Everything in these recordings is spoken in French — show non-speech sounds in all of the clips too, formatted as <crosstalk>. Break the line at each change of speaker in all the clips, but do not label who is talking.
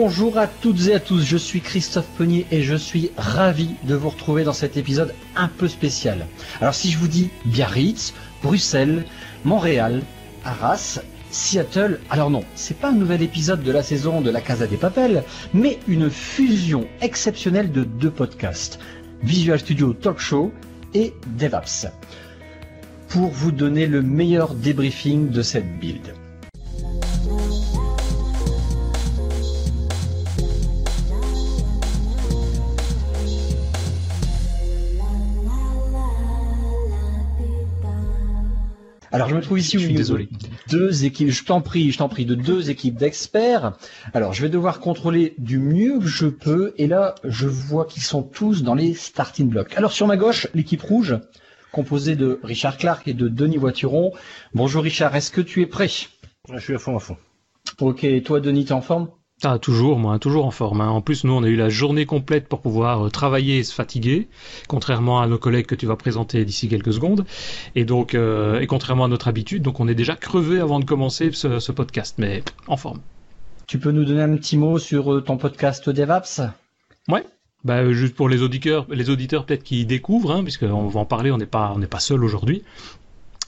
Bonjour à toutes et à tous, je suis Christophe Penier et je suis ravi de vous retrouver dans cet épisode un peu spécial. Alors si je vous dis Biarritz, Bruxelles, Montréal, Arras, Seattle, alors non, c'est pas un nouvel épisode de la saison de la Casa des Papels, mais une fusion exceptionnelle de deux podcasts, Visual Studio Talk Show et DevApps, pour vous donner le meilleur débriefing de cette build. Alors je me trouve ici
Je suis désolé.
deux équipes, je t'en prie, je t'en prie, de deux équipes d'experts. Alors je vais devoir contrôler du mieux que je peux, et là je vois qu'ils sont tous dans les starting blocks. Alors sur ma gauche, l'équipe rouge, composée de Richard Clark et de Denis Voituron. Bonjour Richard, est-ce que tu es prêt?
Je suis à fond, à fond.
Ok, et toi Denis, t'es en forme?
Ah, toujours, moi, toujours en forme. hein. En plus, nous, on a eu la journée complète pour pouvoir euh, travailler et se fatiguer, contrairement à nos collègues que tu vas présenter d'ici quelques secondes. Et donc, euh, et contrairement à notre habitude, donc on est déjà crevé avant de commencer ce, ce podcast, mais en forme.
Tu peux nous donner un petit mot sur euh, ton podcast DevApps
Ouais. Bah, juste pour les auditeurs, les auditeurs peut-être qui découvrent, hein, puisqu'on va en parler, on n'est pas, on n'est pas seul aujourd'hui.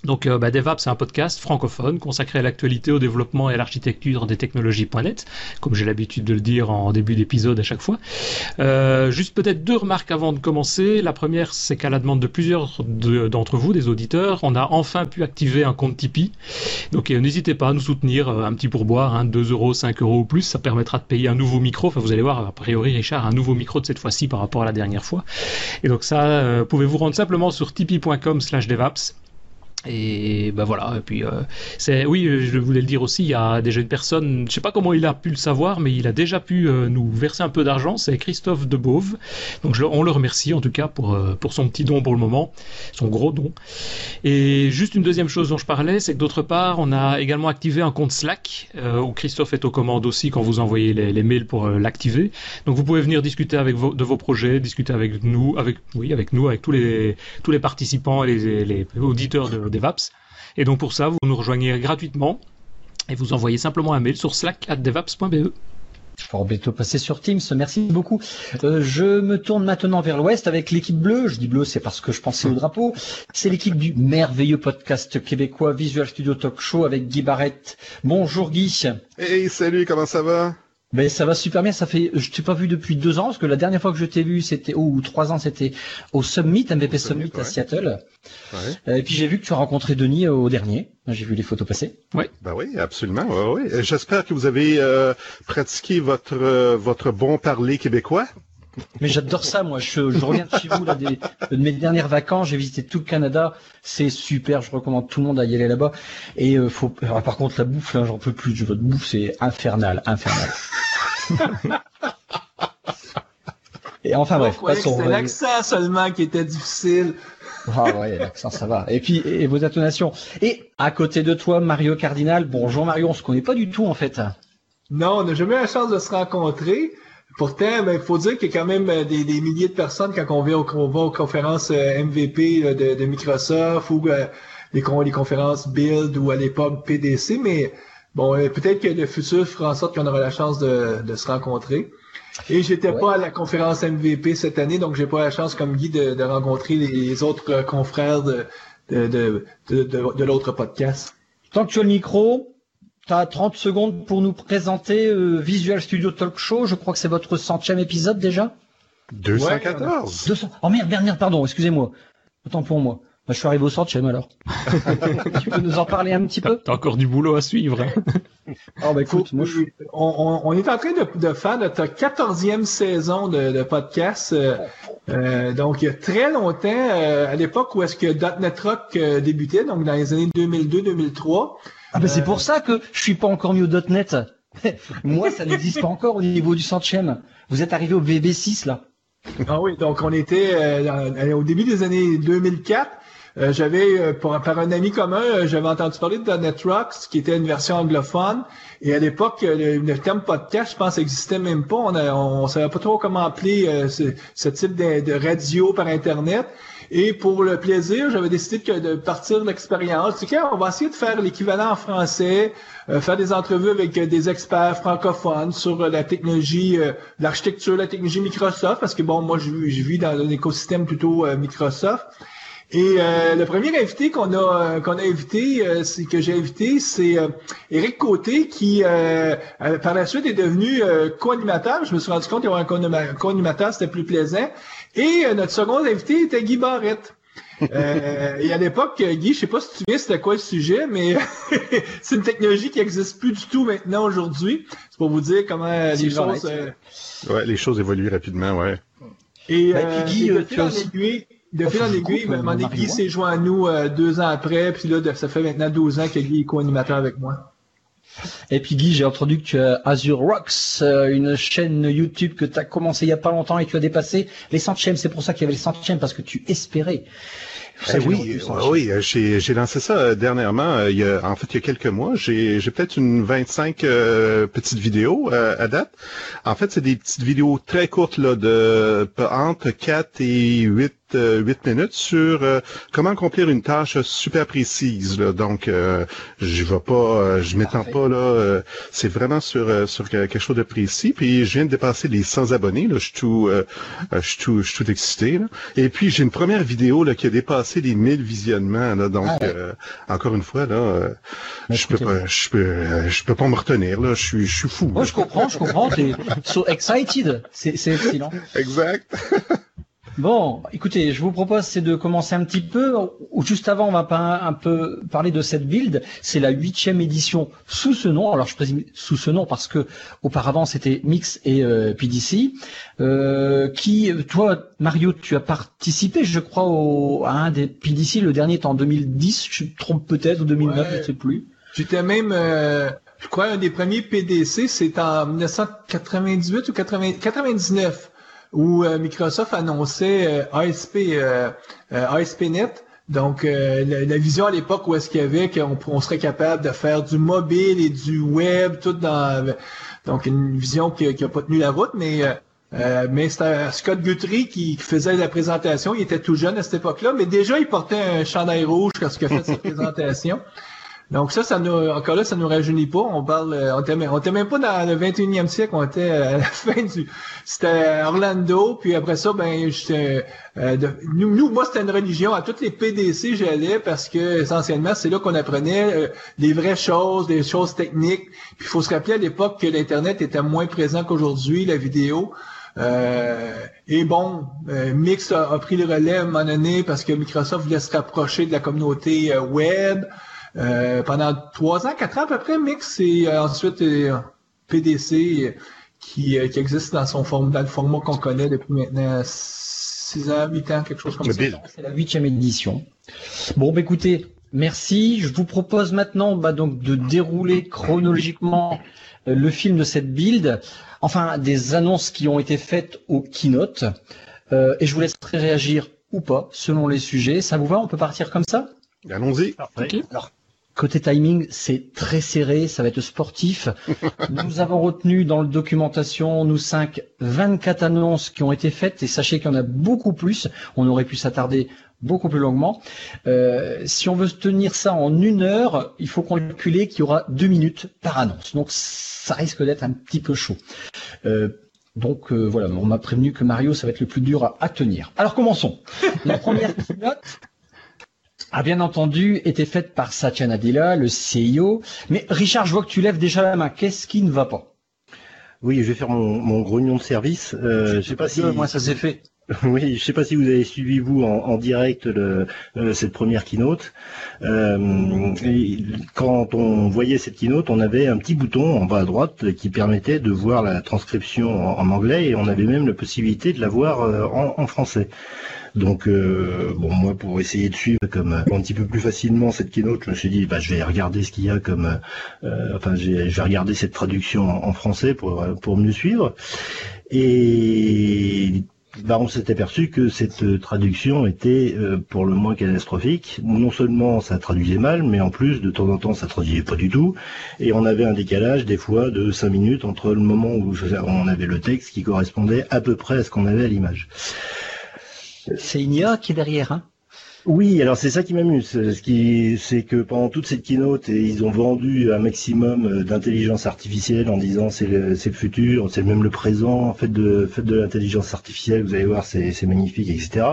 Donc, euh, bah, DevApps, c'est un podcast francophone consacré à l'actualité, au développement et à l'architecture des technologies.net, comme j'ai l'habitude de le dire en début d'épisode à chaque fois. Euh, juste peut-être deux remarques avant de commencer. La première, c'est qu'à la demande de plusieurs de- d'entre vous, des auditeurs, on a enfin pu activer un compte Tipeee. Donc, euh, n'hésitez pas à nous soutenir, euh, un petit pourboire, hein, 2 euros, 5 euros ou plus, ça permettra de payer un nouveau micro. Enfin, vous allez voir, a priori, Richard, un nouveau micro de cette fois-ci par rapport à la dernière fois. Et donc ça, euh, pouvez-vous rendre simplement sur tipeee.com slash devaps. Et ben voilà, et puis euh, c'est oui, euh, je voulais le dire aussi, il y a déjà une personne, je sais pas comment il a pu le savoir, mais il a déjà pu euh, nous verser un peu d'argent, c'est Christophe Debove. Donc je, on le remercie en tout cas pour euh, pour son petit don pour le moment, son gros don. Et juste une deuxième chose dont je parlais, c'est que d'autre part, on a également activé un compte Slack euh, où Christophe est aux commandes aussi quand vous envoyez les, les mails pour euh, l'activer. Donc vous pouvez venir discuter avec vos, de vos projets, discuter avec nous, avec oui, avec nous, avec tous les tous les participants et les, les auditeurs de DevApps. Et donc pour ça, vous nous rejoignez gratuitement et vous envoyez simplement un mail sur slack@devaps.be.
Fort bientôt passer sur Teams, merci beaucoup. Euh, je me tourne maintenant vers l'ouest avec l'équipe bleue. Je dis bleu, c'est parce que je pensais au drapeau. C'est l'équipe du merveilleux podcast québécois Visual Studio Talk Show avec Guy Barrett. Bonjour Guy.
Hey, salut, comment ça va?
Ben ça va super bien. Ça fait, je t'ai pas vu depuis deux ans parce que la dernière fois que je t'ai vu, c'était oh, ou trois ans, c'était au Summit, MVP
Au
Summit,
Summit,
à. Seattle.
Ouais.
Euh, et puis j'ai vu que tu as rencontré Denis au dernier. J'ai vu les photos passer.
Ben oui, absolument. Ouais, ouais. Euh, J'espère que vous avez euh, pratiqué votre euh, votre bon parler québécois.
Mais j'adore ça, moi. Je, je reviens de chez vous là, des- de mes dernières vacances. J'ai visité tout le Canada. C'est super. Je recommande tout le monde à y aller là-bas. Et euh, faut. alors, par contre, la bouffe, là, j'en peux plus. Votre bouffe, c'est infernal, infernal. <laughs> Et enfin bref,
Je
Euh,
l'accent seulement qui était difficile?
Ah ouais, l'accent, ça va. Et puis, et, et vos intonations. Et à côté de toi, Mario Cardinal. Bonjour Mario, on se connaît pas du tout en fait.
Non, on n'a jamais eu la chance de se rencontrer. Pourtant, ben, il faut dire qu'il y a quand même euh, des, des milliers de personnes quand on va, au- on va aux conférences euh, MVP là, de, de Microsoft ou euh, les, con- les conférences Build ou à l'époque PDC, mais bon, euh, peut-être que le futur fera en sorte qu'on aura la chance de, de se rencontrer. Et j'étais
Ouais.
pas à la conférence MVP cette année, donc j'ai pas la chance comme Guy de, de rencontrer les autres euh, confrères de, de, de, de, de- de l'autre podcast.
Tant que tu as le micro, tu as 30 secondes pour nous présenter euh, Visual Studio Talk Show. Je crois que c'est votre centième épisode déjà.
214.
200. Oh merde, merde, merde, pardon, excusez-moi. Autant pour moi. Bah, je suis arrivé au centième alors. <laughs> tu peux nous en parler un petit peu?
T'as encore du boulot à suivre. hein. <laughs>
Oh bah écoute, moi je suis...
on, on- on est en train de, de faire notre quatorzième saison de, de podcast. euh, euh, donc, il y a très longtemps, euh, à l'époque où est-ce que .NET Rock euh, débutait, donc dans les années 2002-2003.
Ah bah c'est
Euh,
pour ça que je suis pas encore mis au .NET. <laughs> moi, ça n'existe pas encore au niveau du centième. Vous êtes arrivé au VB6 là.
Ah oui, donc on était euh, dans- au début des années 2004. Euh, j'avais, euh, par un ami commun, euh, j'avais entendu parler de .NET Rocks, qui était une version anglophone. Et à l'époque, euh, le, le terme podcast, je pense, n'existait même pas. On, a, on, savait pas trop comment appeler euh, ce, ce type de, de radio par Internet. Et pour le plaisir, j'avais décidé de partir de l'expérience. Tu on va essayer de faire l'équivalent en français, euh, faire des entrevues avec euh, des experts francophones sur la technologie, l'architecture, la technologie Microsoft, parce que bon, moi, je, vis dans un écosystème plutôt Microsoft. Et euh, le premier invité qu'on a euh, qu'on a invité, euh, c'est que j'ai invité, c'est Éric Côté qui par la suite est devenu co-animateur. Je me suis rendu compte qu'il y avait un co-animateur, c'était plus plaisant. Et notre second invité était Guy Barrette. et à l'époque, Guy, je sais pas si tu viens, c'était quoi le sujet, mais <laughs> c'est une technologie qui n'existe plus du tout maintenant aujourd'hui. C'est pour vous dire comment les choses.
Ouais, les choses évoluent rapidement, ouais.
Et, ben, Guy, tu as de fil en aiguille, mon Guy s'est joint à nous euh, deux ans après, puis là, ça fait maintenant 12 ans que Guy est co-animateur avec moi.
Et puis Guy, j'ai entendu que tu as Azure Rocks, euh, une chaîne YouTube que tu as commencé il y a pas longtemps et tu as dépassé les centièmes. C'est pour ça qu'il y avait les centièmes, parce que tu espérais.
Eh oui, oui, j'ai lancé ça euh, dernièrement. Il y a, en fait, il y a quelques mois, j'ai peut-être une 25 petites vidéos à date. En fait, c'est des petites vidéos très courtes là, de entre 4 et 8 8 euh, minutes sur euh, comment accomplir une tâche super précise. Donc, euh, je vais pas, je m'étends pas là. c'est vraiment sur sur quelque chose de précis. Puis, je viens de dépasser les 100 abonnés. Là, je suis tout, je suis tout, je suis tout excité. Là. Et puis, j'ai une première vidéo là qui a dépassé les 1000 visionnements. Là, donc, ah encore une fois là, je peux pas, je peux, je peux pas me retenir. Là, je suis, je suis fou.
Moi, je comprends, je comprends. T'es so excited. C'est, c'est excellent.
Exact. <laughs>
Bon, écoutez, je vous propose c'est de commencer un petit peu. Ou juste avant, on va pas un peu parler de cette build. C'est la huitième édition sous ce nom. Alors je présume sous ce nom parce que auparavant c'était Mix et euh, PDC. Euh, qui, toi, Mario, tu as participé, je crois, au, à un des PDC. Le dernier est en 2010. Je me trompe peut-être ou 2009, je ne sais plus.
J'étais même. Euh, je crois un des premiers PDC, c'est en 1998 ou 99 où euh, Microsoft annonçait euh, ASP, euh, ASP.NET. Donc, la, vision à l'époque où est-ce qu'il y avait qu'on on serait capable de faire du mobile et du web, tout dans... Donc, une vision qui n'a pas tenu la route, mais... mais c'était Scott Guthrie qui, faisait la présentation. Il était tout jeune à cette époque-là, mais déjà, il portait un chandail rouge quand il a fait sa présentation. <laughs> Donc ça, ça nous, encore là, ça nous rajeunit pas. On parle, euh, on était, même pas dans le 21e siècle, on était <laughs> à la fin du, c'était Orlando, puis après ça, ben, euh, nous, moi, c'était une religion. À toutes les PDC, j'allais parce que essentiellement, c'est là qu'on apprenait euh, des vraies choses, des choses techniques. Puis il faut se rappeler à l'époque que l'internet était moins présent qu'aujourd'hui, la vidéo. et bon, Mix a, pris le relais à un moment donné parce que Microsoft voulait se rapprocher de la communauté web. Euh, pendant trois ans, quatre ans à peu près, Mix et euh, ensuite euh, PDC qui, qui existe dans son forme, dans le format qu'on connaît depuis maintenant six ans, huit ans, quelque chose comme ça.
C'est la huitième édition. Bon, bah, écoutez, merci. Je vous propose maintenant bah, donc de dérouler chronologiquement le film de cette build, enfin des annonces qui ont été faites au keynote, euh, et je vous laisserai réagir ou pas selon les sujets. Ça vous va? On peut partir comme ça?
Allons-y.
Alors, Côté timing, c'est très serré, ça va être sportif. <laughs> nous avons retenu dans le documentation, nous cinq, 24 annonces qui ont été faites et sachez qu'il y en a beaucoup plus. On aurait pu s'attarder beaucoup plus longuement. Euh, si on veut tenir ça en une heure, il faut calculer qu'il y aura deux minutes par annonce. Donc ça risque d'être un petit peu chaud. Euh, donc euh, voilà, on m'a prévenu que Mario, ça va être le plus dur à, à tenir. Alors commençons. La première note, a bien entendu été faite par Satya Nadella, le CIO. Mais Richard, je vois que tu lèves déjà la main. Qu'est-ce qui ne va pas?
Oui, je vais faire mon, mon grognon de service. Euh, je sais pas si
moi ça s'est fait. <laughs>
Oui, je sais pas si vous avez suivi vous en, direct le, euh, cette première keynote. Euh, quand on voyait cette keynote, on avait un petit bouton en bas à droite qui permettait de voir la transcription en, anglais et on avait même la possibilité de la voir euh, en, en français. Donc euh, bon moi pour essayer de suivre comme euh, un petit peu plus facilement cette keynote, je me suis dit bah je vais regarder ce qu'il y a comme euh, enfin je vais regarder cette traduction en, français pour pour mieux suivre. Et bah, on s'est aperçu que cette traduction était pour le moins catastrophique. Non seulement ça traduisait mal, mais en plus de temps en temps ça traduisait pas du tout. Et on avait un décalage des fois de 5 minutes entre le moment où on avait le texte qui correspondait à peu près à ce qu'on avait à l'image.
C'est IA qui est derrière, hein
oui, alors c'est ça qui m'amuse. Ce qui, c'est que pendant toute cette keynote, ils ont vendu un maximum euh, d'intelligence artificielle en disant c'est le, c'est le futur, c'est même le présent. Faites de, faites de l'intelligence artificielle, vous allez voir, c'est, c'est magnifique, etc.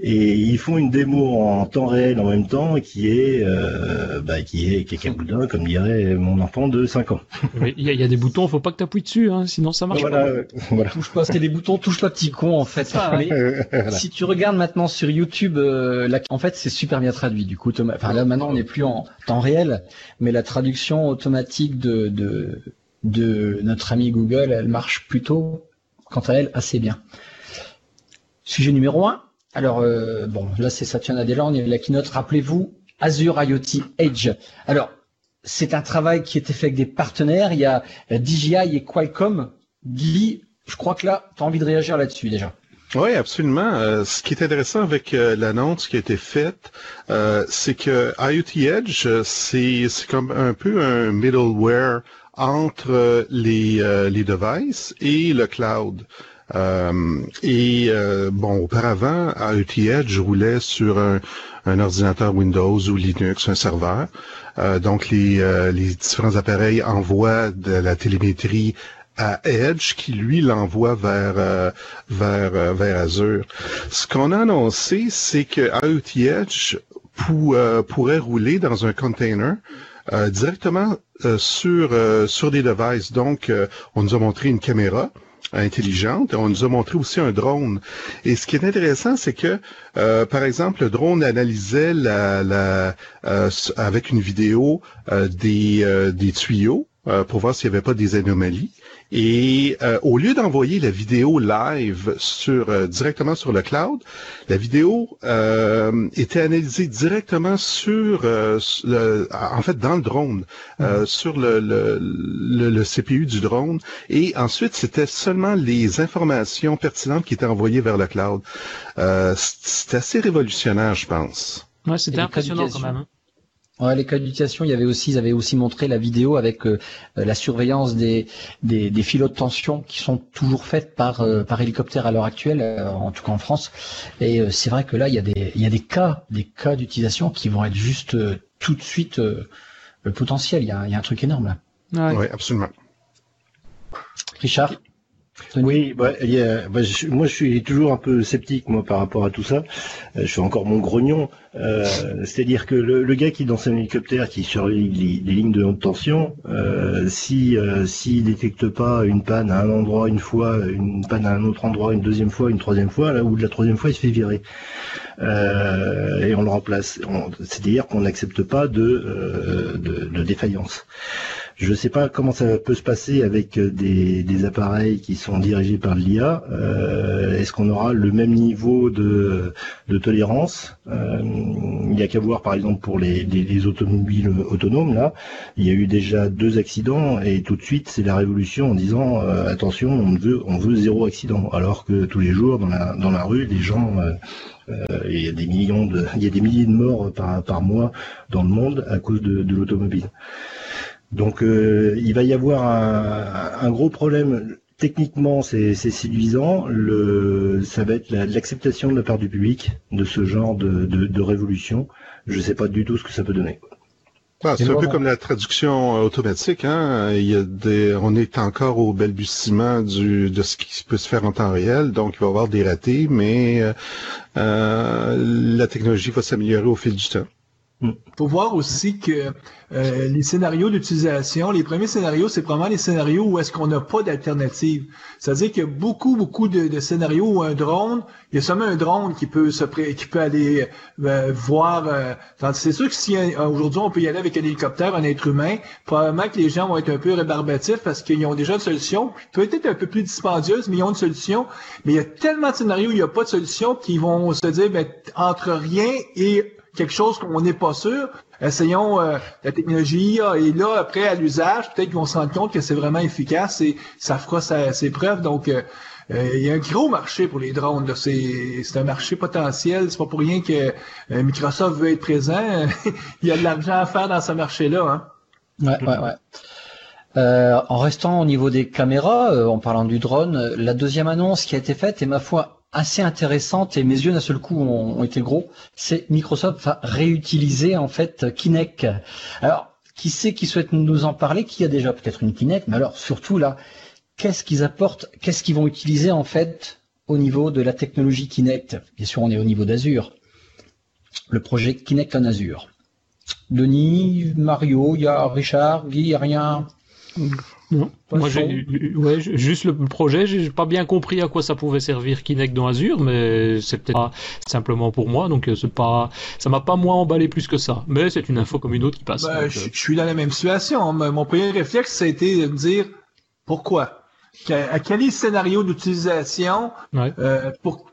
Et ils font une démo en temps réel en même temps qui est, euh, bah, qui est cacaboudin, comme dirait mon enfant de 5 ans. <laughs>
Il y, a des boutons, faut pas que tu appuies dessus, hein, sinon ça marche
voilà, pas. <laughs> voilà. Touche pas, c'est des boutons, touche pas petit con en fait. <laughs> Si tu regardes maintenant sur YouTube. Euh, en fait, c'est super bien traduit. Du coup, enfin là maintenant, on n'est plus en temps réel, mais la traduction automatique de, notre ami Google, elle marche plutôt, quant à elle, assez bien. Sujet numéro 1. Alors, euh, bon, là, c'est Satya Nadella, on est la keynote. Rappelez-vous, Azure IoT Edge. Alors, c'est un travail qui était fait avec des partenaires. Il y a DJI et Qualcomm. Guy, je crois que là, tu as envie de réagir là-dessus déjà.
Oui, absolument. Euh, ce qui est intéressant avec euh, l'annonce qui a été faite, euh, c'est que IoT Edge, c'est comme un peu un middleware entre les, les devices et le cloud. et bon, auparavant, IoT Edge roulait sur un, un, ordinateur Windows ou Linux, un serveur. donc les, les différents appareils envoient de la télémétrie à Edge qui lui l'envoie vers euh, vers euh, vers Azure. Ce qu'on a annoncé, c'est que IoT Edge euh, pourrait rouler dans un container directement sur sur des devices. Donc, on nous a montré une caméra intelligente. On nous a montré aussi un drone. Et ce qui est intéressant, c'est que, par exemple, le drone analysait la, la avec une vidéo des, des tuyaux pour voir s'il n'y avait pas des anomalies. Et euh, au lieu d'envoyer la vidéo live sur euh, directement sur le cloud, la vidéo euh, était analysée directement sur, le, en fait, dans le drone, mhm. sur le, le, le, CPU du drone. Et ensuite, c'était seulement les informations pertinentes qui étaient envoyées vers le cloud. c'était assez révolutionnaire, je pense.
Ouais, c'était impressionnant quand même. Hein.
Ouais, les cas d'utilisation, il y avait aussi, ils avaient aussi montré la vidéo avec euh, la surveillance des, des, des filots de tension qui sont toujours faites par, euh, par hélicoptère à l'heure actuelle, euh, en tout cas en France. Et c'est vrai que là, il y a des, il y a des cas, des cas d'utilisation qui vont être juste tout de suite le potentiel. Il y, a, il y a un truc énorme
là. Oui, absolument.
Richard?
Oui, bah, bah, je, moi je suis toujours un peu sceptique moi par rapport à tout ça. Euh, je suis encore mon grognon. Euh, c'est-à-dire que le, le, gars qui est dans son hélicoptère, qui surveille les, lignes de haute tension, euh, si euh, s'il détecte pas une panne à un endroit une fois, une panne à un autre endroit une deuxième fois, une troisième fois, là où de la troisième fois il se fait virer et on le remplace. C'est-à-dire qu'on n'accepte pas de, de, de défaillance. Je ne sais pas comment ça peut se passer avec euh, des, appareils qui sont dirigés par l'IA. Euh, est-ce qu'on aura le même niveau de, tolérance? Euh, Il n'y a qu'à voir par exemple pour les, automobiles autonomes. Là, il y a eu déjà deux accidents et tout de suite c'est la révolution en disant attention, on veut, on veut zéro accident. Alors que tous les jours dans la, dans la rue, les gens il y a des millions de, il y a des milliers de morts par, par mois dans le monde à cause de l'automobile. Donc euh, il va y avoir un, gros problème. Techniquement, c'est séduisant. Le, ça va être l'acceptation de la part du public de ce genre de, révolution. Je ne sais pas du tout ce que ça peut donner.
Ah, c'est un peu comme la traduction euh, automatique. Hein? Il y a des, on est encore au balbutiement du, de ce qui peut se faire en temps réel, donc il va y avoir des ratés, mais euh, la technologie va s'améliorer au fil du temps.
Faut voir aussi que euh, les scénarios d'utilisation, les premiers scénarios, c'est vraiment les scénarios où est-ce qu'on n'a pas d'alternative. C'est-à-dire qu'il y a beaucoup, beaucoup de, scénarios où un drone, il y a seulement un drone qui peut se qui peut aller euh, voir. Euh, c'est sûr que si aujourd'hui on peut y aller avec un hélicoptère, un être humain, probablement que les gens vont être un peu rébarbatifs parce qu'ils ont déjà une solution, peut-être un peu plus dispendieuse, mais ils ont une solution. Mais il y a tellement de scénarios où il n'y a pas de solution qu'ils vont se dire ben, entre rien et quelque chose qu'on n'est pas sûr, essayons euh, la technologie et là après à l'usage peut-être vont se rendre compte que c'est vraiment efficace et ça fera ses preuves donc euh, euh, il y a un gros marché pour les drones. C'est, un marché potentiel. C'est pas pour rien que Microsoft veut être présent. <laughs> il y a de l'argent à faire dans ce marché-là. Hein?
Ouais, ouais, ouais. en restant au niveau des caméras, en parlant du drone, la deuxième annonce qui a été faite est ma foi assez intéressante et mes yeux d'un seul coup ont, été gros. C'est Microsoft va réutiliser en fait Kinect. Alors qui sait qui souhaite nous en parler? Qui a déjà peut-être une Kinect? Mais alors surtout là, qu'est-ce qu'ils apportent? Qu'est-ce qu'ils vont utiliser en fait au niveau de la technologie Kinect? Bien sûr, on est au niveau d'Azure. Le projet Kinect en Azure. Denis, Mario, il y a Richard, Guy, il n'y a rien?
Non. Moi, j'ai, ouais, juste le projet, j'ai pas bien compris à quoi ça pouvait servir Kinect dans Azure, mais c'est peut-être pas simplement pour moi, donc euh, c'est pas, ça m'a pas moins emballé plus que ça. Mais c'est une info comme une autre qui passe.
Ben, je, suis dans la même situation. Mon premier réflexe, ça a été de me dire pourquoi? À quel est le scénario d'utilisation euh, pour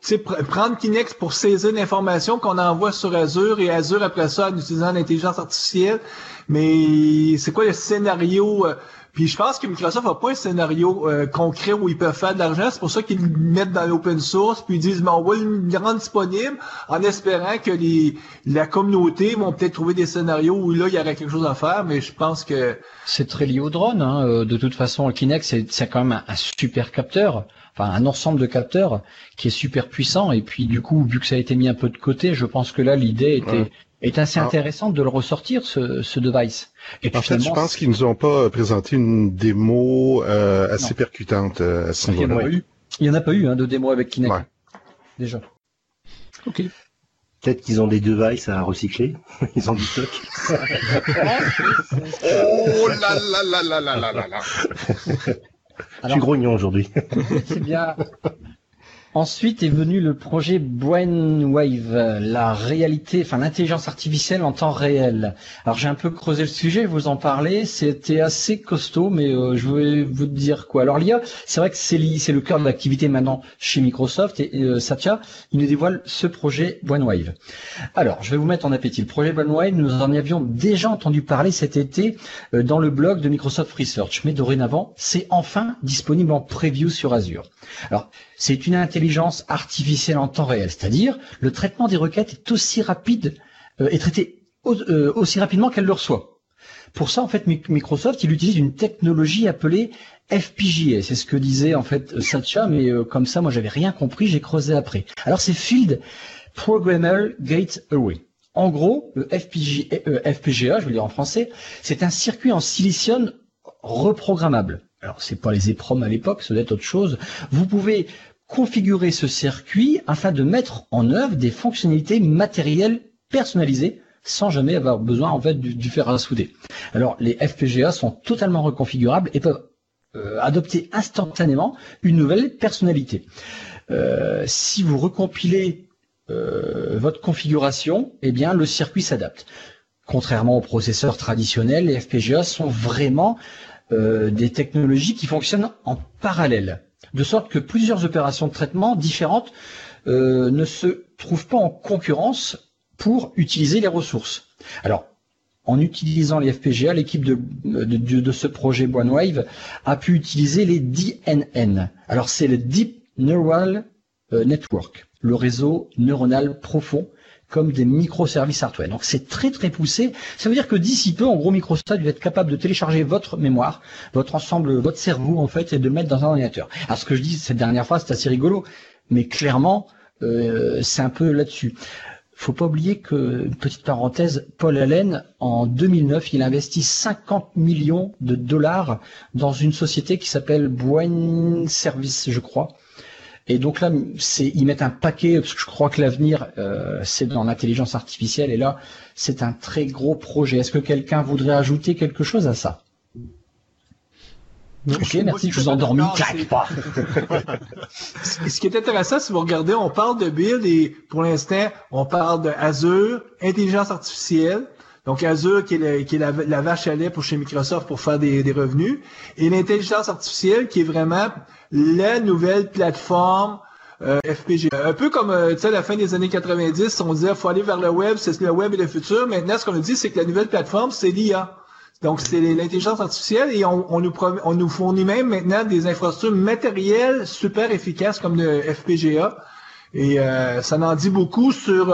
prendre Kinect pour saisir l'information qu'on envoie sur Azure et Azure après ça en utilisant l'intelligence artificielle. Mais c'est quoi le scénario euh, puis je pense que Microsoft n'a pas un scénario euh, concret où ils peuvent faire de l'argent. C'est pour ça qu'ils le mettent dans l'open source, puis ils disent, mais on va le rendre disponible en espérant que les, la communauté vont peut-être trouver des scénarios où là, il y aurait quelque chose à faire, mais je pense que...
C'est très lié au drone. Hein. Euh, de toute façon, le Kinect, c'est quand même un, super capteur enfin un ensemble de capteurs qui est super puissant et puis du coup vu que ça a été mis un peu de côté je pense que là l'idée était est assez intéressante de le ressortir ce, ce device.
Et en fait, je pense qu'ils nous ont pas présenté une démo euh, assez percutante euh, à ce niveau-là.
Il n'y en a pas eu hein, de démo avec Kinect. Ouais. Déjà.
Ok. Peut-être qu'ils ont des devices à recycler. <laughs> Ils ont du stock. oh
là là là là là là là là. <laughs>
Je suis grognon aujourd'hui.
C'est bien. <laughs> Ensuite est venu le projet Brainwave, la réalité, enfin l'intelligence artificielle en temps réel. Alors j'ai un peu creusé le sujet, vous en parlez, c'était assez costaud, mais euh, je vais vous dire quoi. Alors l'IA, c'est vrai que c'est le cœur de l'activité maintenant chez Microsoft et, euh, Satya, il nous dévoile ce projet Brainwave. Alors je vais vous mettre en appétit. Le projet Brainwave, nous en avions déjà entendu parler cet été euh, dans le blog de Microsoft Research, mais dorénavant c'est enfin disponible en preview sur Azure. Alors c'est une intelligence artificielle en temps réel, c'est-à-dire le traitement des requêtes est aussi rapide euh, est traité euh, aussi rapidement qu'elle le reçoit. Pour ça, en fait, Microsoft, il utilise une technologie appelée FPGA. C'est ce que disait en fait Satya, mais euh, comme ça, moi, j'avais rien compris, j'ai creusé après. Alors, c'est Field Programmer Gateway. En gros, le FPGA, FPGA, je veux dire en français, c'est un circuit en silicium reprogrammable. Alors, c'est pas les EPROM à l'époque, ça doit être autre chose. Vous pouvez configurer ce circuit afin de mettre en œuvre des fonctionnalités matérielles personnalisées sans jamais avoir besoin en fait du, fer à souder. Alors les FPGA sont totalement reconfigurables et peuvent euh, adopter instantanément une nouvelle personnalité. Euh, si vous recompilez euh, votre configuration, eh bien le circuit s'adapte. Contrairement aux processeurs traditionnels, les FPGA sont vraiment des technologies qui fonctionnent en parallèle de sorte que plusieurs opérations de traitement différentes euh, ne se trouvent pas en concurrence pour utiliser les ressources. Alors, en utilisant les FPGA, l'équipe de, de, ce projet OneWave a pu utiliser les DNN. Alors, c'est le Deep Neural euh, Network, le réseau neuronal profond comme des microservices hardware. Donc c'est très très poussé. Ça veut dire que d'ici peu, en gros, Microsoft va être capable de télécharger votre mémoire, votre ensemble, votre cerveau en fait, et de le mettre dans un ordinateur. Alors ce que je dis cette dernière fois, c'est assez rigolo, mais clairement, euh, c'est un peu là-dessus. Faut pas oublier que, petite parenthèse, Paul Allen, en 2009, il investit 50 millions de dollars dans une société qui s'appelle Boeing Service, je crois, et donc là, c'est ils mettent un paquet parce que je crois que l'avenir euh, c'est dans l'intelligence artificielle et là c'est un très gros projet. Est-ce que quelqu'un voudrait ajouter quelque chose à ça? Ok, merci, je vous endormis, claque pas. <laughs>
Ce qui est intéressant, si vous regardez, on parle de build et pour l'instant, on parle de Azure, intelligence artificielle. Donc Azure qui est, qui est la, vache à lait pour chez Microsoft pour faire des, des revenus et l'intelligence artificielle qui est vraiment la nouvelle plateforme euh, FPGA. Un peu comme euh, tu sais, à la fin des années 90, on disait faut aller vers le web, c'est le web et le futur. Maintenant, ce qu'on nous dit, c'est que la nouvelle plateforme, c'est l'IA. Donc, c'est l'intelligence artificielle et on, on, nous on nous fournit même maintenant des infrastructures matérielles super efficaces comme le FPGA. Et euh, ça en dit beaucoup sur...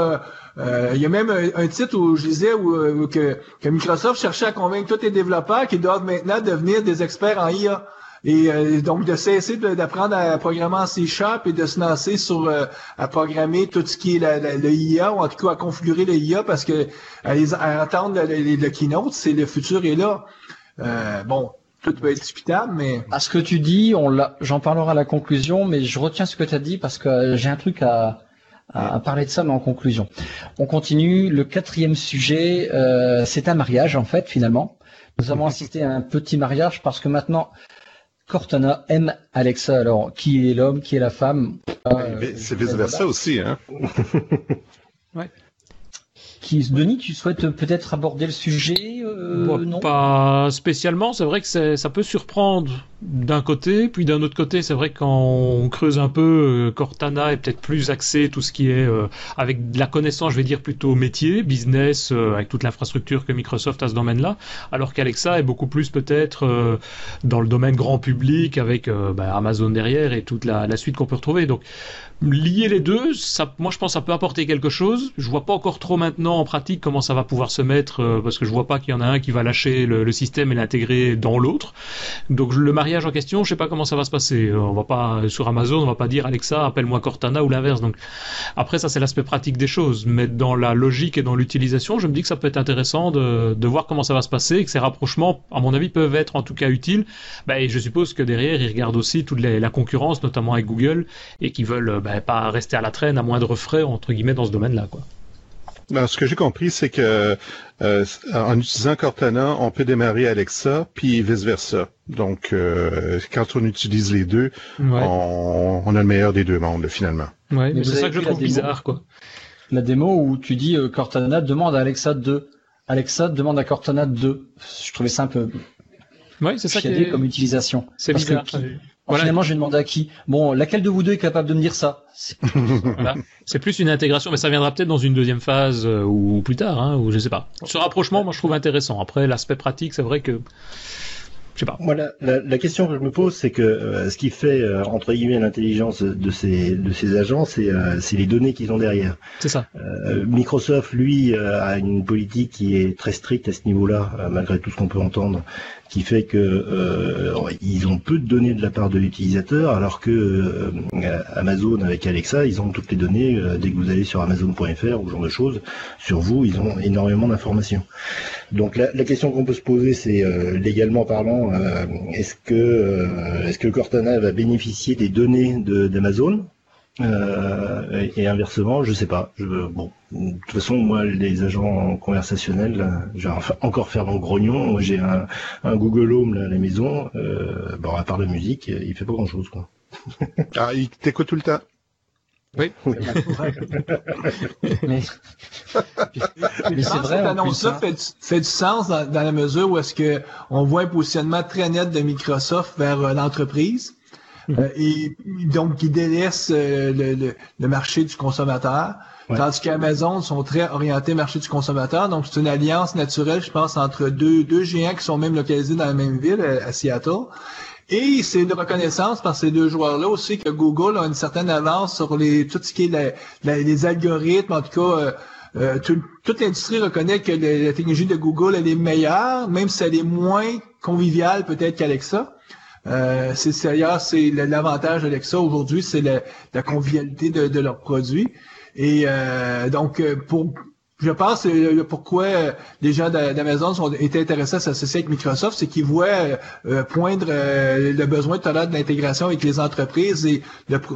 Euh, il y a même un, titre où je disais où, que, que, Microsoft cherchait à convaincre tous les développeurs qu'ils doivent maintenant devenir des experts en IA. Et euh, donc de cesser d'apprendre à programmer en C Sharp et de se lancer sur euh, à programmer tout ce qui est la, le IA, ou en tout cas à configurer le IA parce que à, les, entendre le, keynote, c'est le futur est là. Euh, bon, tout peut être discutable, mais...
À ce que tu dis, on j'en parlerai à la conclusion, mais je retiens ce que tu as dit parce que j'ai un truc à, à, parler de ça, mais en conclusion. On continue. Le quatrième sujet, euh, c'est un mariage, en fait, finalement. Nous avons assisté à un petit mariage parce que maintenant, Cortana aime Alexa. Alors, qui est l'homme, qui est la femme?
Euh, C'est vice-versa aussi, hein <laughs>
Ouais. Qui, Denis, tu souhaites peut-être aborder le sujet
euh, non? Pas spécialement. C'est vrai que ça peut surprendre d'un côté, puis d'un autre côté, c'est vrai que quand on creuse un peu, euh, Cortana est peut-être plus axé tout ce qui est euh, avec de la connaissance, je vais dire plutôt métier, business, euh, avec toute l'infrastructure que Microsoft a ce domaine-là, alors qu'Alexa est beaucoup plus peut-être dans le domaine grand public avec bah, Amazon derrière et toute la, la suite qu'on peut retrouver. Donc lier les deux, ça, moi je pense que ça peut apporter quelque chose. Je vois pas encore trop maintenant en pratique comment ça va pouvoir se mettre parce que je vois pas qu'il y en a un qui va lâcher le, le système et l'intégrer dans l'autre. Donc le mariage en question, je sais pas comment ça va se passer. Euh, on va pas sur Amazon, on va pas dire Alexa, appelle-moi Cortana ou l'inverse. Donc après ça c'est l'aspect pratique des choses, mais dans la logique et dans l'utilisation, je me dis que ça peut être intéressant de, de voir comment ça va se passer et que ces rapprochements, à mon avis, peuvent être en tout cas utiles. Bah, et je suppose que derrière ils regardent aussi toute la concurrence, notamment avec Google, et qui veulent bah, pas rester à la traîne à moindre frais entre guillemets dans ce domaine-là, quoi.
Ben, ce que j'ai compris, c'est que euh, en utilisant Cortana, on peut démarrer Alexa, puis vice-versa. Donc, euh, quand on utilise les deux, on, a le meilleur des deux mondes, finalement.
Ouais, mais, c'est ça que je trouve bizarre, quoi.
La démo où tu dis euh, Cortana demande à Alexa 2. Alexa demande à Cortana 2. Je trouvais ça un peu...
Ouais, c'est ça qui est...
comme utilisation.
C'est bizarre.
Finalement, je vais demander à qui? Bon, laquelle de vous deux est capable de me dire ça? <laughs>
C'est plus une intégration, mais ça viendra peut-être dans une deuxième phase euh, ou plus tard, hein, ou je sais pas. Ce rapprochement, moi, je trouve intéressant. Après, l'aspect pratique, c'est vrai que je sais pas.
Voilà, la, question que je me pose, c'est que euh, ce qui fait euh, entre guillemets l'intelligence de ces de ces agents, c'est c'est les données qu'ils ont derrière.
C'est ça.
Microsoft, lui, a une politique qui est très stricte à ce niveau-là, malgré tout ce qu'on peut entendre qui fait que euh, ils ont peu de données de la part de l'utilisateur, alors que euh, Amazon avec Alexa, ils ont toutes les données euh, dès que vous allez sur Amazon.fr ou ce genre de choses. Sur vous, ils ont énormément d'informations. Donc la, question qu'on peut se poser, c'est légalement parlant, est-ce que est-ce que Cortana va bénéficier des données d'Amazon? Euh, et, inversement, je sais pas. Je, bon, de toute façon, moi, les agents conversationnels, je vais encore faire mon grognon. Moi, j'ai un, un, Google Home là, à la maison. Euh, bon, à part la musique, il fait pas grand-chose, quoi. <laughs>
ah, il t'écoute tout le temps.
Oui. <laughs>
mais, mais c'est vrai. Cette annonce-là hein. fait, fait, du sens dans, dans, la mesure où est-ce que on voit un positionnement très net de Microsoft vers euh, l'entreprise. Euh, et donc qui délaissent euh, le, le, marché du consommateur. Tandis qu'Amazon sont très orientés marché du consommateur. Donc, c'est une alliance naturelle, je pense, entre deux, deux géants qui sont même localisés dans la même ville, à, Seattle. Et c'est une reconnaissance par ces deux joueurs-là aussi que Google a une certaine avance sur les tout ce qui est les algorithmes, en tout cas. Euh, toute l'industrie reconnaît que la, technologie de Google elle est meilleure, même si elle est moins conviviale peut-être qu'Alexa. Euh, c'est c'est l'avantage d'Alexa aujourd'hui, c'est la, convivialité de, de leurs produits. Et euh, donc euh, pour je pense euh, pourquoi les gens d'Amazon sont été intéressés à s'associer avec Microsoft, c'est qu'ils voient poindre le besoin tout à l'heure de l'intégration avec les entreprises et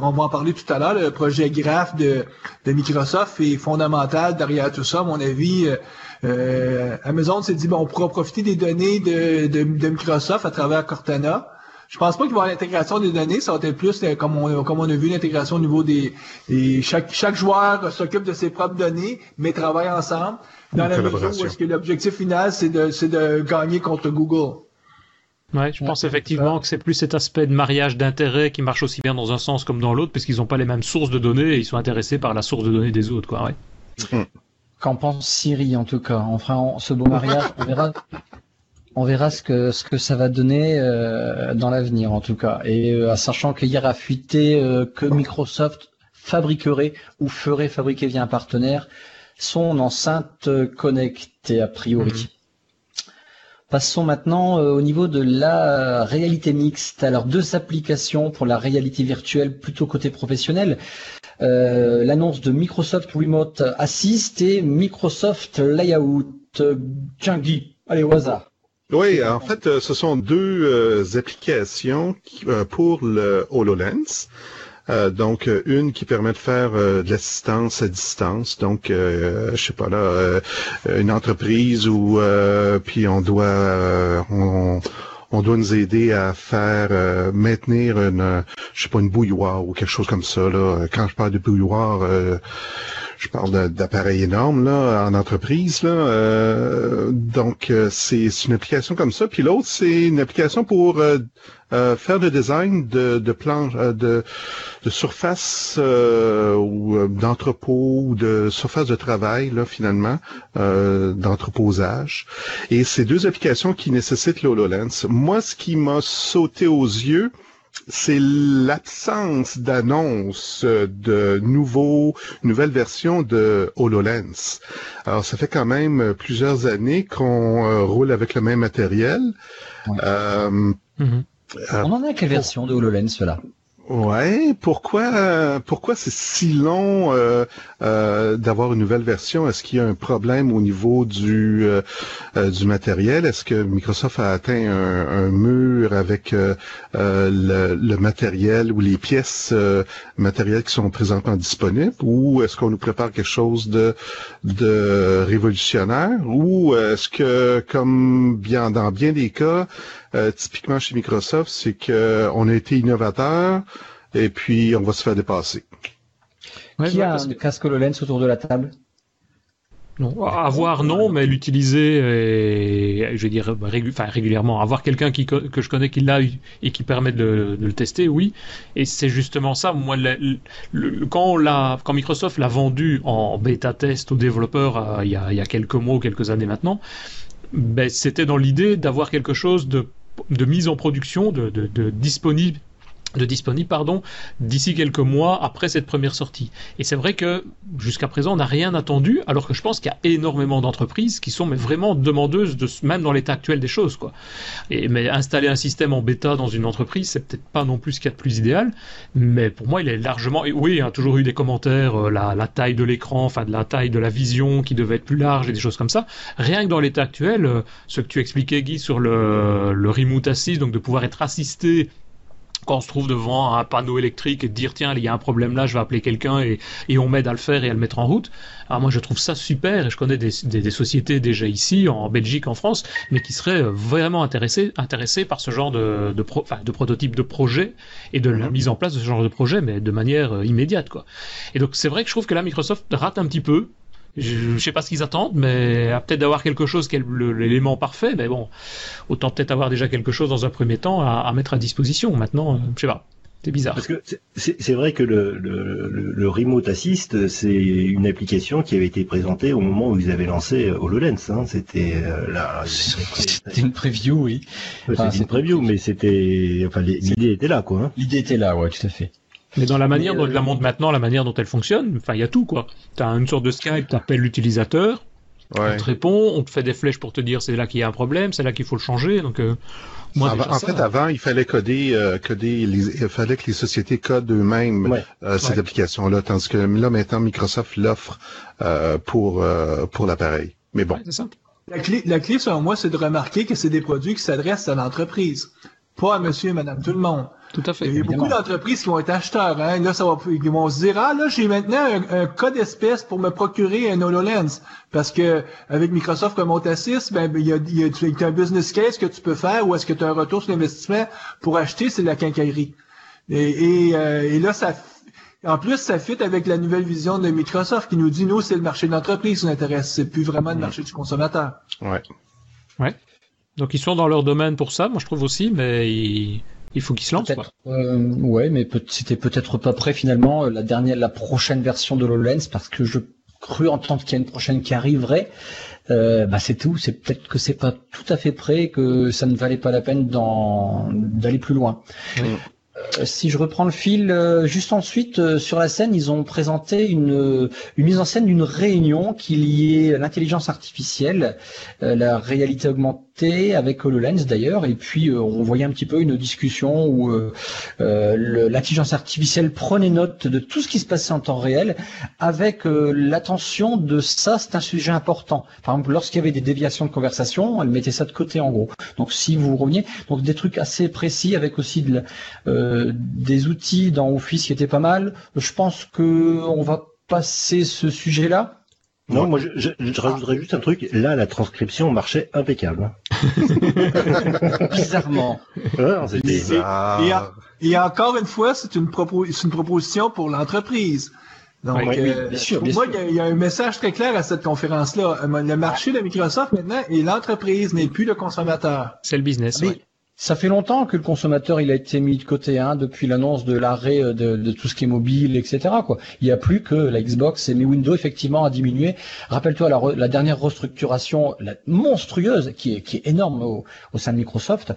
on va en parler tout à l'heure. Le projet Graph de, de, Microsoft est fondamental derrière tout ça, à mon avis. Amazon s'est dit bon, on pourra profiter des données de, de, de Microsoft à travers Cortana. Je pense pas qu'il va y avoir l'intégration des données, ça va être plus euh, comme on, comme on a vu l'intégration au niveau des, chaque, chaque joueur s'occupe de ses propres données, mais travaille ensemble dans la mesure où est-ce que l'objectif final c'est de, c'est de gagner contre Google?
Ouais, je pense effectivement que c'est plus cet aspect de mariage d'intérêt qui marche aussi bien dans un sens comme dans l'autre, puisqu'ils n'ont pas les mêmes sources de données et ils sont intéressés par la source de données des autres, quoi. Ouais.
Qu'en pense Siri en tout cas? Enfin, ce beau mariage, on verra on verra ce que ce que ça va donner euh, dans l'avenir en tout cas. Et euh, sachant qu'hier a fuité euh, que Microsoft fabriquerait ou ferait fabriquer via un partenaire son enceinte connectée a priori. Mhm. Passons maintenant euh, au niveau de la réalité mixte. Alors deux applications pour la réalité virtuelle plutôt côté professionnel. Euh, l'annonce de Microsoft Remote Assist et Microsoft Layout. Tiens allez au hasard.
Oui, en fait, ce sont deux applications pour le HoloLens. Euh, donc une qui permet de faire euh, de l'assistance à distance. Donc euh, je sais pas là, une entreprise où puis on doit on, on doit nous aider à faire maintenir une je sais pas une bouilloire ou quelque chose comme ça là. Quand je parle de bouilloire je parle d'appareils énormes là en entreprise là. Euh, donc euh, c'est une application comme ça. Puis l'autre c'est une application pour euh, faire le design de, de planches, de, de surface ou d'entrepôt ou de surface de travail là finalement d'entreposage. Et c'est deux applications qui nécessitent l'HoloLens. Moi, ce qui m'a sauté aux yeux, c'est l'absence d'annonce de nouveaux, nouvelles versions de HoloLens. Alors, ça fait quand même plusieurs années qu'on euh, roule avec le même matériel.
Euh, mm-hmm. euh, On en a quelle version de HoloLens, là
Ouais, pourquoi pourquoi c'est si long euh, euh, d'avoir une nouvelle version? Est-ce qu'il y a un problème au niveau du euh, du matériel? Est-ce que Microsoft a atteint un, mur avec le, matériel ou les pièces matérielles qui sont présentement disponibles? Ou est-ce qu'on nous prépare quelque chose de de révolutionnaire? Ou est-ce que, comme bien dans bien des cas, euh, typiquement chez Microsoft, c'est qu'on a été innovateur et puis on va se faire dépasser.
Qui a un casque HoloLens autour de la table?
Non, avoir non, mais l'utiliser, et, je veux dire régulièrement, avoir quelqu'un qui que je connais qui l'a et qui permet de, le tester, oui. Et c'est justement ça. Moi, quand, quand Microsoft l'a vendu en bêta test aux développeurs euh, il, y a, il, y a, quelques mois, quelques années maintenant, ben, c'était dans l'idée d'avoir quelque chose de de mise en production, de, de, de disponible de disponible pardon d'ici quelques mois après cette première sortie. Et c'est vrai que jusqu'à présent on n'a rien attendu alors que je pense qu'il y a énormément d'entreprises qui sont mais vraiment demandeuses de même dans l'état actuel des choses quoi. Et mais installer un système en bêta dans une entreprise c'est peut-être pas non plus ce qu'il y a de plus idéal mais pour moi il est largement et oui il y a toujours eu des commentaires euh, la, taille de l'écran enfin de la taille de la vision qui devait être plus large et des choses comme ça. Rien que dans l'état actuel euh, ce que tu expliquais Guy sur le le remote assist donc de pouvoir être assisté quand on se trouve devant un panneau électrique et de dire tiens il y a un problème là je vais appeler quelqu'un et, et on m'aide à le faire et à le mettre en route alors moi je trouve ça super et je connais des, des, sociétés déjà ici en Belgique en France mais qui seraient vraiment intéressées intéressées par ce genre de de, pro, de prototype de projet et de la mhm. mise en place de ce genre de projet mais de manière euh, immédiate quoi et donc c'est vrai que je trouve que là Microsoft rate un petit peu je, ne sais pas ce qu'ils attendent, mais peut-être d'avoir quelque chose qui est l'élément parfait, mais bon, autant peut-être avoir déjà quelque chose dans un premier temps à, mettre à disposition. Maintenant, euh, je sais pas. C'est bizarre.
Parce que c'est vrai que le, le, Remote Assist, c'est une application qui avait été présentée au moment où ils avaient lancé euh, HoloLens. Hein. C'était euh.
C'était une preview, oui.
c'était une preview, mais c'était, enfin, l'idée était là, quoi. Hein.
L'idée était là, ouais, tout à fait.
Mais dans la manière dont elle la montre maintenant, la manière dont elle fonctionne, enfin, il y a tout, quoi. T'as une sorte de Skype, t'appelles l'utilisateur, on te répond, on te fait des flèches pour te dire c'est là qu'il y a un problème, c'est là qu'il faut le changer, donc, euh,
moi, en fait, avant, il fallait coder, euh, coder, il fallait que les sociétés codent eux-mêmes euh, cette application-là, tandis que là maintenant Microsoft l'offre euh, pour euh, pour l'appareil. Mais bon.
ça. La clé, la clé selon moi, c'est de remarquer que c'est des produits qui s'adressent à l'entreprise, pas à Monsieur et Madame tout le monde.
Tout à fait.
Il y a beaucoup d'entreprises qui vont être acheteurs. Hein. Là, ça va, ils vont se dire ah là j'ai maintenant un, code espèce pour me procurer un HoloLens parce que avec Microsoft comme Assist, ben il y a, il y a un business case que tu peux faire ou est-ce que tu as un retour sur l'investissement pour acheter c'est la quincaillerie. Et, et, euh, et, là ça en plus, ça fit avec la nouvelle vision de Microsoft qui nous dit, nous, c'est le marché de l'entreprise qui nous intéresse. C'est plus vraiment le marché du consommateur.
Ouais.
Ouais. Donc, ils sont dans leur domaine pour ça, moi, je trouve aussi, mais ils, il faut qu'il se lance. Quoi.
Euh, ouais, mais c'était peut-être pas prêt finalement euh, la dernière, la prochaine version de l'HoloLens parce que je cru entendre qu'il y a une prochaine qui arriverait. Euh, bah c'est tout. C'est peut-être que c'est pas tout à fait prêt, que ça ne valait pas la peine d'aller plus loin. Si je reprends le fil, euh, juste ensuite euh, sur la scène, ils ont présenté une, mise en scène d'une réunion qui liait l'intelligence artificielle, la réalité augmentée avec HoloLens d'ailleurs, et puis on voyait un petit peu une discussion où l'intelligence artificielle prenait note de tout ce qui se passait en temps réel, avec l'attention de ça, c'est un sujet important. Par exemple, lorsqu'il y avait des déviations de conversation, elle mettait ça de côté en gros. Donc si vous reveniez, donc des trucs assez précis avec aussi de la, euh, des outils dans Office qui étaient pas mal. Je pense que on va passer ce sujet-là.
Non, moi je, je, rajouterais juste un truc. Là, la transcription marchait impeccable. <laughs>
Bizarrement.
et, encore une fois, c'est une, une proposition pour l'entreprise. Donc, euh, bien sûr, moi, il y, a un message très clair à cette conférence-là. Euh, le marché de Microsoft maintenant est l'entreprise, n'est plus le consommateur.
C'est le business. oui.
Ça fait longtemps que le consommateur il a été mis de côté, hein, depuis l'annonce de l'arrêt euh, de, tout ce qui est mobile, etc. Quoi. Il n'y a plus que la Xbox et mais Windows effectivement a diminué. Rappelle-toi la, la, dernière restructuration la monstrueuse qui est, qui est énorme au, sein de Microsoft.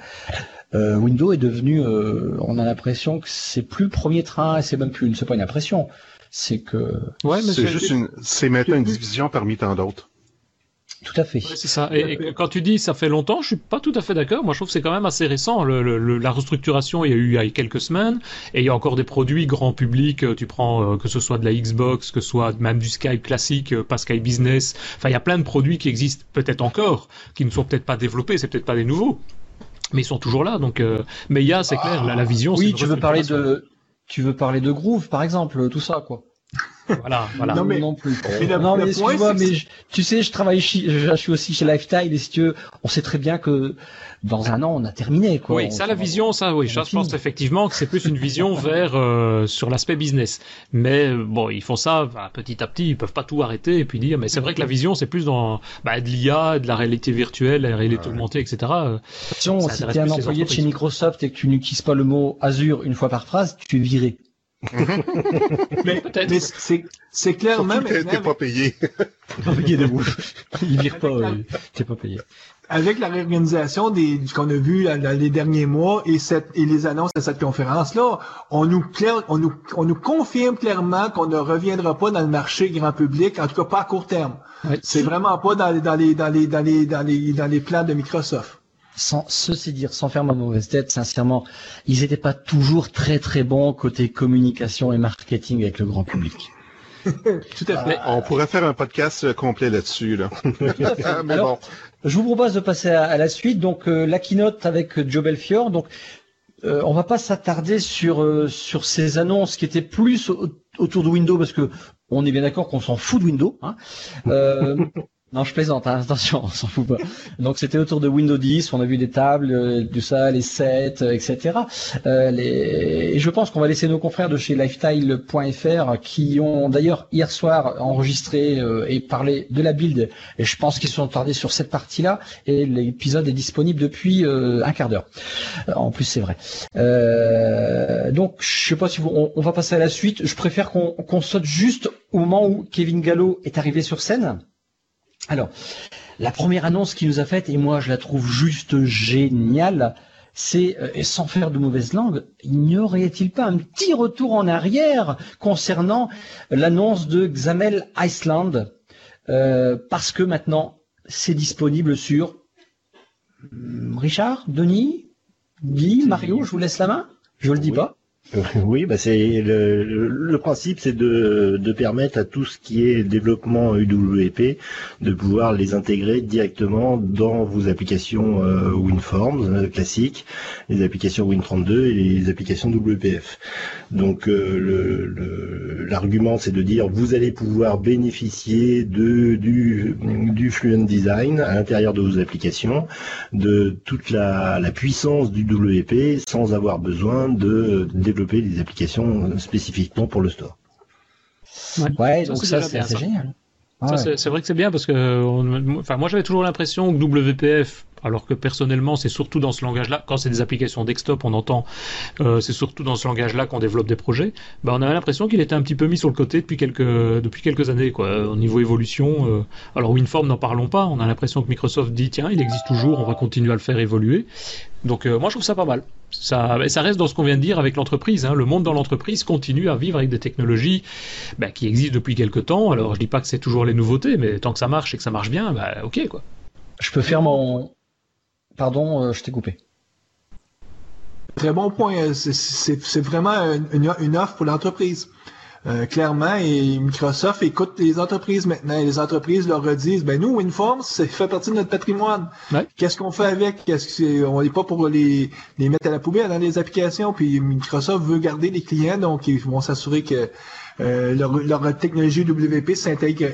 Euh, Windows est devenu, euh, on a l'impression que c'est plus le premier train et c'est même plus, c'est pas une impression, c'est que.
Ouais, mais c'est juste une, c'est maintenant une division parmi tant d'autres.
Tout à fait.
c'est ça. Et, quand tu dis ça fait longtemps, je suis pas tout à fait d'accord. Moi, je trouve que c'est quand même assez récent. Le, la restructuration, il y a eu il y a quelques semaines, et il y a encore des produits grand public. Euh, tu prends euh, que ce soit de la Xbox, que ce soit même du Skype classique, euh, pas Skype Business. Enfin, il y a plein de produits qui existent peut-être encore, qui ne sont peut-être pas développés. C'est peut-être pas des nouveaux, mais ils sont toujours là. Donc, mais il y a, c'est clair, la, la vision.
Oui, tu veux parler de, tu veux parler de Groove, par exemple, tout ça, quoi
voilà, voilà.
Non, mais, non plus. <laughs> non, mais excuse-moi, mais tu sais, je travaille, je, suis aussi chez Lifestyle et si tu veux, on sait très bien que dans un an, on a terminé, quoi.
Oui, ça, la vision, ça, oui, je pense effectivement que c'est plus une vision <laughs> vers, euh, sur l'aspect business. Mais, euh, bon, ils font ça, bah, petit à petit, ils peuvent pas tout arrêter et puis dire, mais c'est vrai que la vision, c'est plus dans, bah, de l'IA, de la réalité virtuelle, la réalité augmentée, etc.
Attention, si tu es un employé de chez Microsoft et que tu n'utilises pas le mot Azure une fois par phrase, tu es viré.
Mais, mais c'est clair même.
T'es pas payé.
pas payé de vous. Il vire pas. T'es pas payé.
Avec la réorganisation des qu'on a vu les derniers mois et cette et les annonces de cette conférence là, on nous clair, on nous on nous confirme clairement qu'on ne reviendra pas dans le marché grand public, en tout cas pas à court terme. c'est vraiment pas dans, dans les dans les dans les dans les dans les plans de Microsoft
sans ceci dire, sans faire ma mauvaise tête, sincèrement, ils n'étaient pas toujours très très bons côté communication et marketing avec le grand public. <laughs>
Tout à fait. On pourrait faire un podcast complet là-dessus. Là. <laughs> <laughs>
Mais bon. Je vous propose de passer à, la suite. Donc euh, la keynote avec Joe Belfior. Donc euh, on va pas s'attarder sur euh, sur ces annonces qui étaient plus autour de Windows parce que on est bien d'accord qu'on s'en fout de Windows. Hein. Euh, non, je plaisante, hein, <laughs> attention, on s'en fout pas. Donc c'était autour de Windows 10, on a vu des tables, euh, du ça, les sets, euh, etc. Euh, les... Et je pense qu'on va laisser nos confrères de chez lifestyle.fr qui ont d'ailleurs hier soir enregistré euh, et parlé de la build. Et je pense qu'ils sont tardés sur cette partie-là. Et l'épisode est disponible depuis un quart d'heure. En plus, c'est vrai. donc je sais pas si vous... on, va passer à la suite. Je préfère qu'on saute juste au moment où Kevin Gallo est arrivé sur scène. Alors, la première annonce qu'il nous a faite, et moi je la trouve juste géniale, c'est, euh, et sans faire de mauvaise langue, n'y aurait-il pas un petit retour en arrière concernant l'annonce de Xamel Iceland euh, Parce que maintenant, c'est disponible sur... Hmm, Richard Denis Guy Mario, je vous laisse la main? Je ne le dis pas. <laughs>
Oui, bah c'est le, le, principe, c'est de, de, permettre à tout ce qui est développement UWP de pouvoir les intégrer directement dans vos applications euh, WinForms euh, classiques, les applications Win32 et les applications WPF. Donc euh, l'argument, c'est de dire vous allez pouvoir bénéficier de du, du Fluent Design à l'intérieur de vos applications, de toute la, la puissance du WP sans avoir besoin de développer des applications spécifiquement pour le store.
Ouais, donc ça, c'est génial.
c'est vrai que c'est bien parce que, enfin, moi j'avais toujours l'impression que WPF alors que personnellement, c'est surtout dans ce langage-là, quand c'est des applications desktop, on entend, euh, c'est surtout dans ce langage-là qu'on développe des projets, bah, on a l'impression qu'il était un petit peu mis sur le côté depuis quelques, depuis quelques années, quoi, au niveau évolution. Euh. alors WinForm, n'en parlons pas, on a l'impression que Microsoft dit, tiens, il existe toujours, on va continuer à le faire évoluer. Donc euh, moi, je trouve ça pas mal. Ça, ça reste dans ce qu'on vient de dire avec l'entreprise. Hein. Le monde dans l'entreprise continue à vivre avec des technologies bah, qui existent depuis quelques temps. Alors je dis pas que c'est toujours les nouveautés, mais tant que ça marche et que ça marche bien, bah, ok quoi.
Je peux faire mon, Pardon, euh, je t'ai coupé.
Très bon point. C'est vraiment une, offre pour l'entreprise. Euh, clairement, et Microsoft écoute les entreprises maintenant. Et les entreprises leur redisent, ben nous, WinForms, ça fait partie de notre patrimoine. Qu'est-ce qu'on fait avec? Qu'est-ce que on n'est pas pour les, les mettre à la poubelle dans les applications. Puis Microsoft veut garder les clients, donc ils vont s'assurer que euh, leur, technologie WP s'intègre.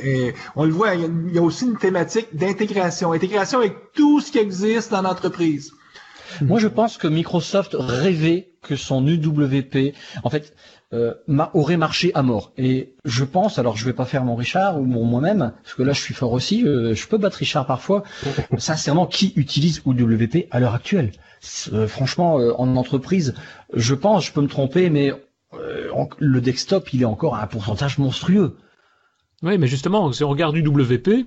on le voit, il y, a, aussi une thématique d'intégration. Intégration avec tout ce qui existe dans l'entreprise.
Moi, je pense que Microsoft rêvait que son UWP, en fait, euh, aurait marché à mort. Et je pense, alors je vais pas faire mon Richard ou mon moi-même, parce que là je suis fort aussi, euh, je peux battre Richard parfois. <laughs> Sincèrement, qui utilise UWP à l'heure actuelle? Franchement, en entreprise, je pense, je peux me tromper, mais euh, le desktop, il est encore à un pourcentage monstrueux.
Oui, mais justement, si on regarde UWP,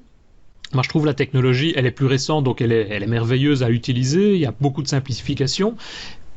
moi je trouve la technologie, elle est plus récente, donc elle est, elle est merveilleuse à utiliser, il y a beaucoup de simplification,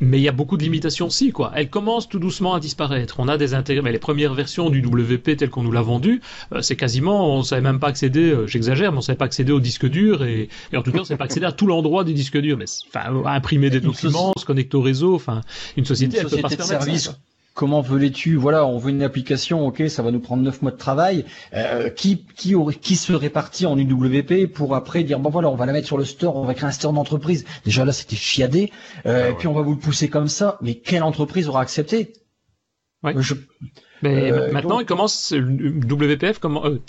mais il y a beaucoup de limitations aussi, quoi. Elle commence tout doucement à disparaître. On a des intérêts, mais les premières versions du WP telles qu'on nous l'a vendu, euh, c'est quasiment, on savait même pas accéder, euh, j'exagère, mais on savait pas accéder au disque dur et, en tout cas, on savait pas accéder à tout l'endroit du disque dur, mais enfin, imprimer des documents, se connecter au réseau, enfin, une société, elle peut pas se permettre ça,
comment veux-tu Voilà, on veut une application, ok, ça va nous prendre neuf mois de travail. Euh, qui qui aurait, qui se répartit en UWP pour après dire bon voilà, on va la mettre sur le store, on va créer un store d'entreprise. Déjà là, c'était chiadé. Euh, ah Puis on va vous le pousser comme ça. Mais quelle entreprise aura accepté?
Mais euh, maintenant, il commence, WPF,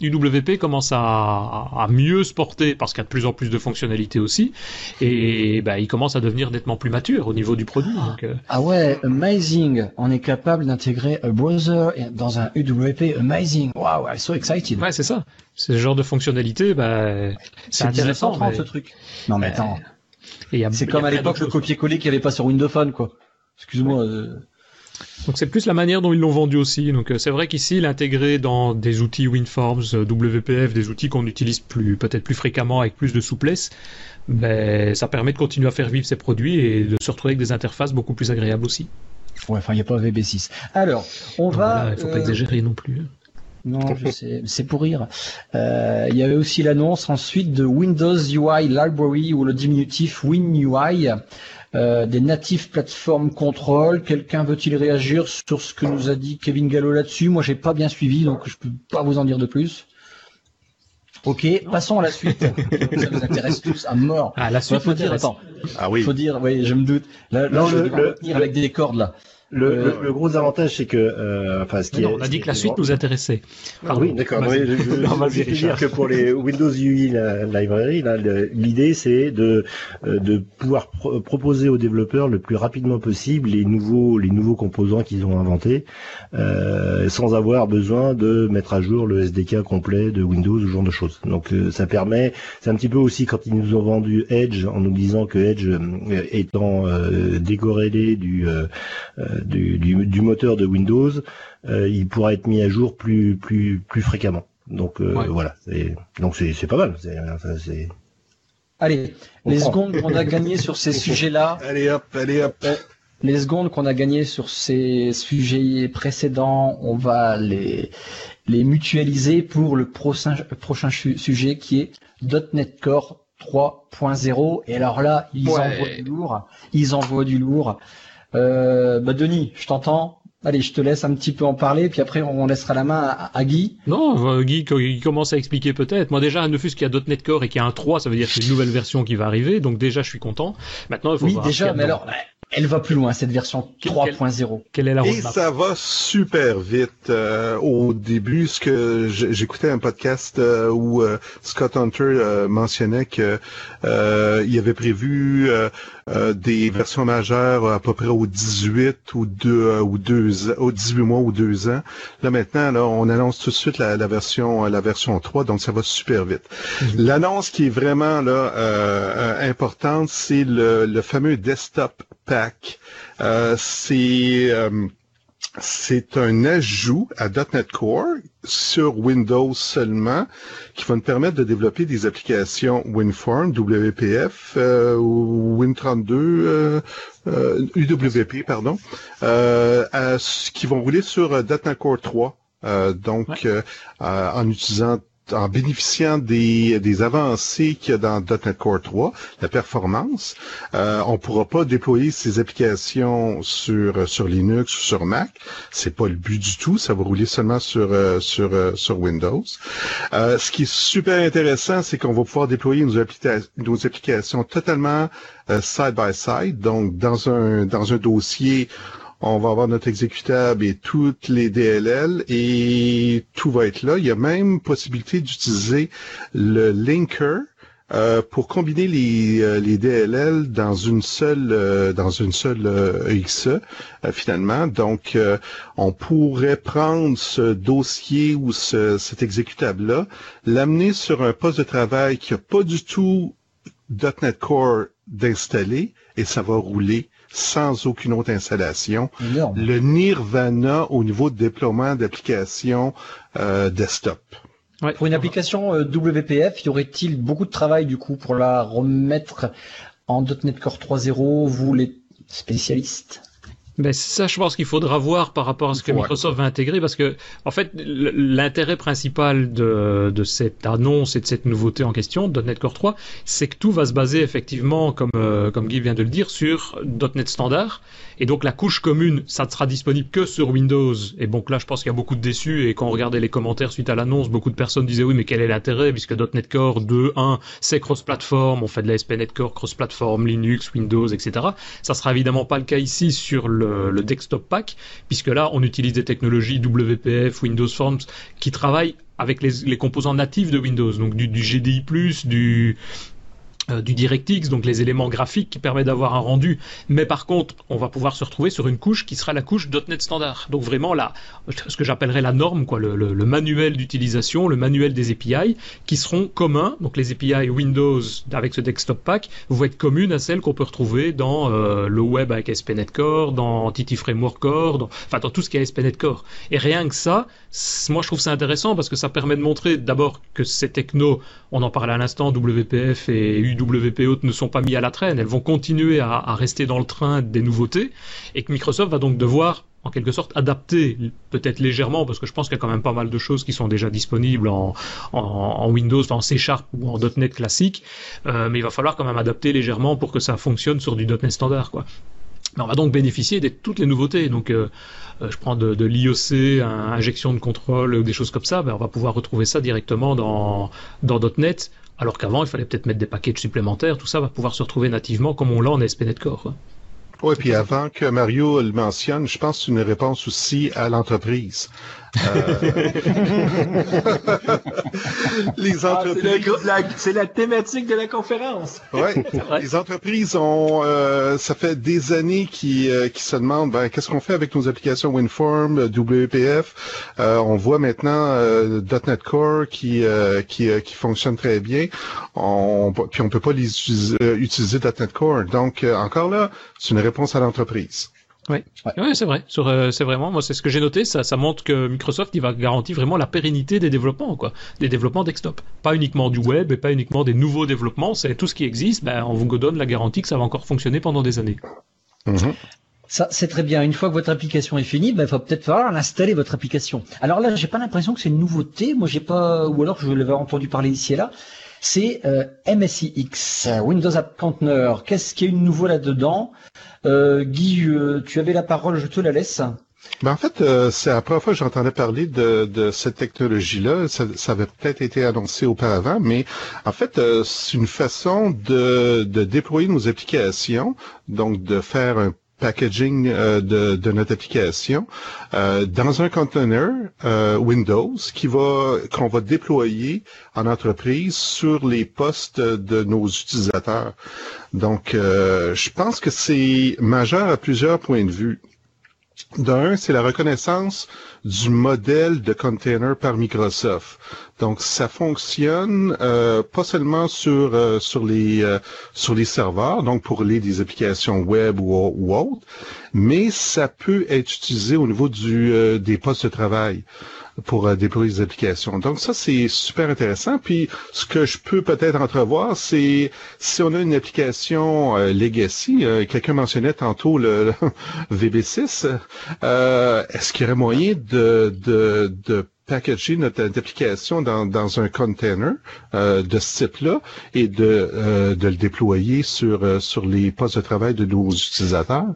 UWP euh, commence à, mieux se porter parce qu'il y a de plus en plus de fonctionnalités aussi, et bah, il commence à devenir nettement plus mature au niveau du produit.
Euh. Ah ouais, amazing! On est capable d'intégrer un browser dans un UWP, amazing! Wow, I'm so excited!
Ouais, c'est ça. Ce genre de fonctionnalité, bah, c'est intéressant.
ce truc. Non mais attends. C'est comme à l'époque le copier-coller qu'il n'y avait pas sur Windows Phone, quoi. Excuse-moi.
Donc c'est plus la manière dont ils l'ont vendu aussi. Donc euh, c'est vrai qu'ici, il intégré dans des outils WinForms, euh, WPF, des outils qu'on utilise plus peut-être plus fréquemment avec plus de souplesse, ça permet de continuer à faire vivre ces produits et de se retrouver avec des interfaces beaucoup plus agréables aussi.
Ouais, enfin il n'y a pas VB6. Alors, on va.
Il faut pas euh, exagérer non plus.
Non, je sais, c'est pour rire. Il y avait aussi l'annonce ensuite de Windows UI Library ou le diminutif WinUI euh, des natifs plateformes contrôle. Quelqu'un veut-il réagir sur ce que nous a dit Kevin Gallo là-dessus? Moi, j'ai pas bien suivi, donc je peux pas vous en dire de plus. Ok, passons à la suite. <laughs> ça nous intéresse tous à mort.
Ah, la suite.
faut dire, attends. Ah oui. Faut dire, oui, je me doute. Là, là je vais le, avec des cordes là.
Le, le, euh, le, gros avantage, c'est que, euh, enfin, ce qui
non, on a dit que la suite nous intéressait.
Ah oui, d'accord. je, je, <laughs> vais dire que pour les Windows UI Library, l'idée c'est de euh, de pouvoir proposer aux développeurs le plus rapidement possible les nouveaux les nouveaux composants qu'ils ont inventés, euh, sans avoir besoin de mettre à jour le SDK complet de Windows ou ce genre de choses. Donc euh, ça permet, c'est un petit peu aussi quand ils nous ont vendu Edge en nous disant que Edge étant décorrélé du du, du, moteur de Windows, euh, il pourra être mis à jour plus plus plus fréquemment. Donc euh, voilà, donc c'est c'est pas mal. C'est
Allez, les secondes qu'on a gagnées sur ces <laughs> sujets-là.
Allez hop, allez hop. Euh,
les secondes qu'on a gagnées sur ces sujets précédents, on va les les mutualiser pour le prochain prochain sujet qui est .NET Core 3.0. Et alors là, ils envoient du lourd. Ils envoient du lourd. Euh, bah Denis, je t'entends. Allez, je te laisse un petit peu en parler, puis après on laissera la main à, Guy.
Non, euh, Guy, il commence à expliquer peut-être. Moi déjà, ne fût qu'il y a .NET Core et qu'il y a un 3, ça veut dire que c'est une nouvelle version qui va arriver, donc déjà je suis content. Maintenant, il faut
oui, déjà, mais alors, elle va plus loin, cette version 3.0.
Quelle est la
Et ça va super vite. Euh, au début, ce que j'écoutais un podcast euh, où Scott Hunter mentionnait que il avait prévu euh, des versions majeures à peu près au 18 ou deux ou deux au 18 mois ou deux ans. Là maintenant, là, on annonce tout de suite la, version la version 3, donc ça va super vite. Mhm. L'annonce qui est vraiment là importante, c'est le, le fameux desktop pack. c'est c'est un ajout à .NET Core sur Windows seulement qui va nous permettre de développer des applications WinForm, WPF, euh, Win32, euh, euh, UWP, pardon, euh, qui vont rouler sur .NET Core 3. donc, en utilisant en bénéficiant des, des avancées qu'il y a dans .NET Core 3, la performance, euh, on pourra pas déployer ces applications sur sur Linux ou sur Mac. C'est pas le but du tout. Ça va rouler seulement sur euh, sur euh, sur Windows. Euh, ce qui est super intéressant, c'est qu'on va pouvoir déployer nos, nos applications totalement side by side. Donc dans un dans un dossier on va avoir notre exécutable et toutes les DLL et tout va être là. Il y a même possibilité d'utiliser le linker euh, pour combiner les, euh, DLL dans une seule euh, dans une seule EXE finalement. Donc on pourrait prendre ce dossier ou ce, cet exécutable là, l'amener sur un poste de travail qui n'a pas du tout .NET Core d'installer et ça va rouler sans aucune autre installation. Le nirvana au niveau de déploiement d'applications euh, desktop.
Pour une application euh, WPF, y aurait-il beaucoup de travail du coup pour la remettre en .NET Core 3.0, vous les spécialistes?
Ben, ça, je pense qu'il faudra voir par rapport à ce que Microsoft va intégrer, parce que, en fait, l'intérêt principal de, de, cette annonce et de cette nouveauté en question, .NET Core 3, c'est que tout va se baser effectivement, comme, euh, comme Guy vient de le dire, sur .NET Standard. Et donc, la couche commune, ça ne sera disponible que sur Windows. Et donc là, je pense qu'il y a beaucoup de déçus. Et quand on regardait les commentaires suite à l'annonce, beaucoup de personnes disaient oui, mais quel est l'intérêt, puisque .NET Core 2.1, c'est cross-platform, on fait de la SPNet Core cross-platform, Linux, Windows, etc. Ça sera évidemment pas le cas ici sur le le, desktop pack, puisque là, on utilise des technologies WPF, Windows Forms, qui travaillent avec les, composants natifs de Windows, donc du, du GDI+, du, du DirectX, donc les éléments graphiques qui permettent d'avoir un rendu. Mais par contre, on va pouvoir se retrouver sur une couche qui sera la couche .NET standard. Donc vraiment là, ce que j'appellerais la norme, quoi, le, le, manuel d'utilisation, le manuel des API, qui seront communs. Donc les API Windows avec ce desktop pack vont être communes à celles qu'on peut retrouver dans euh, le web avec SPNet Core, dans Entity Framework Core, dans, enfin dans tout ce qui est SPNet Core. Et rien que ça, moi je trouve ça intéressant parce que ça permet de montrer d'abord que ces technos, on en parlait à l'instant, WPF et WPO ne sont pas mis à la traîne, elles vont continuer à, rester dans le train des nouveautés, et que Microsoft va donc devoir en quelque sorte adapter peut-être légèrement parce que je pense qu'il y a quand même pas mal de choses qui sont déjà disponibles en, Windows, en C Sharp ou en .NET classique, euh, mais il va falloir quand même adapter légèrement pour que ça fonctionne sur du .NET standard quoi. on va donc bénéficier de toutes les nouveautés. Donc, euh, je prends de, l'IOC, injection de contrôle des choses comme ça, ben, on va pouvoir retrouver ça directement dans, dans .NET alors qu'avant, il fallait peut-être mettre des packages supplémentaires. Tout ça va pouvoir se retrouver nativement comme on l'a en ASP.NET Core.
Oui, puis avant que Mario le mentionne, je pense une réponse aussi à l'entreprise. Euh, <laughs>
les ah, entreprises. c'est la, thématique de la conférence.
oui, <laughs> les entreprises ont, euh, ça fait des années qui euh, qui se demandent, ben, qu'est-ce qu'on fait avec nos applications WinForm, WPF. on voit maintenant .NET Core qui qui qui fonctionne très bien. On, puis on peut pas les utiliser, utiliser .NET Core. Donc encore là, c'est une réponse à l'entreprise.
Oui, c'est vrai. Euh, c'est vraiment, moi, c'est ce que j'ai noté. Ça, ça montre que Microsoft, il va garantir vraiment la pérennité des développements, quoi, des développements desktop. Pas uniquement du web et pas uniquement des nouveaux développements. C'est tout ce qui existe. Ben, on vous donne la garantie que ça va encore fonctionner pendant des années.
Mm-hmm. Ça, c'est très bien. Une fois que votre application est finie, ben, il va peut-être falloir installer votre application. Alors là, j'ai pas l'impression que c'est une nouveauté. Moi, j'ai pas, ou alors je l'avais entendu parler ici et là c'est euh, MSIX, Windows App Container. Qu'est-ce qu'il y a une nouveau là-dedans? Euh, Guy, euh, tu avais la parole, je te la laisse.
Ben en fait, c'est la première fois que j'entendais parler de, cette technologie-là. Ça, avait peut-être été annoncé auparavant, mais en fait, c'est une façon de, de, déployer nos applications, donc de faire un packaging euh, de, notre application euh, dans un container euh, Windows qui va qu'on va déployer en entreprise sur les postes de nos utilisateurs. Donc, je pense que c'est majeur à plusieurs points de vue. D'un, c'est la reconnaissance du modèle de container par Microsoft. Donc, ça fonctionne euh, pas seulement sur euh, sur les euh, sur les serveurs, donc pour les des applications web ou, autres, mais ça peut être utilisé au niveau du des postes de travail pour euh, déployer des applications. Donc ça, c'est super intéressant. Puis ce que je peux peut-être entrevoir, c'est si on a une application euh, legacy, euh, quelqu'un mentionnait tantôt le, <laughs> VB6, est-ce qu'il y aurait moyen de, de, de packager notre, application dans, dans un container de ce type-là et de, de le déployer sur, sur les postes de travail de nos utilisateurs?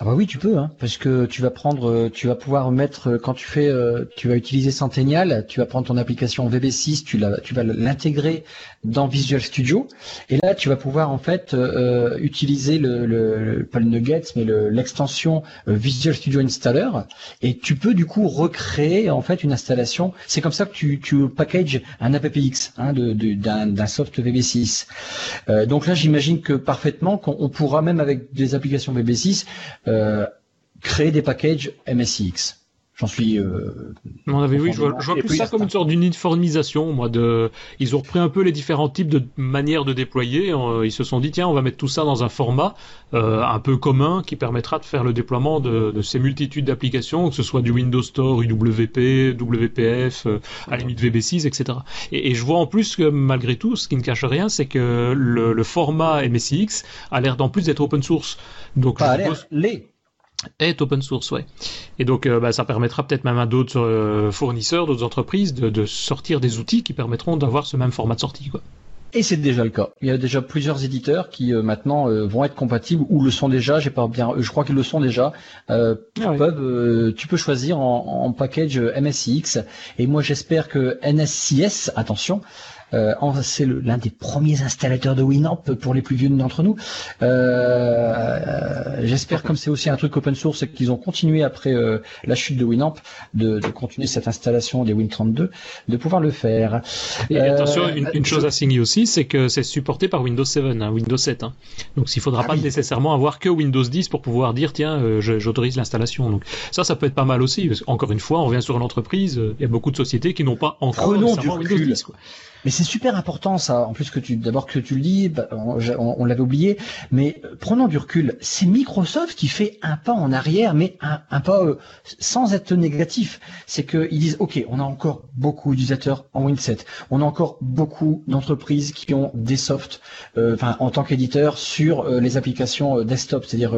Ah bah oui, tu peux, hein, parce que tu vas prendre, euh, tu vas pouvoir mettre euh, quand tu fais, euh, tu vas utiliser Centennial, tu vas prendre ton application VB6, tu vas l'intégrer dans Visual Studio, et là tu vas pouvoir en fait utiliser le, le, pas le Nuggets, mais l'extension Visual Studio Installer, et tu peux du coup recréer en fait une installation. C'est comme ça que tu, tu packages un AppX hein, de, d'un soft VB6. donc là, j'imagine que parfaitement, qu'on pourra même avec des applications VB6 euh, créer des packages MSIX. J'en suis. Euh,
avait, oui, je vois, plus ça comme une sorte d'uniformisation, moi. De, ils ont repris un peu les différents types de manières de déployer. Euh, ils se sont dit, tiens, on va mettre tout ça dans un format euh, un peu commun qui permettra de faire le déploiement de, de ces multitudes d'applications, que ce soit du Windows Store, UWP, WPF, euh, à la limite VB6, etc. Et, et, je vois en plus que malgré tout, ce qui ne cache rien, c'est que le, le, format MSIX a l'air d'en plus d'être open source.
Donc, Pas l'air, les
est open source, ouais. Et donc, euh, bah, ça permettra peut-être même à d'autres euh, fournisseurs, d'autres entreprises de, de, sortir des outils qui permettront d'avoir ce même format de sortie, quoi.
Et c'est déjà le cas. Il y a déjà plusieurs éditeurs qui euh, maintenant vont être compatibles ou le sont déjà. J'ai pas bien, je crois qu'ils le sont déjà. Ah peuvent, tu peux choisir en, en package MSIX. Et moi, j'espère que NSCS, attention, euh, c'est l'un des premiers installateurs de Winamp pour les plus vieux d'entre nous. Euh, j'espère, comme c'est aussi un truc open source, qu'ils ont continué après euh, la chute de Winamp de, continuer cette installation des Win32, de pouvoir le faire.
Et attention, une, chose à signer aussi, c'est que c'est supporté par Windows 7, hein, Windows 7. Hein. Donc, il faudra ah pas nécessairement avoir que Windows 10 pour pouvoir dire tiens, j'autorise l'installation. Donc ça, ça peut être pas mal aussi. encore une fois, on revient sur l'entreprise. Il y a beaucoup de sociétés qui n'ont pas encore
Windows 10. Quoi. Mais c'est super important ça. En plus que tu, d'abord que tu le dis, bah, on, l'avait oublié. Mais euh, prenons du recul. C'est Microsoft qui fait un pas en arrière, mais un, pas euh, sans être négatif. C'est qu'ils disent, ok, on a encore beaucoup d'utilisateurs en Win 7. On a encore beaucoup d'entreprises qui ont des softs, euh, enfin en tant qu'éditeur sur les applications desktop, c'est-à-dire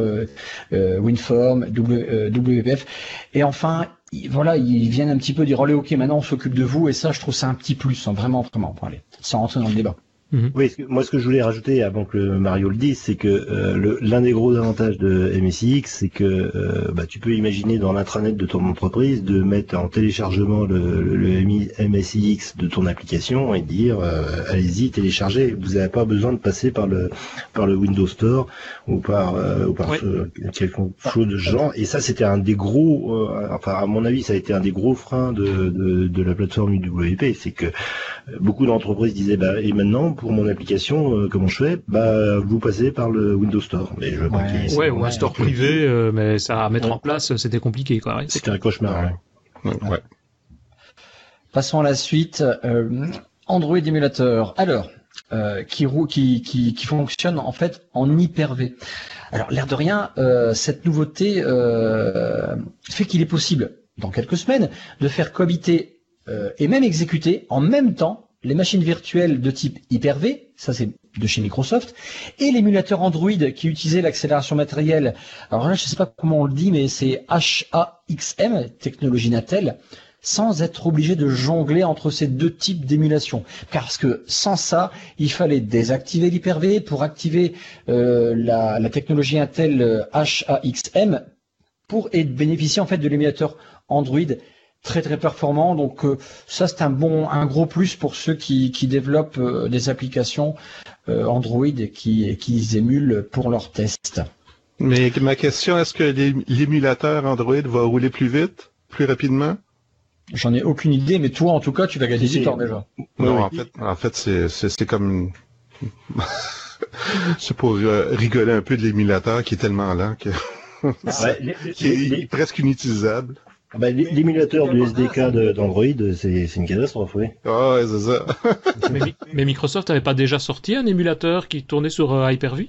WinForm, WPF. Et enfin, voilà, ils viennent un petit peu dire, allez, ok, maintenant on s'occupe de vous, et ça, je trouve ça un petit plus, hein, vraiment, vraiment, pour aller, sans rentrer dans le débat.
Mhm. Oui, moi ce que je voulais rajouter avant que Mario le dise, c'est que euh, l'un des gros avantages de MSIX, c'est que euh, bah, tu peux imaginer dans l'intranet de ton entreprise de mettre en téléchargement le, le, MSIX de ton application et dire euh, allez-y téléchargez. Vous n'avez pas besoin de passer par le par le Windows Store ou par ou par quelque chose de genre. Et ça c'était un des gros, enfin à mon avis ça a été un des gros freins de de, de la plateforme UWP, c'est que beaucoup d'entreprises disaient bah et maintenant pour mon application, euh, comment je fais? Bah, vous passez par le Windows Store.
Mais je ouais, ou un store privé, euh, mais ça à mettre en place, c'était compliqué, quoi.
c'était un cauchemar. Ouais.
Passons à la suite. Euh, Android émulateur. Alors, qui, qui, qui, qui, fonctionne en fait en Hyper-V. Alors, l'air de rien, cette nouveauté fait qu'il est possible, dans quelques semaines, de faire cohabiter et même exécuter en même temps les machines virtuelles de type Hyper-V, ça c'est de chez Microsoft, et l'émulateur Android qui utilisait l'accélération matérielle. Alors là, je ne sais pas comment on le dit, mais c'est HAXM, technologie Natel, sans être obligé de jongler entre ces deux types d'émulation. Parce que sans ça, il fallait désactiver l'Hyper-V pour activer euh, la, la, technologie Intel HAXM pour bénéficier en fait de l'émulateur Android très très performant. Donc euh, ça c'est un bon, un gros plus pour ceux qui, qui développent euh, des applications euh, Android et qui, qui émulent pour leurs tests.
Mais ma question, est-ce que l'émulateur Android va rouler plus vite, plus rapidement?
J'en ai aucune idée, mais toi, en tout cas, tu vas gagner du temps déjà.
Non, en fait, en fait, c'est comme <laughs> c'est pour euh, rigoler un peu de l'émulateur qui est tellement lent que qui <laughs> est presque inutilisable.
Ah ben, l'émulateur du SDK d'Android, c'est une catastrophe, oui.
Ah ouais, c'est ça. <laughs>
mais, Microsoft n'avait pas déjà sorti un émulateur qui tournait sur euh, Hyper-V?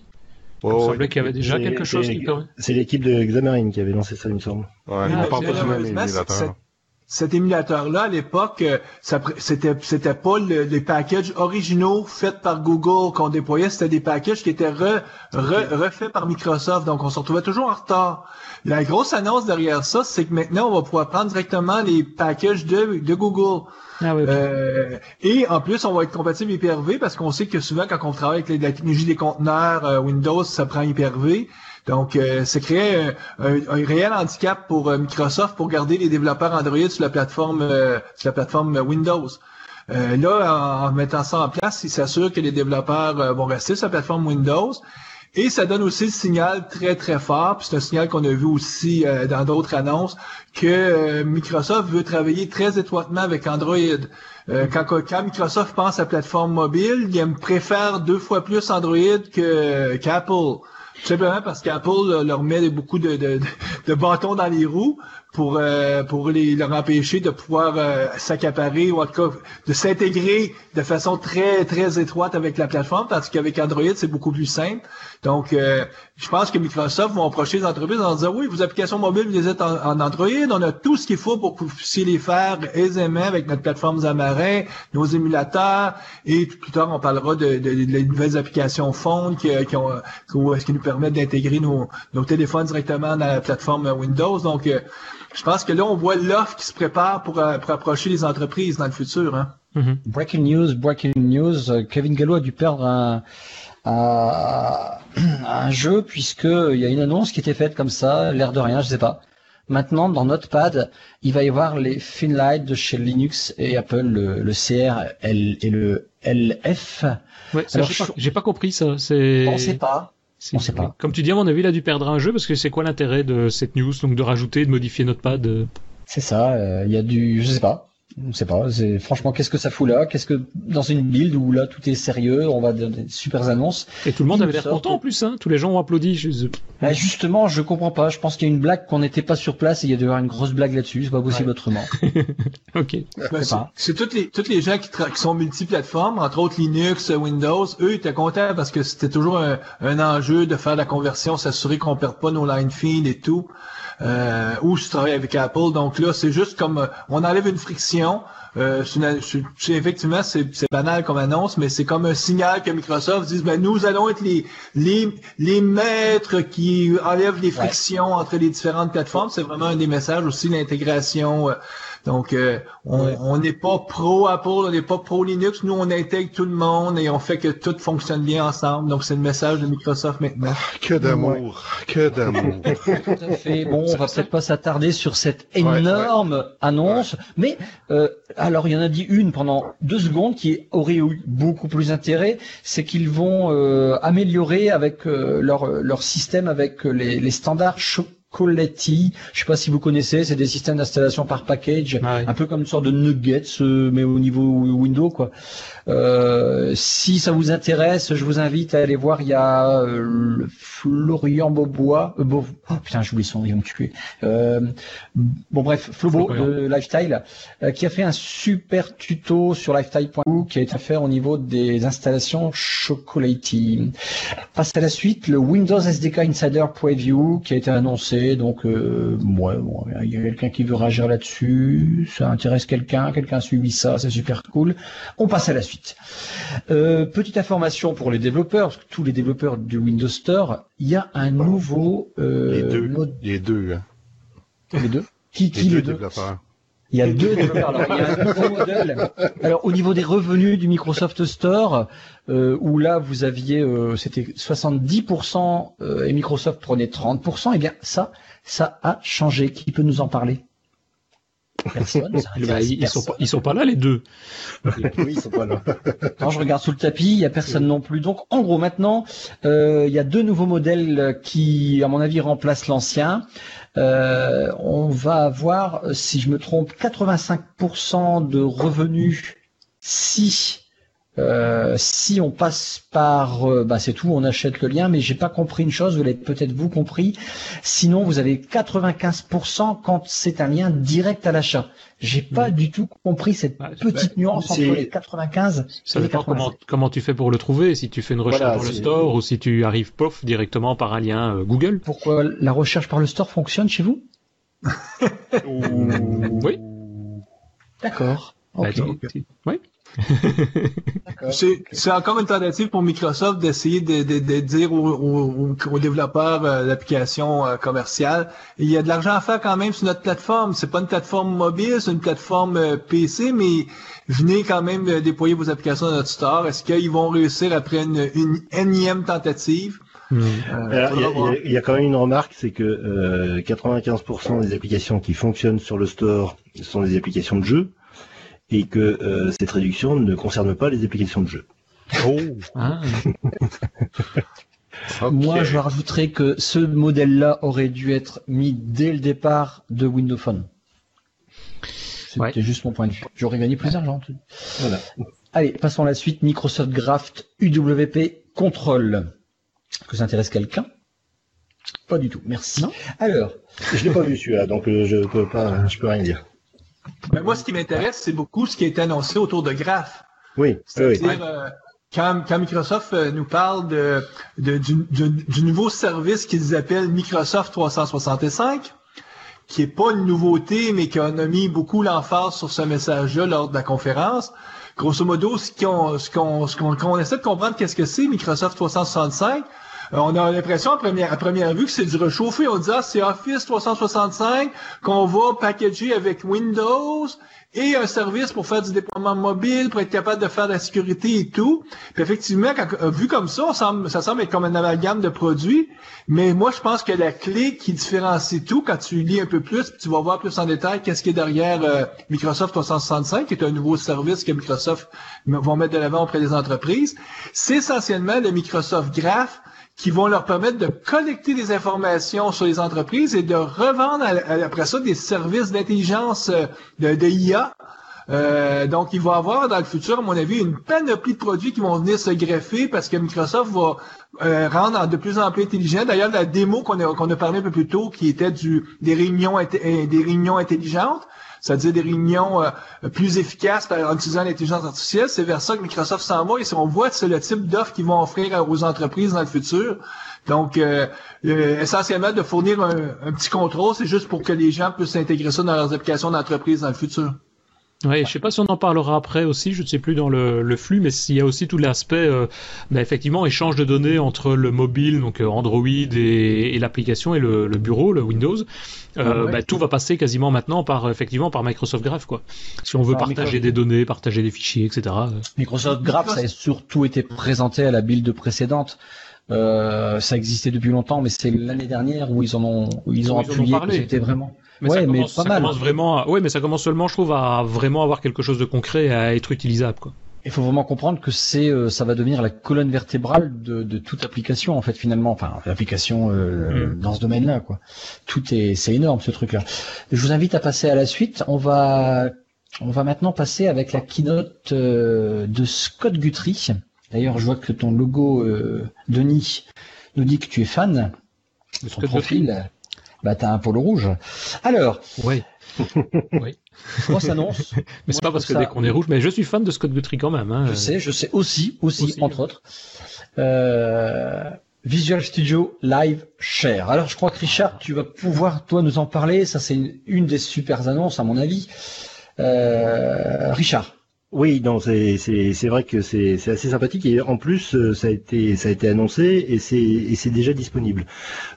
Il me semblait qu'il y avait déjà quelque chose qui
C'est l'équipe de Xamarin qui avait lancé ça, il me semble.
Ouais, ah, pas du même émulateur
cet émulateur-là, à l'époque, euh, c'était c'était pas les packages originaux faits par Google qu'on déployait, c'était des packages qui étaient refaits par Microsoft. Donc, on se retrouvait toujours en retard. La grosse annonce derrière ça, c'est que maintenant, on va pouvoir prendre directement les packages de, de Google. Ah euh, et en plus, on va être compatible Hyper-V parce qu'on sait que souvent, quand on travaille avec la technologie des conteneurs euh, Windows, ça prend Hyper-V. Donc, euh, c'est créé un, réel handicap pour euh, Microsoft pour garder les développeurs Android sur la plateforme euh, sur la plateforme Windows. là, en, mettant ça en place, il s'assure que les développeurs vont rester sur la plateforme Windows. Et ça donne aussi le signal très très fort, puis c'est un signal qu'on a vu aussi dans d'autres annonces, que Microsoft veut travailler très étroitement avec Android. quand, quand, Microsoft pense à plateforme mobile, il préfère deux fois plus Android qu'Apple. Simplement parce qu'Apple leur met beaucoup de, de, de, bâtons dans les roues pour euh, pour les, leur empêcher de pouvoir euh, s'accaparer ou en tout cas de s'intégrer de façon très très étroite avec la plateforme parce qu'avec Android c'est beaucoup plus simple. Donc euh, je pense que Microsoft vont approcher les entreprises en disant oui vos applications mobiles vous les êtes en, Android on a tout ce qu'il faut pour que vous puissiez les faire aisément avec notre plateforme Xamarin, nos émulateurs et plus tard on parlera de, de, nouvelles applications Phone qui, qui, ont, qui nous permettent d'intégrer nos, nos téléphones directement dans la plateforme Windows. Donc je pense que là, on voit l'offre qui se prépare pour, euh, pour, approcher les entreprises dans le futur. Hein.
Mm-hmm. Breaking news, breaking news. Euh, Kevin Gallo a dû perdre un, un, un jeu puisqu'il y a une annonce qui était faite comme ça, l'air de rien, je sais pas. Maintenant, dans Notepad, il va y avoir les Finlight de chez Linux et Apple, le, le CR et le LF.
Ouais, j'ai pas, compris ça. C'est.
On sait pas. On sait pas.
Comme tu dis, à mon avis, il a dû perdre un jeu parce que c'est quoi l'intérêt de cette news donc de rajouter, de modifier notre pad euh
C'est ça. Euh, il y a du, je sais pas. Je sais pas. C'est franchement, qu'est-ce que ça fout là? Qu'est-ce que dans une build où là tout est sérieux, on va donner des super annonces.
Et tout le monde avait l'air content en plus. Hein Tous les gens ont applaudi.
Bah, justement, je comprends pas. Je pense qu'il y a une blague qu'on n'était pas sur place et il y a avoir une grosse blague là-dessus. C'est pas possible autrement. <laughs>
ok.
Bah, c'est toutes les toutes les gens qui, qui sont multiplateformes, entre autres Linux, Windows. Eux étaient contents parce que c'était toujours un, un, enjeu de faire la conversion, s'assurer qu'on perd pas nos line feed et tout euh, ou je travaille avec Apple. Donc là, c'est juste comme euh, on enlève une friction. Euh, c'est effectivement, c'est banal comme annonce, mais c'est comme un signal que Microsoft dise, ben, nous allons être les, les, les maîtres qui enlèvent les frictions entre les différentes plateformes. C'est vraiment un des messages aussi, l'intégration. Euh, donc, euh, on n'est pas pro Apple, on n'est pas pro Linux. Nous, on intègre tout le monde et on fait que tout fonctionne bien ensemble. Donc, c'est le message de Microsoft maintenant. Ah,
que d'amour, que d'amour. <laughs>
tout à fait. Bon, on va peut-être pas s'attarder sur cette énorme annonce, mais euh, alors il y en a dit une pendant deux secondes qui aurait eu beaucoup plus intérêt, c'est qu'ils vont euh, améliorer avec leur leur système avec les, les standards Coletti. Je sais pas si vous connaissez, c'est des systèmes d'installation par package, ah un peu comme une sorte de nuggets, euh, mais au niveau Windows quoi. Euh, si ça vous intéresse, je vous invite à aller voir. Il y a euh, Florian Bobois. oh putain, j'oublie son nom, me tuer. bon bref, Flobo de Lifestyle, qui a fait un super tuto sur lifestyle.com qui a été fait au niveau des installations Chocolatey. Passe à la suite, le Windows SDK Insider Preview qui a été annoncé. Donc, euh, ouais, bon, il y a quelqu'un qui veut réagir là-dessus. Ça intéresse quelqu'un. Quelqu'un a suivi ça. C'est super cool. On passe à la suite. Euh, petite information pour les développeurs, parce que tous les développeurs du Windows Store, il y a un nouveau.
Euh, les deux. Les deux.
Les deux. Qui, qui les, deux, développeurs. Il y a deux développeurs. Alors, il y a un nouveau <laughs> modèle. Alors, au niveau des revenus du Microsoft Store, euh, où là, vous aviez, euh, c'était 70% euh, et Microsoft prenait 30%, eh bien, ça, ça a changé. Qui peut nous en parler? Personne.
Bah, ils, sont pas, ils sont pas là les deux.
oui, ils sont pas là. <laughs>
Quand je regarde sous le tapis, il y a personne non plus. Donc en gros maintenant, euh, il y a deux nouveaux modèles qui, à mon avis, remplacent l'ancien. Euh, on va avoir, si je me trompe, 85% de revenus si euh, si on passe par, euh, bah c'est tout, on achète le lien, mais j'ai pas compris une chose, vous l'avez peut-être vous compris. Sinon, vous avez 95% quand c'est un lien direct à l'achat. J'ai pas du tout compris cette bah, petite nuance entre les 95
Ça dépend comment, comment tu fais pour le trouver, si tu fais une recherche dans le store ou si tu arrives pof directement par un lien euh, Google.
Pourquoi la recherche par le store fonctionne chez vous? <laughs>
Oui.
D'accord.
Bah, oui.
C'est encore une tentative pour Microsoft d'essayer de, de, de, dire aux, aux, développeurs euh, d'applications euh, commerciales, il y a de l'argent à faire quand même sur notre plateforme. C'est pas une plateforme mobile, c'est une plateforme euh, PC, mais venez quand même déployer vos applications dans notre store. Est-ce qu'ils vont réussir après une, une énième tentative?
Hmm. il, y a, quand même une remarque, c'est que 95% des applications qui fonctionnent sur le store sont des applications de jeu et que euh, cette réduction ne concerne pas les applications de jeu.
Oh. Ah. <laughs>
Moi, je rajouterais que ce modèle-là aurait dû être mis dès le départ de Windows Phone. C'était juste mon point de vue. J'aurais gagné plus d'argent. Voilà. Allez, passons à la suite. Microsoft Graph UWP Control. Que ça intéresse quelqu'un? Pas du tout. Merci. Alors,
je l'ai pas vu celui-là, donc euh, je peux pas, je peux rien dire.
Ben, moi, ce qui m'intéresse, c'est beaucoup ce qui a été annoncé autour de Graph.
Oui.
C'est-à-dire, euh, quand, Microsoft euh, nous parle de, du, nouveau service qu'ils appellent Microsoft 365, qui est pas une nouveauté, mais qui a mis beaucoup l'emphase sur ce message-là lors de la conférence. Grosso modo, ce qu'on, ce qu'on, ce qu'on, essaie de comprendre qu'est-ce que c'est Microsoft 365, euh, on a l'impression à première, vue que c'est du réchauffé. On dit, ah, c'est Office 365 qu'on va packager avec Windows et un service pour faire du déploiement mobile, pour être capable de faire de la sécurité et tout. Puis effectivement, euh, vu comme ça, ça semble être comme un amalgame de produits. Mais moi, je pense que la clé qui différencie tout, quand tu lis un peu plus, tu vas voir plus en détail qu'est-ce qui est derrière euh, Microsoft 365, qui est un nouveau service que Microsoft va mettre de l'avant auprès des entreprises, c'est essentiellement le Microsoft Graph qui vont leur permettre de collecter des informations sur les entreprises et de revendre après ça des services d'intelligence euh, de, de IA. Euh, donc, il va avoir dans le futur, à mon avis, une panoplie de produits qui vont venir se greffer parce que Microsoft va euh, rendre de plus en plus intelligent. D'ailleurs, la démo qu'on a, qu'on a parlé un peu plus tôt, qui était du, des réunions, des réunions intelligentes, c'est-à-dire des réunions euh, plus efficaces en utilisant l'intelligence artificielle. C'est vers ça que Microsoft s'en va et on voit c'est le type d'offre qu'ils vont offrir aux entreprises dans le futur. Donc, euh, euh, essentiellement, de fournir un, petit contrôle, c'est juste pour que les gens puissent intégrer ça dans leurs applications d'entreprise dans le futur.
Oui, je sais pas si on en parlera après aussi, je ne sais plus dans le, flux, mais il y a aussi tout l'aspect, bah, effectivement, échange de données entre le mobile, donc Android et, l'application et le, bureau, le Windows. Euh, bah, tout va passer quasiment maintenant par effectivement par Microsoft Graph quoi. Si on veut partager des données, partager des fichiers, etc.
Microsoft Graph, ça a surtout été présenté à la build précédente. Euh, ça existait depuis longtemps, mais c'est l'année dernière où ils en ont, où ils ont appuyé. C'était vraiment.
Mais ouais, mais pas mal. vraiment. À... Ouais, mais ça commence seulement, je trouve, à vraiment avoir quelque chose de concret, à être utilisable, quoi
il faut vraiment comprendre que c'est, euh, ça va devenir la colonne vertébrale de, de toute application en fait finalement, enfin l'application euh, mm. dans ce domaine-là quoi. Tout est, c'est énorme ce truc-là. Je vous invite à passer à la suite. On va, on va maintenant passer avec la keynote euh, de Scott Guthrie. D'ailleurs, je vois que ton logo, Denis, nous dit que tu es fan de son profil. Bah, t'as un polo rouge. Alors.
Oui. <laughs> oui.
Grosse annonce. <laughs>
mais c'est pas parce que dès qu'on est rouge, mais je suis fan de Scott Guthrie quand même. Hein.
Je sais, je sais aussi, aussi, entre autres. Euh, Visual Studio Live Share. Alors je crois que Richard, tu vas pouvoir toi nous en parler. Ça c'est une, des super annonces à mon avis. Euh, Richard.
Oui, non, c'est c'est vrai que c'est assez sympathique et en plus euh, ça a été ça a été annoncé et c'est et c'est déjà disponible.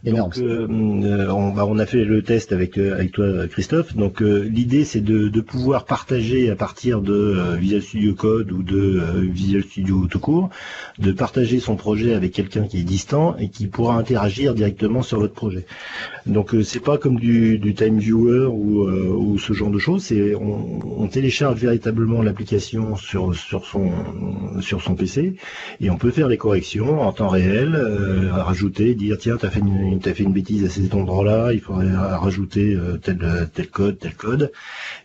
Donc euh, euh, on, bah, on a fait le test avec avec toi Christophe. Donc l'idée c'est de, de pouvoir partager à partir de Visual Studio Code ou de Visual Studio tout court, de partager son projet avec quelqu'un qui est distant et qui pourra interagir directement sur votre projet. Donc c'est pas comme du, du Time Viewer ou, ou ce genre de choses. C'est on, on télécharge véritablement l'application sur, son, PC et on peut faire les corrections en temps réel, euh, rajouter, dire tiens, tu as, fait une, as fait une bêtise à cet endroit-là, il faudrait rajouter euh, tel, tel code, tel code.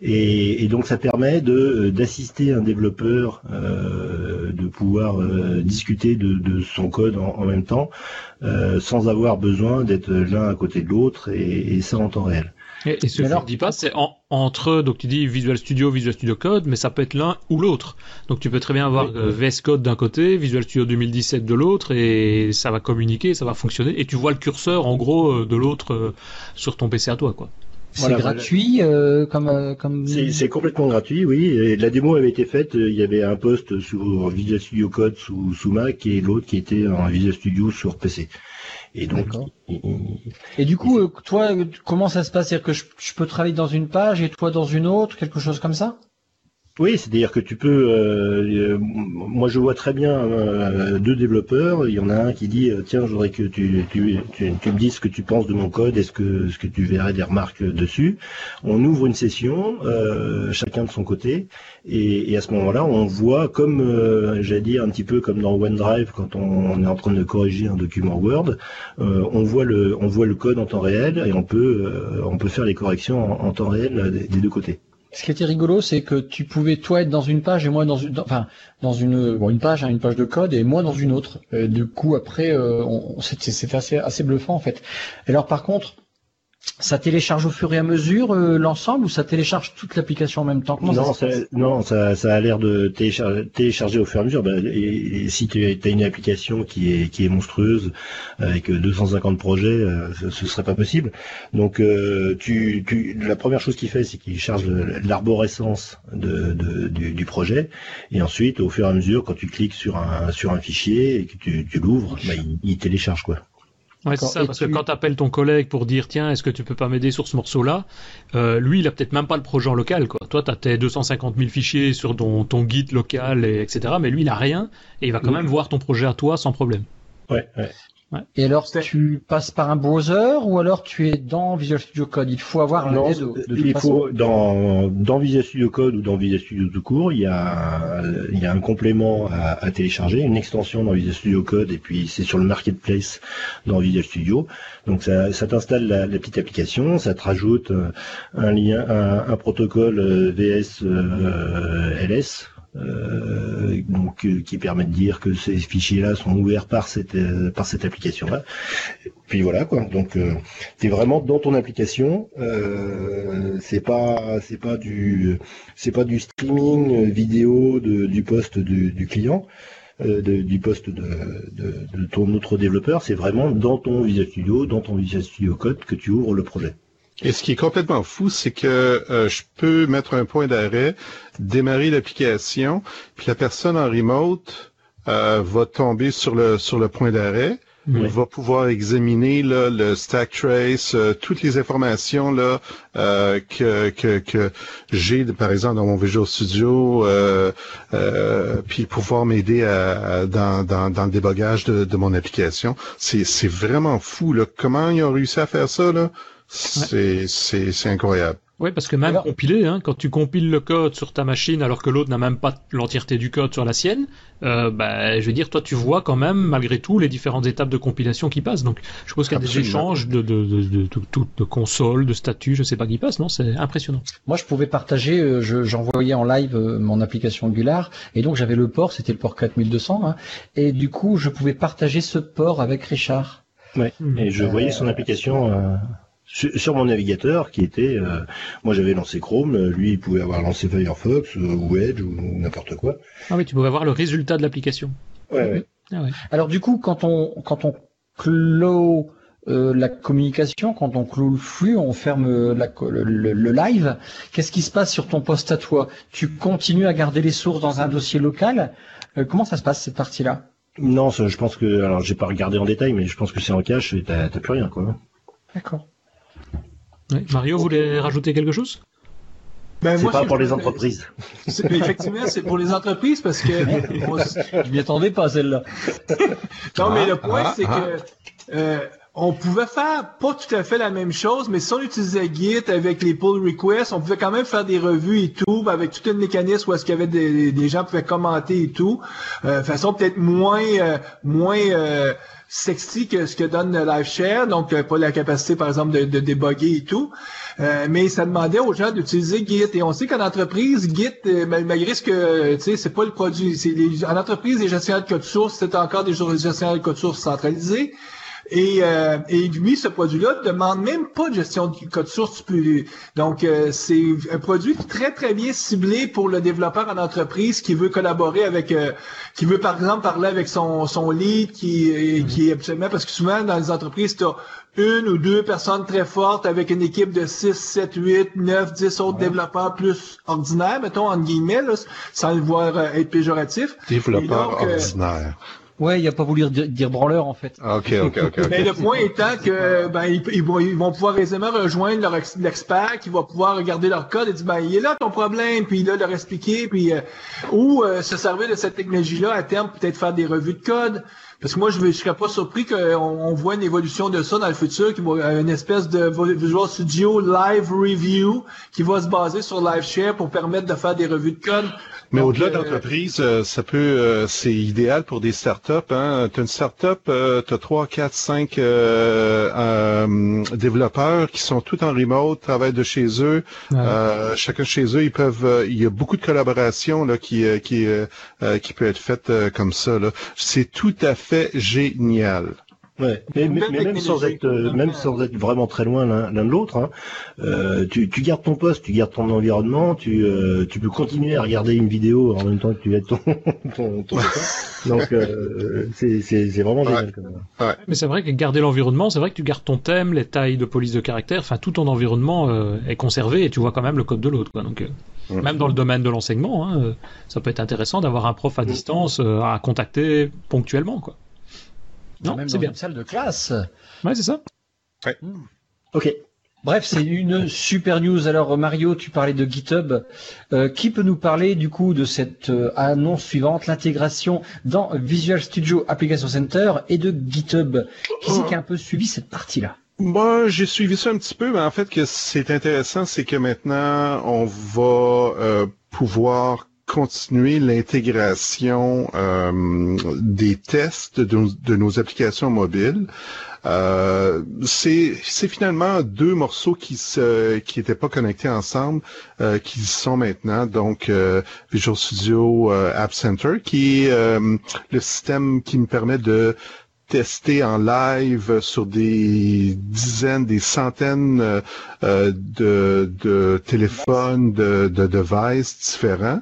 Et, donc ça permet de d'assister un développeur, euh, de pouvoir discuter de, son code en, même temps, sans avoir besoin d'être l'un à côté de l'autre et, et ça en temps réel.
Et, ce que alors, dis pas, c'est entre, donc tu dis Visual Studio, Visual Studio Code, mais ça peut être l'un ou l'autre. Donc tu peux très bien avoir euh, VS Code d'un côté, Visual Studio 2017 de l'autre, et ça va communiquer, ça va fonctionner, et tu vois le curseur en gros euh, de l'autre euh, sur ton PC à toi, quoi.
C'est gratuit comme comme.
C'est complètement gratuit, oui. Et la démo avait été faite. Il y avait un poste sur Visual Studio Code sous, sous Mac et l'autre qui était en Visual Studio sur PC.
Et donc, et du coup, euh, toi, comment ça se passe? C'est-à-dire que je, je, peux travailler dans une page et toi dans une autre, quelque chose comme ça?
Oui, c'est-à-dire que tu peux. Euh, euh, moi, je vois très bien euh, deux développeurs. Il y en a un qui dit tiens, je voudrais que tu, me dises ce que tu penses de mon code. Est-ce que que tu verrais des remarques dessus On ouvre une session, chacun de son côté, et, et à ce moment-là, on voit comme j'allais dire un petit peu comme dans OneDrive quand on, est en train de corriger un document Word, on voit le on voit le code en temps réel et on peut on peut faire les corrections en, temps réel des deux côtés.
Ce qui était rigolo, c'est que tu pouvais toi être dans une page et moi dans une, enfin dans une, bon, une page, hein, une page de code et moi dans une autre. du coup après, euh, c'était assez assez bluffant en fait. Et alors par contre, ça télécharge au fur et à mesure euh, l'ensemble ou ça télécharge toute l'application en même temps?
Non, ça, non, ça, ça a l'air de télécharger, télécharger, au fur et à mesure. Bah, et, si tu as une application qui est qui est monstrueuse avec 250 projets, euh, ce, ce serait pas possible. Donc, euh, tu, tu, la première chose qu'il fait, c'est qu'il charge l'arborescence de, de, du, du, projet, et ensuite, au fur et à mesure, quand tu cliques sur un sur un fichier et que tu, tu l'ouvres, bah, il, il télécharge quoi.
Ouais, c'est ça, parce que quand tu appelles ton collègue pour dire tiens, est-ce que tu peux pas m'aider sur ce morceau-là, euh, lui, il a peut-être même pas le projet en local, quoi. Toi, tu as tes 250 000 fichiers sur ton, ton guide local, et, etc. Mais lui, il a rien, et il va quand même voir ton projet à toi sans problème.
Ouais, ouais.
Et alors, tu passes par un browser ou alors tu es dans Visual Studio Code? Il faut avoir un
de, de il faut dans dans Visual Studio Code ou dans Visual Studio tout court, il y a il y a un complément à, télécharger, une extension dans Visual Studio Code et puis c'est sur le marketplace dans Visual Studio. Donc ça, ça t'installe la, petite application, ça te rajoute euh, un lien, un, protocole euh, VS euh, LS euh, donc euh, qui permet de dire que ces fichiers-là sont ouverts par cette euh, par cette application-là. Puis voilà quoi. Donc tu es vraiment dans ton application. c'est pas c'est pas du c'est pas du streaming vidéo de, du poste du, du client. du poste de, de, de, ton autre développeur, c'est vraiment dans ton Visual Studio, dans ton Visual Studio Code que tu ouvres le projet.
Et ce qui est complètement fou, c'est que euh, je peux mettre un point d'arrêt, démarrer l'application, puis la personne en remote euh, va tomber sur le sur le point d'arrêt. va pouvoir examiner le stack trace, euh, toutes les informations là que, que, que j'ai, par exemple, dans mon Visual Studio, puis pouvoir m'aider dans, dans, dans, le débogage de, de mon application. C'est vraiment fou. Là. Comment ils ont réussi à faire ça? Là? C'est incroyable.
Oui, parce que même compiler, hein, quand tu compiles le code sur ta machine alors que l'autre n'a même pas l'entièreté du code sur la sienne, euh, bah, je veux dire, toi tu vois quand même malgré tout les différentes étapes de compilation qui passent. Donc je suppose qu'il y a des échanges de, de, de, de, de, consoles, de statuts, je sais pas qui passent, non? C'est impressionnant.
Moi je pouvais partager, euh, j'envoyais en live euh, mon application Angular et donc j'avais le port, c'était le port 4200, hein, et du coup je pouvais partager ce port avec Richard.
Ouais, et je voyais son application sur, mon navigateur qui était, euh, moi j'avais lancé Chrome, lui il pouvait avoir lancé Firefox euh, ou Edge ou n'importe quoi.
Ah oui, tu pouvais avoir le résultat de l'application.
Ouais,
Ah ouais. Alors du coup, quand on quand on clôt euh, la communication, quand on cloue le flux, on ferme le, live. Qu'est-ce qui se passe sur ton poste à toi? Tu continues à garder les sources dans un dossier local? Euh, Comment ça se passe cette partie-là?
Non, je pense que alors j'ai pas regardé en détail, mais je pense que c'est en cache et t'as plus rien quoi.
D'accord.
Mario voulait rajouter quelque chose?
Ben, c'est pas pour les entreprises. <laughs>
Effectivement, c'est pour les entreprises parce que <laughs>
je m'y attendais pas celle-là.
non, mais le point ah, c'est ah. que euh, on pouvait faire pas tout à fait la même chose, mais si on utilisait Git avec les pull requests, on pouvait quand même faire des revues et tout, avec tout un mécanisme où est-ce qu'il y avait des, des, gens pouvaient commenter et tout, euh, façon peut-être moins euh, moins euh, sexy que ce que donne LiveShare, donc euh, pas la capacité par exemple de, de débugger et tout. mais ça demandait aux gens d'utiliser Git. Et on sait qu'en entreprise, Git, malgré ce que, tu sais, c'est pas le produit. C'est en entreprise, les gestionnaires de code source, c'est encore des gestionnaires de code source centralisés. Et, euh, et lui, ce produit-là ne demande même pas de gestion de code source. Donc, euh, c'est un produit très, très bien ciblé pour le développeur en entreprise qui veut collaborer avec, euh, qui veut par exemple parler avec son, son lead, qui, qui est absolument, parce que souvent dans les entreprises, tu as une ou deux personnes très fortes avec une équipe de 6, 7, 8, 9, 10 autres développeurs plus ordinaires, mettons, en guillemets, sans le voir être péjoratif.
Développeur ordinaire.
Ouais, il a pas voulu dire, branleur en fait.
Ah, ok, ok, ok.
Mais le point étant que ben ils, vont, pouvoir aisément rejoindre leur l'expert qui va pouvoir regarder leur code et dire ben il est là ton problème, puis là leur expliquer, puis euh, ou euh, se servir de cette technologie-là à terme peut-être faire des revues de code. Parce que moi, je ne serais pas surpris qu'on on voit une évolution de ça dans le futur, qui va une espèce de Visual Studio Live Review qui va se baser sur LiveShare pour permettre de faire des revues de code
mais au-delà d'entreprise, euh, ça peut, euh, c'est idéal pour des startups. Hein. Tu as une startup, euh, tu as 3, 4, 5 développeurs qui sont tous en remote, travaillent de chez eux. chacun chez eux, ils peuvent. il y a beaucoup de collaboration là qui qui qui peut être faite comme ça. C'est tout à fait génial.
Ouais, mais, même, sans être, même sans être vraiment très loin l'un de l'autre, hein, euh, tu, tu, gardes ton poste, tu gardes ton environnement, tu, euh, tu peux continuer à regarder une vidéo en même temps que tu as <laughs> ton, ton, ton Donc euh, c'est vraiment génial.
Ouais. Mais c'est vrai que garder l'environnement, c'est vrai que tu gardes ton thème, les tailles de police de caractère, enfin tout ton environnement euh, est conservé et tu vois quand même le code de l'autre. Donc euh, même dans le domaine de l'enseignement, hein, ça peut être intéressant d'avoir un prof à distance à contacter ponctuellement, quoi.
Non, même dans bien. une salle de classe.
Ouais, c'est ça.
Ouais. Hmm.
Ok. Bref, c'est une super news. Alors Mario, tu parlais de GitHub. Euh, qui peut nous parler du coup de cette euh, annonce suivante, l'intégration dans Visual Studio Application Center et de GitHub? Qui c'est qui a un peu suivi cette partie-là?
Moi, j'ai suivi ça un petit peu, mais en fait, que c'est intéressant, c'est que maintenant, on va euh, pouvoir continuer l'intégration euh, des tests de nos, applications mobiles. Euh, c'est finalement deux morceaux qui se qui étaient pas connectés ensemble euh, qui sont maintenant donc Visual Studio App Center qui est le système qui me permet de tester en live sur des dizaines, des centaines de, de téléphones, de, de devices différents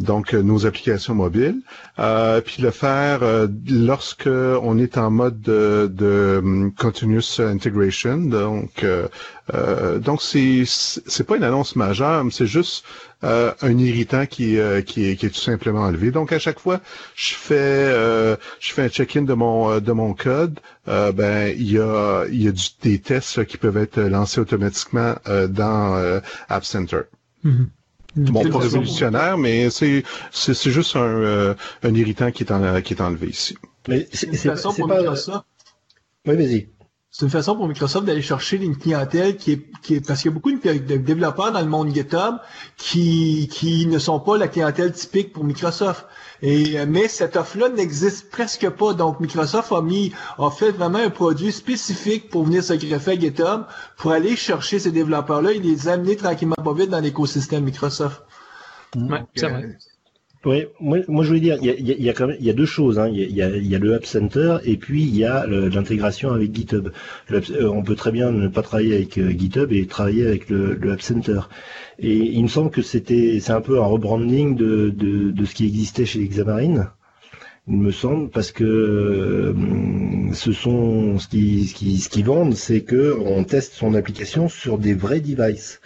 donc euh, nos applications mobiles, euh, puis le faire euh, lorsque on est en mode de, de um, continuous integration. Donc, euh, donc c'est c'est pas une annonce majeure, mais c'est juste un irritant qui est, qui est tout simplement enlevé. Donc à chaque fois, je fais je fais un check-in de mon de mon code. ben il y a il y a des tests qui peuvent être lancés automatiquement dans App Center. Mm-hmm. Bon, pas révolutionnaire, mais c'est c'est juste un, euh, un irritant qui est, en, qui est enlevé ici.
Mais c'est pour Microsoft.
Oui, vas-y.
C'est une façon pour Microsoft d'aller chercher une clientèle qui est, qui est parce qu'il y a beaucoup de développeurs dans le monde GitHub qui qui ne sont pas la clientèle typique pour Microsoft. Et, euh, mais cette offre-là n'existe presque pas. Donc, Microsoft a mis, a fait vraiment un produit spécifique pour venir se greffer à GitHub, pour aller chercher ces développeurs-là et les amener tranquillement pas vite dans l'écosystème Microsoft.
Ouais, c'est vrai.
Oui, moi, moi je voulais dire, il y a, y a, quand même, il y a deux choses. Hein. Il, y a, il y a le App Center et puis il y a l'intégration avec GitHub. Euh, on peut très bien ne pas travailler avec euh, GitHub et travailler avec le, le, App Center. Et il me semble que c'était, c'est un peu un rebranding de, de, de, ce qui existait chez Xamarin. il me semble, parce que euh, ce sont ce qui ce qui ce qu'ils vendent, c'est que on teste son application sur des vrais devices.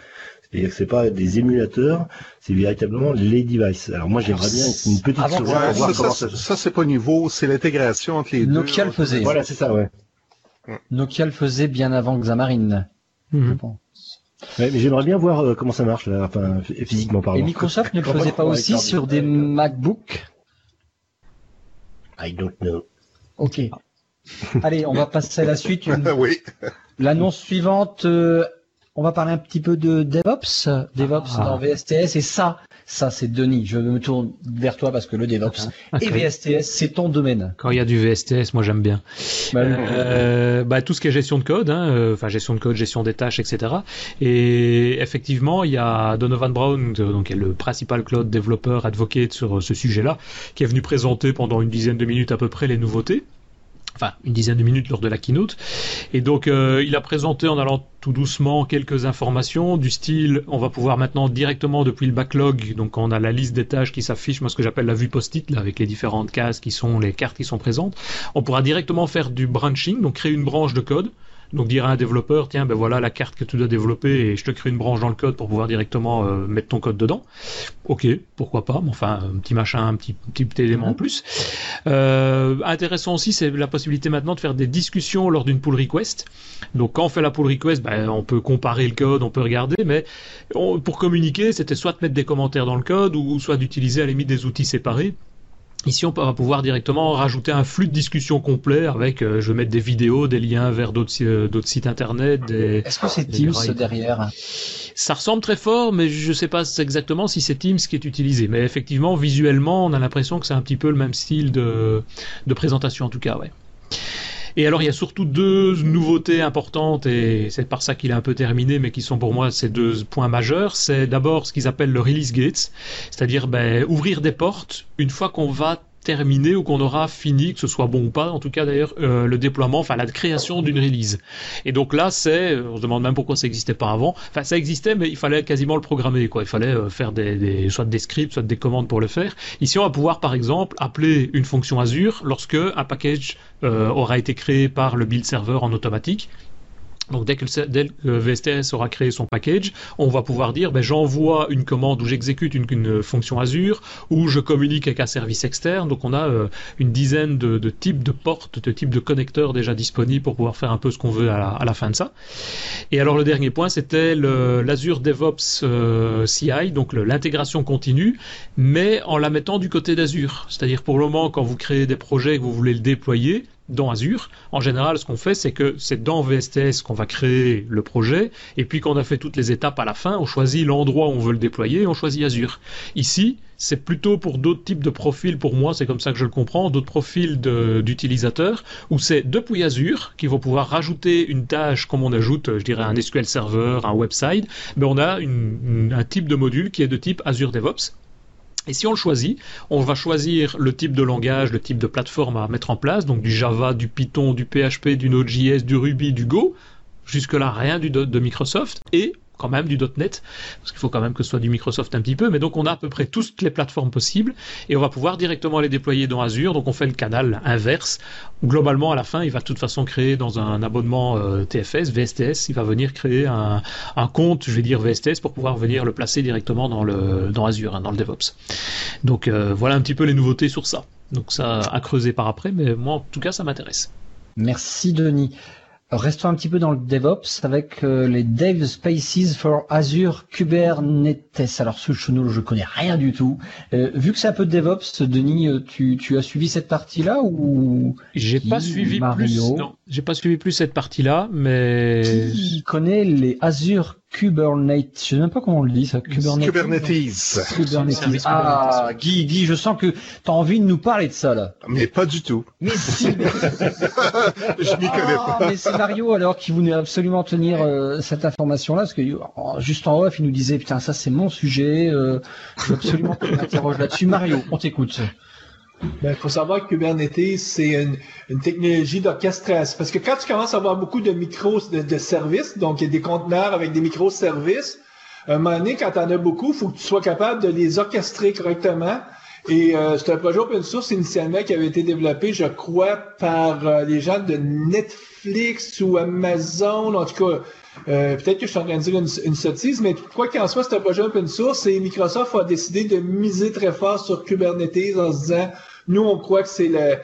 C'est-à-dire que c'est pas des émulateurs, c'est véritablement les devices. Alors moi j'aimerais bien une petite
Avant, ouais,
voir
ça,
comment
ça,
ça,
ça, c'est pas nouveau, c'est l'intégration entre les
Nokia
deux.
le faisait.
Voilà, c'est ça, ouais.
Nokia le faisait bien avant Xamarin. je
Mhm.
pense.
Ouais, mais j'aimerais bien voir euh, comment ça marche là, enfin physiquement parlant.
Et Microsoft ne le faisait pas
on
aussi sur des. MacBooks
I don't know.
Ok. Allez, on va passer à la suite. Une- <laughs>
oui.
L'annonce suivante, euh, on va parler un petit peu de DevOps, DevOps
Ah.
dans VSTS, et ça, ça c'est Denis. Je me tourne vers toi parce que le DevOps et VSTS, c'est ton domaine.
Quand il y a du VSTS, moi j'aime bien.
Bah,
Euh, bah, tout ce qui est gestion de code, hein, euh, enfin gestion de code, gestion des tâches, etc. Et effectivement, il y a Donovan Brown, euh, donc qui est le principal cloud développeur advocate sur ce sujet-là, qui est venu présenter pendant une dizaine de minutes à peu près les nouveautés. Enfin, une dizaine de minutes lors de la keynote. Et donc, euh, il a présenté en allant tout doucement quelques informations du style, on va pouvoir maintenant directement depuis le backlog, donc on a la liste des tâches qui s'affiche, moi ce que j'appelle la vue post-it, là, avec les différentes cases qui sont les cartes qui sont présentes. On pourra directement faire du branching, donc créer une branche de code. Donc dire à un développeur, tiens, ben voilà la carte que tu dois développer et je te crée une branche dans le code pour pouvoir directement euh, mettre ton code dedans. Ok, pourquoi pas, mais enfin un petit machin, un petit, petit élément en plus. Euh, intéressant aussi, c'est la possibilité maintenant de faire des discussions lors d'une pull request. Donc quand on fait la pull request, ben, on peut comparer le code, on peut regarder, mais pour communiquer, c'était soit de mettre des commentaires dans le code ou soit d'utiliser à la limite des outils séparés. Ici, on va pouvoir directement rajouter un flux de discussion complet avec, euh, je vais mettre des vidéos, des liens vers d'autres euh, sites internet. Des...
Est-ce que c'est Teams derrière?
Ça ressemble très fort, mais je sais pas exactement si c'est Teams qui est utilisé. Mais effectivement, visuellement, on a l'impression que c'est un petit peu le même style de, de présentation, en tout cas, ouais. Et alors, il y a surtout deux nouveautés importantes, et c'est par ça qu'il est un peu terminé, mais qui sont pour moi ces deux points majeurs. C'est d'abord ce qu'ils appellent le release gates, c'est-à-dire ben, ouvrir des portes une fois qu'on va terminer ou qu'on aura fini, que ce soit bon ou pas, en tout cas d'ailleurs, euh, le déploiement, enfin la création d'une release. Et donc là, c'est, on se demande même pourquoi ça n'existait pas avant. Enfin, ça existait, mais il fallait quasiment le programmer, quoi. Il fallait euh, faire des, des, soit des scripts, soit des commandes pour le faire. Ici, on va pouvoir, par exemple, appeler une fonction Azure lorsque un package euh, aura été créé par le build server en automatique. Donc dès que, le, dès que VSTS aura créé son package, on va pouvoir dire ben, j'envoie une commande où j'exécute une, fonction Azure, ou je communique avec un service externe. Donc on a euh, une dizaine de, types de portes, de types de connecteurs déjà disponibles pour pouvoir faire un peu ce qu'on veut à la, à la, fin de ça. Et alors le dernier point, c'était l'Azure DevOps euh, CI, donc l'intégration continue, mais en la mettant du côté d'Azure. C'est-à-dire pour le moment, quand vous créez des projets et que vous voulez le déployer, dans Azure. En général, ce qu'on fait, c'est que c'est dans VSTS qu'on va créer le projet, et puis quand on a fait toutes les étapes à la fin, on choisit l'endroit où on veut le déployer, et on choisit Azure. Ici, c'est plutôt pour d'autres types de profils, pour moi, c'est comme ça que je le comprends, d'autres profils d'utilisateurs, où c'est depuis Azure qui vont pouvoir rajouter une tâche, comme on ajoute, je dirais, un SQL Server, un website, mais on a un type de module qui est de type Azure DevOps, et si on le choisit, on va choisir le type de langage, le type de plateforme à mettre en place, donc du Java, du Python, du PHP, du Node.js, du Ruby, du Go. Jusque-là, rien du de Microsoft. Et quand même du .NET, parce qu'il faut quand même que ce soit du Microsoft un petit peu, mais donc on a à peu près toutes les plateformes possibles, et on va pouvoir directement les déployer dans Azure, donc on fait le canal inverse. Globalement, à la fin, il va de toute façon créer dans un abonnement euh, TFS, VSTS, il va venir créer un, compte, je vais dire VSTS, pour pouvoir venir le placer directement dans, le, Azure, hein, dans le DevOps. Donc euh, voilà un petit peu les nouveautés sur ça. Donc ça à creuser par après, mais moi en tout cas ça m'intéresse.
Merci Denis. Restons un petit peu dans le DevOps avec euh, les Dev Spaces for Azure Kubernetes. Alors ce chenou, je connais rien du tout. Euh, vu que c'est un peu de DevOps, Denis, euh, tu, tu as suivi cette partie-là ou
J'ai pas suivi
Mario
plus. Non, j'ai pas suivi plus cette partie-là, mais
qui connaît les Azure Kubernetes Je sais même pas comment on le dit ça. Kubernetes.
Kubernetes.
Kubernetes. Ah, Guy, Guy, je sens que tu as envie de nous parler de ça là.
Mais pas du tout.
Mais si. Mais... <laughs>
je m'y connais
ah,
pas.
Mais c'est Mario alors qui voulait absolument tenir euh, cette information-là parce que oh, juste en off il nous disait putain ça c'est mon sujet, euh, je veux absolument que tu m'interroges là-dessus. Mario, on t'écoute.
Il ben, faut savoir que Kubernetes, c'est une, une, technologie d'orchestration. Parce que quand tu commences à avoir beaucoup de micros de, services, donc il y a des conteneurs avec des microservices, un moment donné, quand tu en as beaucoup, il faut que tu sois capable de les orchestrer correctement Et euh, c'est un projet open source initialement qui avait été développé, je crois, par euh, les gens de Netflix ou Amazon, en tout cas. Euh, peut-être que je suis en train de dire une, sottise, mais quoi qu'il en soit, c'est un projet open source et Microsoft a décidé de miser très fort sur Kubernetes en se disant nous, on croit que c'est la,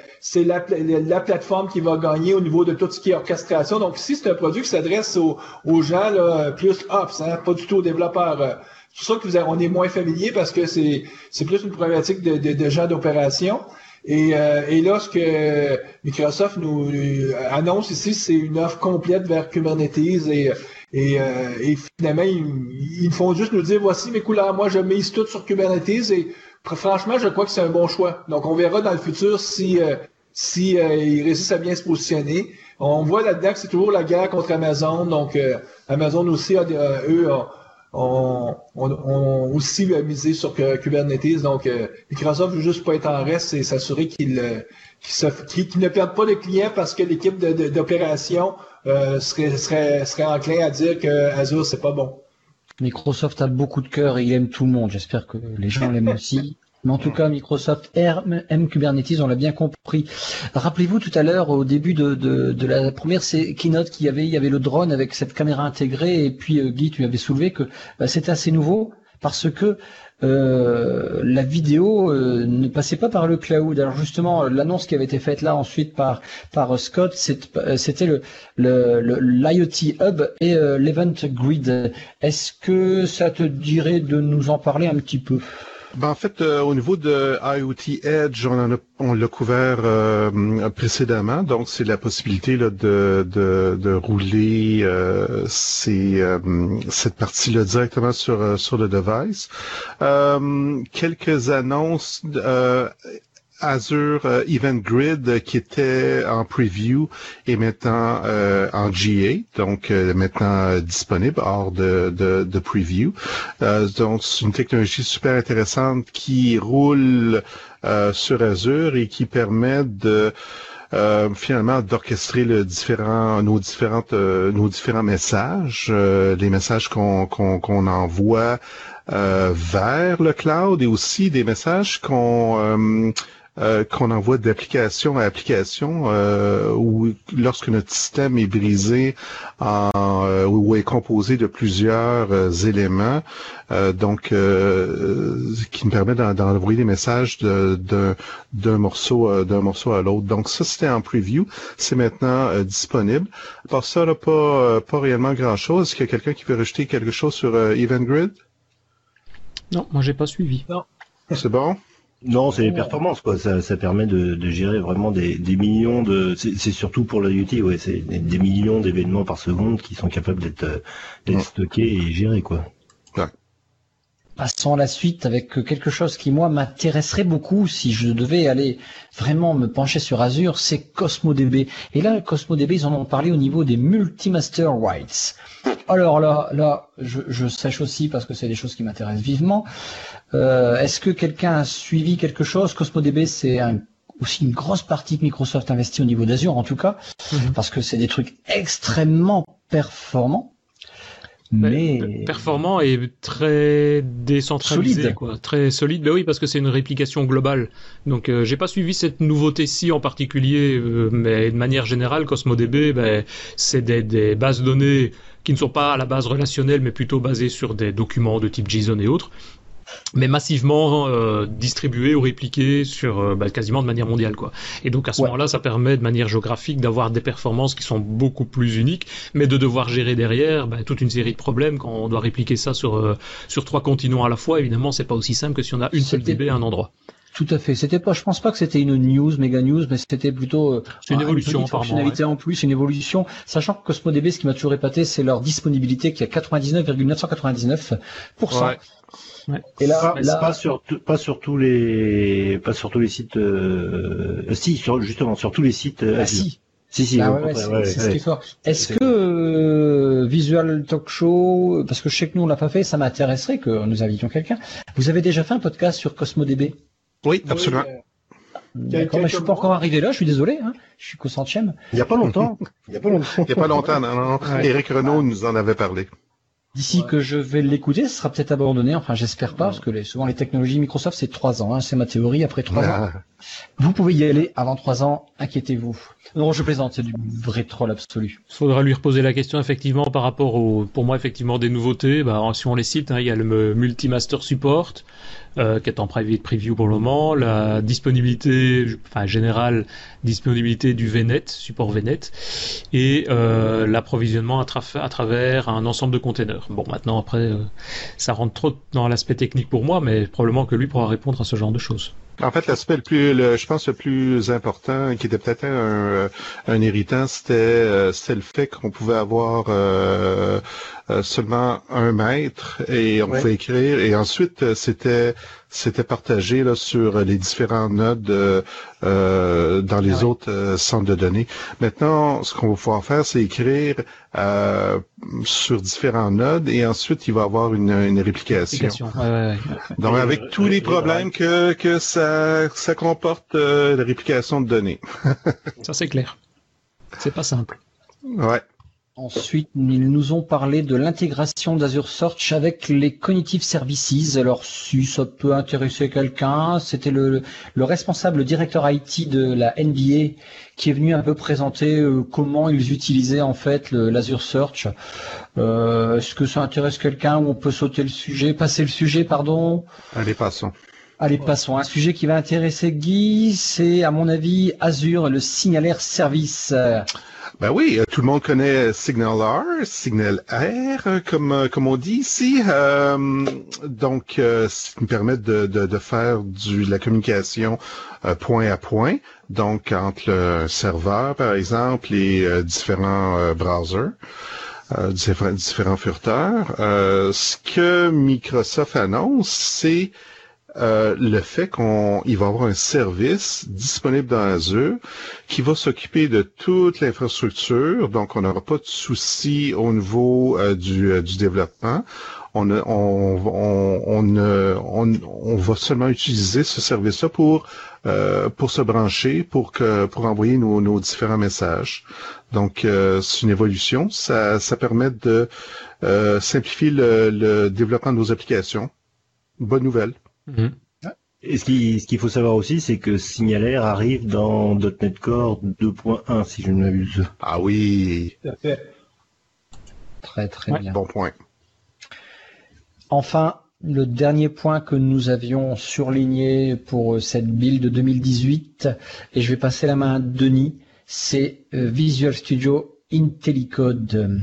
la, plateforme qui va gagner au niveau de tout ce qui est orchestration. Donc ici, c'est un produit qui s'adresse aux, aux, gens là, plus ops, hein, pas du tout aux développeurs. Euh. C'est pour ça que vous on est moins familier parce que c'est, plus une problématique de, de, de gens d'opération. Et, euh, et, là, ce que Microsoft nous, annonce ici, c'est une offre complète vers Kubernetes et, et, euh, et finalement, ils, ils, font juste nous dire voici mes couleurs, moi je mise tout sur Kubernetes et franchement, je crois que c'est un bon choix. Donc, on verra dans le futur si, euh, si euh, ils réussissent à bien se positionner. On voit là-dedans que c'est toujours la guerre contre Amazon. Donc, euh, Amazon aussi, a, eux, ont, on, aussi misé sur Kubernetes. Donc, Microsoft veut juste pas être en reste et s'assurer qu'ils ne perdent pas de clients parce que l'équipe d'opération serait, serait, serait enclin à dire que Azure, c'est pas bon.
Microsoft a beaucoup de cœur et il aime tout le monde. J'espère que les gens l'aiment aussi. Mais en tout cas, Microsoft aime Kubernetes, on l'a bien compris. Rappelez-vous tout à l'heure, au début de, la première keynote qu'il y avait, il y avait le drone avec cette caméra intégrée, et puis euh, Guy, tu avais soulevé que bah, c'était assez nouveau parce que euh, la vidéo euh, ne passait pas par le cloud. Alors justement, l'annonce qui avait été faite là ensuite par par Scott, euh, c'était le l'IoT Hub et l'Event Grid. Est-ce que ça te dirait de nous en parler un petit peu?
Ben, en fait, euh, au niveau de IoT Edge, on, on l'a couvert euh, précédemment. Donc, c'est la possibilité là, de, de, de rouler euh, ces, cette partie-là directement sur, sur le device. quelques annonces Azure euh, Event Grid euh, qui était en preview et maintenant euh, en GA, donc maintenant disponible hors de, de, de preview. donc c'est une technologie super intéressante qui roule sur Azure et qui permet de finalement d'orchestrer le différent, nos différentes nos différents messages, les messages qu'on qu'on envoie vers le cloud et aussi des messages qu'on euh, qu'on envoie d'application à application euh, ou lorsque notre système est brisé en, euh, ou est composé de plusieurs euh, éléments, donc qui nous permet d'envoyer des messages d'un morceau d'un morceau à l'autre. Donc ça c'était en preview, c'est maintenant disponible. Par ça, là, pas pas réellement grand chose. Est-ce qu'il y a quelqu'un qui veut rajouter quelque chose sur EventGrid?
Non, moi j'ai pas suivi. Non.
C'est bon?
Non, c'est les performances quoi. Ça, ça permet de, de, gérer vraiment des, des millions de. C'est surtout pour l'IoT, ouais. C'est des millions d'événements par seconde qui sont capables d'être d'être stockés et gérés quoi.
Passons à la suite avec quelque chose qui moi m'intéresserait beaucoup si je devais aller vraiment me pencher sur Azure, c'est CosmoDB. Et là, CosmoDB, ils en ont parlé au niveau des multi-master rights. Alors là, là, je, je sèche aussi parce que c'est des choses qui m'intéressent vivement. Euh, Est-ce que quelqu'un a suivi quelque chose? CosmoDB, c'est aussi une grosse partie que Microsoft investit au niveau d'Azure, en tout cas, mhm. parce que c'est des trucs extrêmement performants. Mais
performant et très décentralisé, solide. quoi, très solide. Ben oui, parce que c'est une réplication globale. Donc, euh, j'ai pas suivi cette nouveauté-ci en particulier, euh, mais de manière générale, CosmoDB, ben, c'est des, des bases données qui ne sont pas à la base relationnelles, mais plutôt basées sur des documents de type JSON et autres mais massivement euh, distribué ou répliqué sur euh, bah, quasiment de manière mondiale quoi. Et donc à ce moment-là, ça permet de manière géographique d'avoir des performances qui sont beaucoup plus uniques, mais de devoir gérer derrière bah, toute une série de problèmes quand on doit répliquer ça sur euh, sur trois continents à la fois. Évidemment, c'est pas aussi simple que si on a une seule DB à un endroit.
Tout à fait. C'était pas, je pense pas que c'était une news, méga news, mais c'était plutôt
c'est une évolution,
une fonctionnalité en plus, une évolution. Sachant que CosmoDB, ce qui m'a toujours épaté, c'est leur disponibilité qui est à 99,999%. Ouais.
Et là, pas, sur pas sur tous les pas sur tous les sites. Euh, si, sur, justement sur tous les sites.
Euh, ah, si. Si, si, ah, c'est ce qui est fort. Est-ce que euh, Visual Talk Show, parce que je sais que nous on l'a pas fait, ça m'intéresserait que nous invitions quelqu'un. Vous avez déjà fait un podcast sur CosmoDB?
Oui, absolument.
D'accord, mais je suis pas encore arrivé là, je suis désolé, hein. je suis qu'au centième.
Il y a pas longtemps. <laughs> Il y a pas longtemps.
Il y a pas longtemps, non, non. Eric Renault nous en avait parlé.
D'ici que je vais l'écouter, ce sera peut-être abandonné. Enfin, j'espère pas, parce que les, souvent les technologies Microsoft, c'est trois ans. Hein, c'est ma théorie. Après trois ans, vous pouvez y aller. Avant trois ans, inquiétez-vous. Non, je plaisante. C'est du vrai troll absolu.
Il faudra lui reposer la question effectivement par rapport au, pour moi effectivement des nouveautés. Bah, si on les cite, hein, il y a le Multimaster Support euh, qui est en private preview pour le moment, la disponibilité, enfin générale disponibilité du VNet, support VNet, et euh, l'approvisionnement à, tra- à travers un ensemble de containers. Bon, maintenant après, euh, ça rentre trop dans l'aspect technique pour moi, mais probablement que lui pourra répondre à ce genre de choses.
En fait, l'aspect le plus, je pense le plus important, qui était peut-être un, un irritant, c'était, euh, le fait qu'on pouvait avoir euh, euh, seulement un mètre et on
Ouais.
pouvait écrire. Et ensuite, euh, c'était, c'était partagé là, sur les différents nodes euh, euh, dans les
Ah ouais.
autres euh, centres de données. Maintenant, ce qu'on va pouvoir faire, c'est écrire euh, sur différents nodes et ensuite il va avoir une, une réplication.
Ouais, ouais.
Donc, avec tous les problèmes que, que ça, ça comporte euh, la réplication de données.
Ça c'est clair. C'est pas simple.
Ouais.
Ensuite, ils nous ont parlé de l'intégration d'Azure Search avec les Cognitive Services. Alors, si ça peut intéresser quelqu'un, c'était le, le responsable directeur IT de la NBA qui est venu un peu présenter euh, comment ils utilisaient en fait le- l'Azure Search. Euh, Est-ce que ça intéresse quelqu'un ou on peut sauter le sujet, passer le sujet, pardon?
Allez, passons.
Allez, passons. Un sujet qui va intéresser Guy, c'est à mon avis Azure, le signalaire service. Euh,
Ben oui, euh, tout le monde connaît Signal R, Signal R, euh, comme, euh, comme on dit ici. Euh, donc, euh, ce qui me permet de, de, faire du, de la communication euh, point à point, donc entre le serveur, par exemple, et euh, différents euh, browsers. euh, différents, différents furteurs. Euh, ce que Microsoft annonce, c'est euh, le fait qu'on il va avoir un service disponible dans Azure qui va s'occuper de toute l'infrastructure, donc on n'aura pas de souci au niveau euh, du, euh, du développement. On, va seulement utiliser ce service-là pour se brancher, pour envoyer nos, différents messages. Donc c'est une évolution. Ça, permet de simplifier le, le développement de nos applications. Bonne nouvelle.
Et ce qui- ce qu'il faut savoir aussi, c'est que Signalaire arrive dans .NET Core 2.1, si je ne m'abuse.
Ah oui,
Tout à fait.
Très très
Ouais.
bien.
bon point.
Enfin, le dernier point que nous avions surligné pour euh, cette build 2018, et je vais passer la main à Denis, c'est euh, Visual Studio IntelliCode.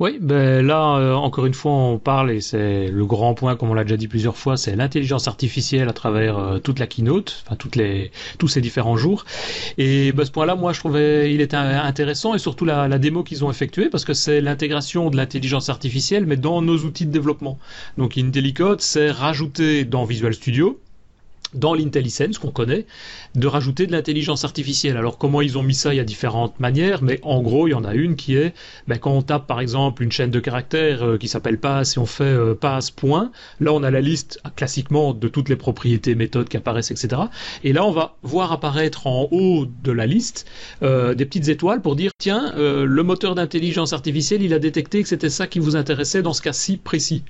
Oui, ben là, euh, encore une fois, on parle, et c'est le grand point, comme on l'a déjà dit plusieurs fois, c'est l'intelligence artificielle à travers euh, toute la keynote, enfin toutes les, tous ces différents jours. Et ben, ce point-là, moi, je trouvais il était un- intéressant, et surtout la, la démo qu'ils ont effectuée, parce que c'est l'intégration de l'intelligence artificielle, mais dans nos outils de développement. Donc IntelliCode, c'est rajouter dans Visual Studio, dans l'IntelliSense qu'on connaît, de rajouter de l'intelligence artificielle. Alors comment ils ont mis ça Il y a différentes manières, mais en gros, il y en a une qui est, ben, quand on tape par exemple une chaîne de caractères euh, qui s'appelle pass et on fait euh, pass point, là on a la liste ah, classiquement de toutes les propriétés, méthodes qui apparaissent, etc. Et là on va voir apparaître en haut de la liste euh, des petites étoiles pour dire tiens, euh, le moteur d'intelligence artificielle, il a détecté que c'était ça qui vous intéressait dans ce cas-ci précis.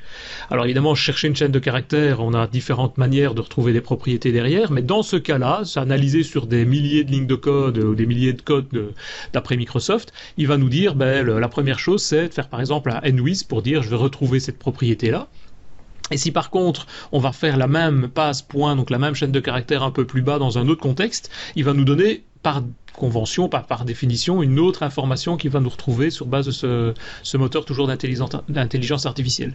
Alors évidemment, chercher une chaîne de caractères, on a différentes manières de retrouver des propriétés derrière, mais dans ce cas-là, c'est analysé sur des milliers de lignes de code euh, ou des milliers de codes de- d'après Microsoft, il va nous dire, ben, la première chose, c'est de faire par exemple un NWIS pour dire je vais retrouver cette propriété-là. Et si par contre on va faire la même passe point, donc la même chaîne de caractères un peu plus bas dans un autre contexte, il va nous donner par convention, par, par définition, une autre information qui va nous retrouver sur base de ce, moteur toujours d'intelligence artificielle.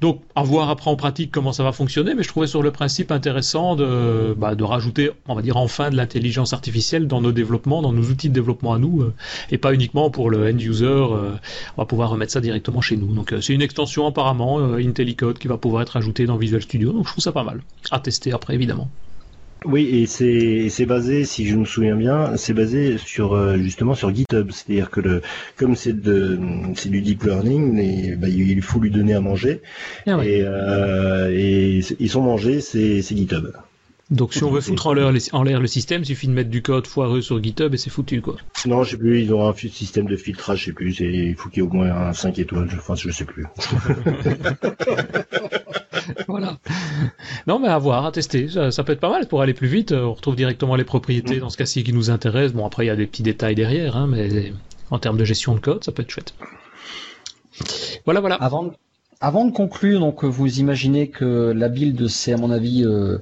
Donc à voir après en pratique comment ça va fonctionner, mais je trouvais sur le principe intéressant de, bah, de rajouter, on va dire enfin de l'intelligence artificielle dans nos développements, dans nos outils de développement à nous, euh, et pas uniquement pour le end user. euh, on va pouvoir remettre ça directement chez nous. Donc euh, c'est une extension apparemment IntelliCode qui va pouvoir être ajoutée dans Visual Studio. Donc je trouve ça pas mal. À tester après évidemment.
Oui, et c'est c'est basé, si je me souviens bien, c'est basé sur euh, justement sur GitHub. C'est-à-dire que le, comme c'est de c'est du deep learning, et, bah, il faut lui donner à manger.
Ah ouais.
Et, euh, et ils sont mangés, c'est c'est GitHub.
Donc si on veut foutre en l'air, le système, il suffit de mettre du code foireux sur GitHub et c'est foutu quoi.
Non, je sais plus, ils ont un système de filtrage, je sais plus, il faut qu'il y ait au moins un 5 étoiles, je, enfin je sais plus. <laughs>
voilà. Non mais à voir, à tester, ça, peut être pas mal pour aller plus vite, on retrouve directement les propriétés mm. dans ce cas-ci qui nous intéressent. Bon après il y a des petits détails derrière, hein, mais en termes de gestion de code, ça peut être chouette. Voilà, voilà.
Avant, avant de conclure, donc vous imaginez que la build, c'est à mon avis euh,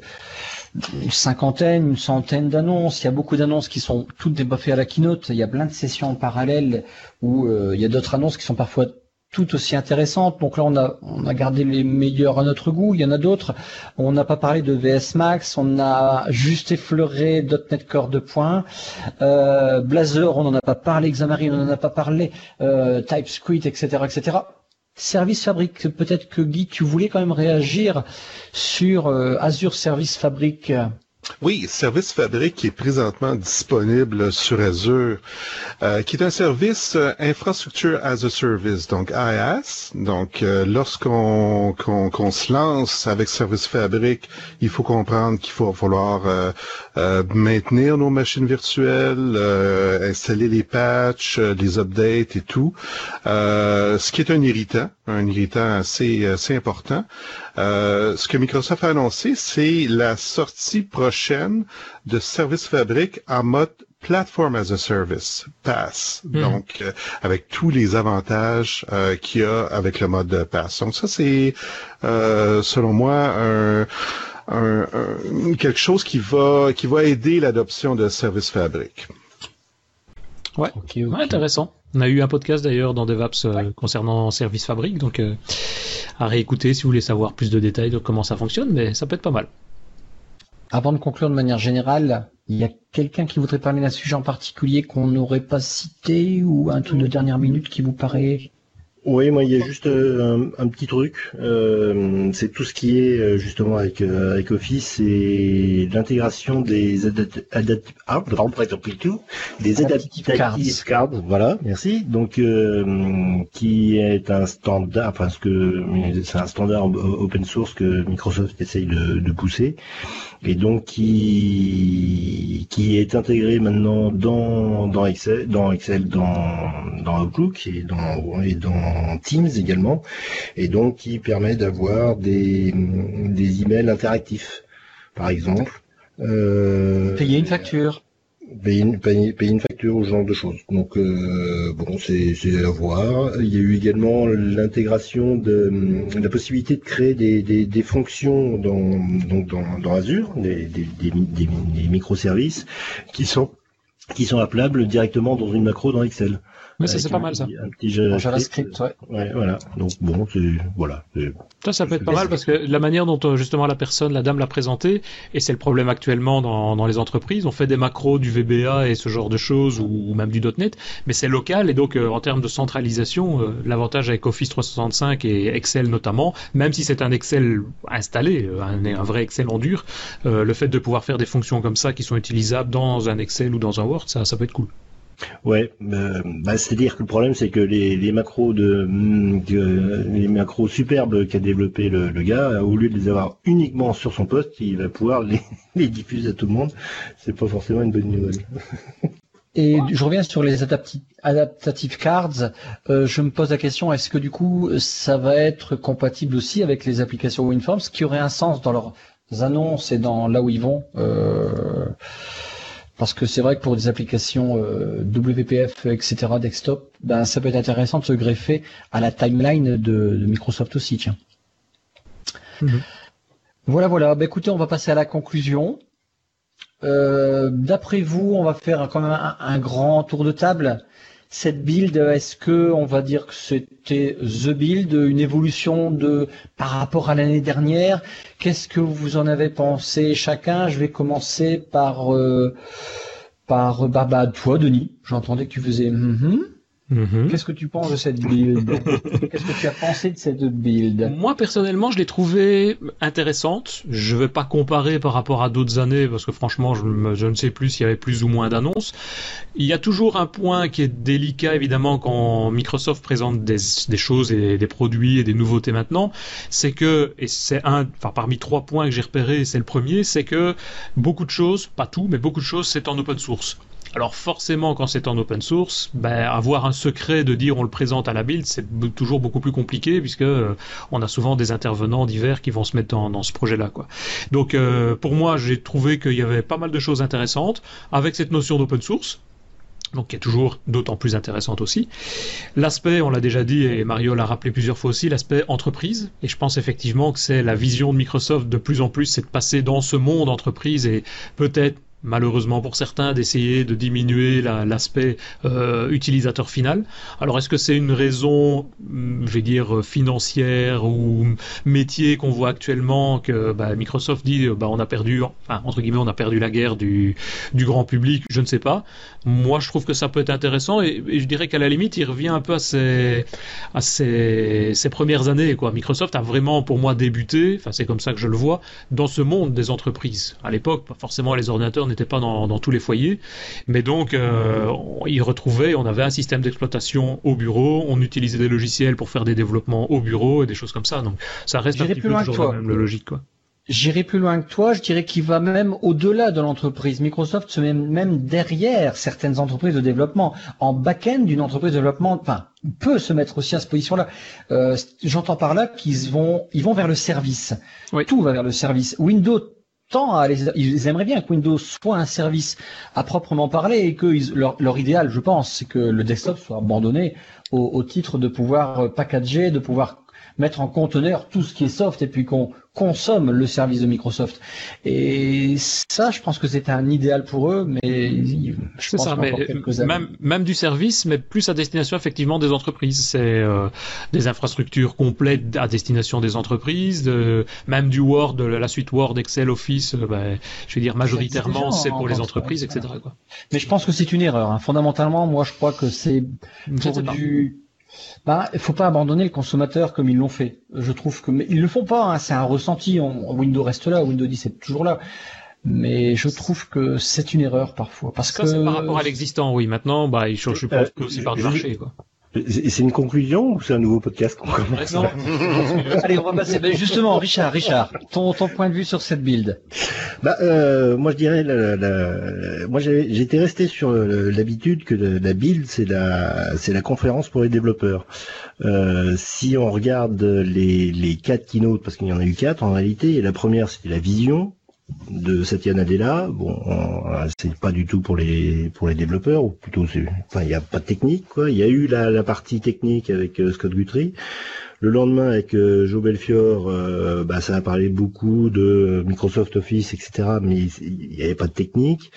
une cinquantaine, une centaine d'annonces. Il y a beaucoup d'annonces qui sont toutes débuffées à la keynote. Il y a plein de sessions en parallèle où euh, il y a d'autres annonces qui sont parfois tout aussi intéressantes. Donc là, on a, on a gardé les meilleurs à notre goût. Il y en a d'autres. On n'a pas parlé de VS Max. On a juste effleuré .NET Core 2. Euh, Blazor, on n'en a pas parlé. Xamarin, on n'en a pas parlé. Euh, TypeScript, etc., etc. Service Fabric, peut-être que Guy, tu voulais quand même réagir sur euh, Azure Service Fabric.
Oui, Service Fabric qui est présentement disponible sur Azure, euh, qui est un service euh, infrastructure as a service, donc IaaS. Donc, euh, lorsqu'on qu'on se lance avec Service Fabric, il faut comprendre qu'il faut falloir maintenir nos machines virtuelles, installer les patchs, les updates et tout, ce qui est un irritant, un irritant assez, assez important. ce que Microsoft a annoncé, c'est la sortie prochaine de Service Fabric en mode Platform as a Service, PaaS, hmm. donc euh, avec tous les avantages euh, qu'il y a avec le mode PaaS. Donc ça, c'est euh, selon moi un, quelque chose qui va qui va aider l'adoption de Service Fabric.
Ouais, intéressant. On a eu un podcast d'ailleurs dans DevApps concernant Service Fabric, donc à réécouter si vous voulez savoir plus de détails de comment ça fonctionne, mais ça peut être pas mal.
Avant de conclure de manière générale, il y a quelqu'un qui voudrait parler d'un sujet en particulier qu'on n'aurait pas cité ou un truc de dernière minute qui vous paraît
oui, moi il y a juste euh, un, petit truc, euh, c'est tout ce qui est euh, justement avec avec Office et l'intégration des adaptatifs ah, des adaptative cards. cards. Voilà, merci. Donc qui est un standard, enfin ce que c'est un standard open source que Microsoft essaye de, de pousser et donc qui qui est intégré maintenant dans dans Excel, dans Excel, dans dans Outlook et dans et dans Teams également, et donc qui permet d'avoir des des emails interactifs, par exemple.
Euh, payer une facture.
Payer une, payer, une facture ou ce genre de choses. Donc euh, bon, c'est à voir. Il y a eu également l'intégration de la possibilité de créer des, des, des fonctions dans, donc dans, dans Azure, des, microservices qui sont qui sont appelables directement dans une macro dans Excel.
Mais ça, c'est pas mal, ça.
Un petit JavaScript, ouais. ouais. voilà. Donc, bon, voilà.
Ça, ça peut être pas mal parce que la manière dont, euh, justement, la personne, la dame l'a présenté, et c'est le problème actuellement dans, dans les entreprises, on fait des macros, du VBA et ce genre de choses, ou, même du .NET, mais c'est local, et donc, euh, en termes de centralisation, euh, l'avantage avec Office 365 et Excel notamment, même si c'est un Excel installé, un, un, vrai Excel en dur, le fait de pouvoir faire des fonctions comme ça qui sont utilisables dans un Excel ou dans un Word, ça, ça peut être cool.
Ouais, euh, bah, c'est-à-dire que le problème c'est que les, macros de, les macros superbes qu'a développé le, gars, au lieu de les avoir uniquement sur son poste, il va pouvoir les, <laughs> diffuser à tout le monde. C'est pas forcément une bonne nouvelle. <laughs>
Et je reviens sur les adaptative cards. Euh, je me pose la question est-ce que du coup ça va être compatible aussi avec les applications WinForms, qui aurait un sens dans leurs annonces et dans là où ils vont. Euh, parce que c'est vrai que pour des applications euh, WPF, etc., desktop, ben, ça peut être intéressant de se greffer à la timeline de, Microsoft aussi, tiens. Mhm. Voilà, voilà. Ben, écoutez, on va passer à la conclusion. Euh, d'après vous, on va faire quand même un grand tour de table cette build, est-ce que on va dire que c'était the build, une évolution de par rapport à l'année dernière? Qu'est-ce que vous en avez pensé chacun? Je vais commencer par euh, par bah, bah, toi, Denis. J'entendais que tu faisais. Mm-hmm. Mhm. Qu'est-ce que tu penses de cette build? Qu'est-ce que tu as pensé de cette build?
Moi personnellement, je l'ai trouvée intéressante. Je vais pas comparer par rapport à d'autres années parce que franchement, je, ne sais plus s'il y avait plus ou moins d'annonces. Il y a toujours un point qui est délicat évidemment quand Microsoft présente des, choses et des produits et des nouveautés maintenant, c'est que et c'est un, enfin parmi trois points que j'ai repérés, c'est le premier, c'est que beaucoup de choses, pas tout, mais beaucoup de choses, c'est en open source. Alors forcément, quand c'est en open source, ben, avoir un secret de dire on le présente à la build, c'est toujours beaucoup plus compliqué puisque euh, on a souvent des intervenants divers qui vont se mettre dans, ce projet-là. Quoi. Donc euh, pour moi, j'ai trouvé qu'il y avait pas mal de choses intéressantes avec cette notion d'open source. Donc qui est toujours d'autant plus intéressante aussi. L'aspect, on l'a déjà dit et Mario l'a rappelé plusieurs fois aussi, l'aspect entreprise. Et je pense effectivement que c'est la vision de Microsoft de plus en plus, c'est de passer dans ce monde entreprise et peut-être malheureusement pour certains, d'essayer de diminuer l'aspect euh, utilisateur final. Alors est-ce que c'est une raison, hum, je vais dire, financière ou métier qu'on voit actuellement que bah, Microsoft dit bah, on a perdu, entre guillemets, on a perdu la guerre du, grand public, je ne sais pas. Moi, je trouve que ça peut être intéressant et, je dirais qu'à la limite, il revient un peu à ses, à ses, premières années. Quoi. Microsoft a vraiment, pour moi, débuté, enfin c'est comme ça que je le vois, dans ce monde des entreprises. À l'époque, forcément les ordinateurs n'était pas dans, tous les foyers, mais donc euh, on y retrouvait, on avait un système d'exploitation au bureau, on utilisait des logiciels pour faire des développements au bureau et des choses comme ça. Donc ça reste un petit peu toujours la même logique, quoi.
J'irai plus loin que toi, je dirais qu'il va même au-delà de l'entreprise. Microsoft se met même derrière certaines entreprises de développement. En back-end d'une entreprise de développement, enfin, peut se mettre aussi à cette position-là. Euh, J'entends par là qu'ils vont, ils vont vers le service. Tout va vers le service. Windows ils aimeraient bien que Windows soit un service à proprement parler et que leur, idéal, je pense, c'est que le desktop soit abandonné au, titre de pouvoir packager, de pouvoir mettre en conteneur tout ce qui est soft et puis qu'on consomment le service de Microsoft. Et ça, je pense que c'est un idéal pour eux, mais je pense ça, mais
même, même, du service, mais plus à destination effectivement des entreprises. C'est euh, des infrastructures complètes à destination des entreprises, de, même du Word, de la suite Word, Excel, Office. Euh, ben, je veux dire majoritairement, c'est pour les entreprises, etc. Quoi.
Mais je pense que c'est une erreur. Hein. Fondamentalement, moi, je crois que c'est pour du bah, il faut pas abandonner le consommateur comme ils l'ont fait. Je trouve que, mais ils le font pas. Hein, c'est un ressenti. Windows reste là, Windows 10 est toujours là. Mais je trouve que c'est une erreur parfois. Parce
Ça,
que
c'est par rapport à l'existant, oui. Maintenant, bah, ils changent, je pense, euh, aussi par du marché, quoi.
C'est une conclusion ou c'est un nouveau podcast qu'on commence <laughs>
Allez, on va passer. Ben justement, Richard, Richard, ton, ton point de vue sur cette build.
Bah, euh, moi je dirais, la, la, moi j'étais resté sur l'habitude que la, build c'est la, c'est la conférence pour les développeurs. Euh, si on regarde les, les quatre keynotes, parce qu'il y en a eu quatre en réalité, et la première c'était la vision, de Satya Nadella, bon, c'est pas du tout pour les pour les développeurs, ou plutôt, enfin, il n'y a pas de technique, quoi. Il y a eu la, la partie technique avec euh, Scott Guthrie. Le lendemain, avec euh, Joe Belfior, euh, bah, ça a parlé beaucoup de Microsoft Office, etc., mais il n'y avait pas de technique.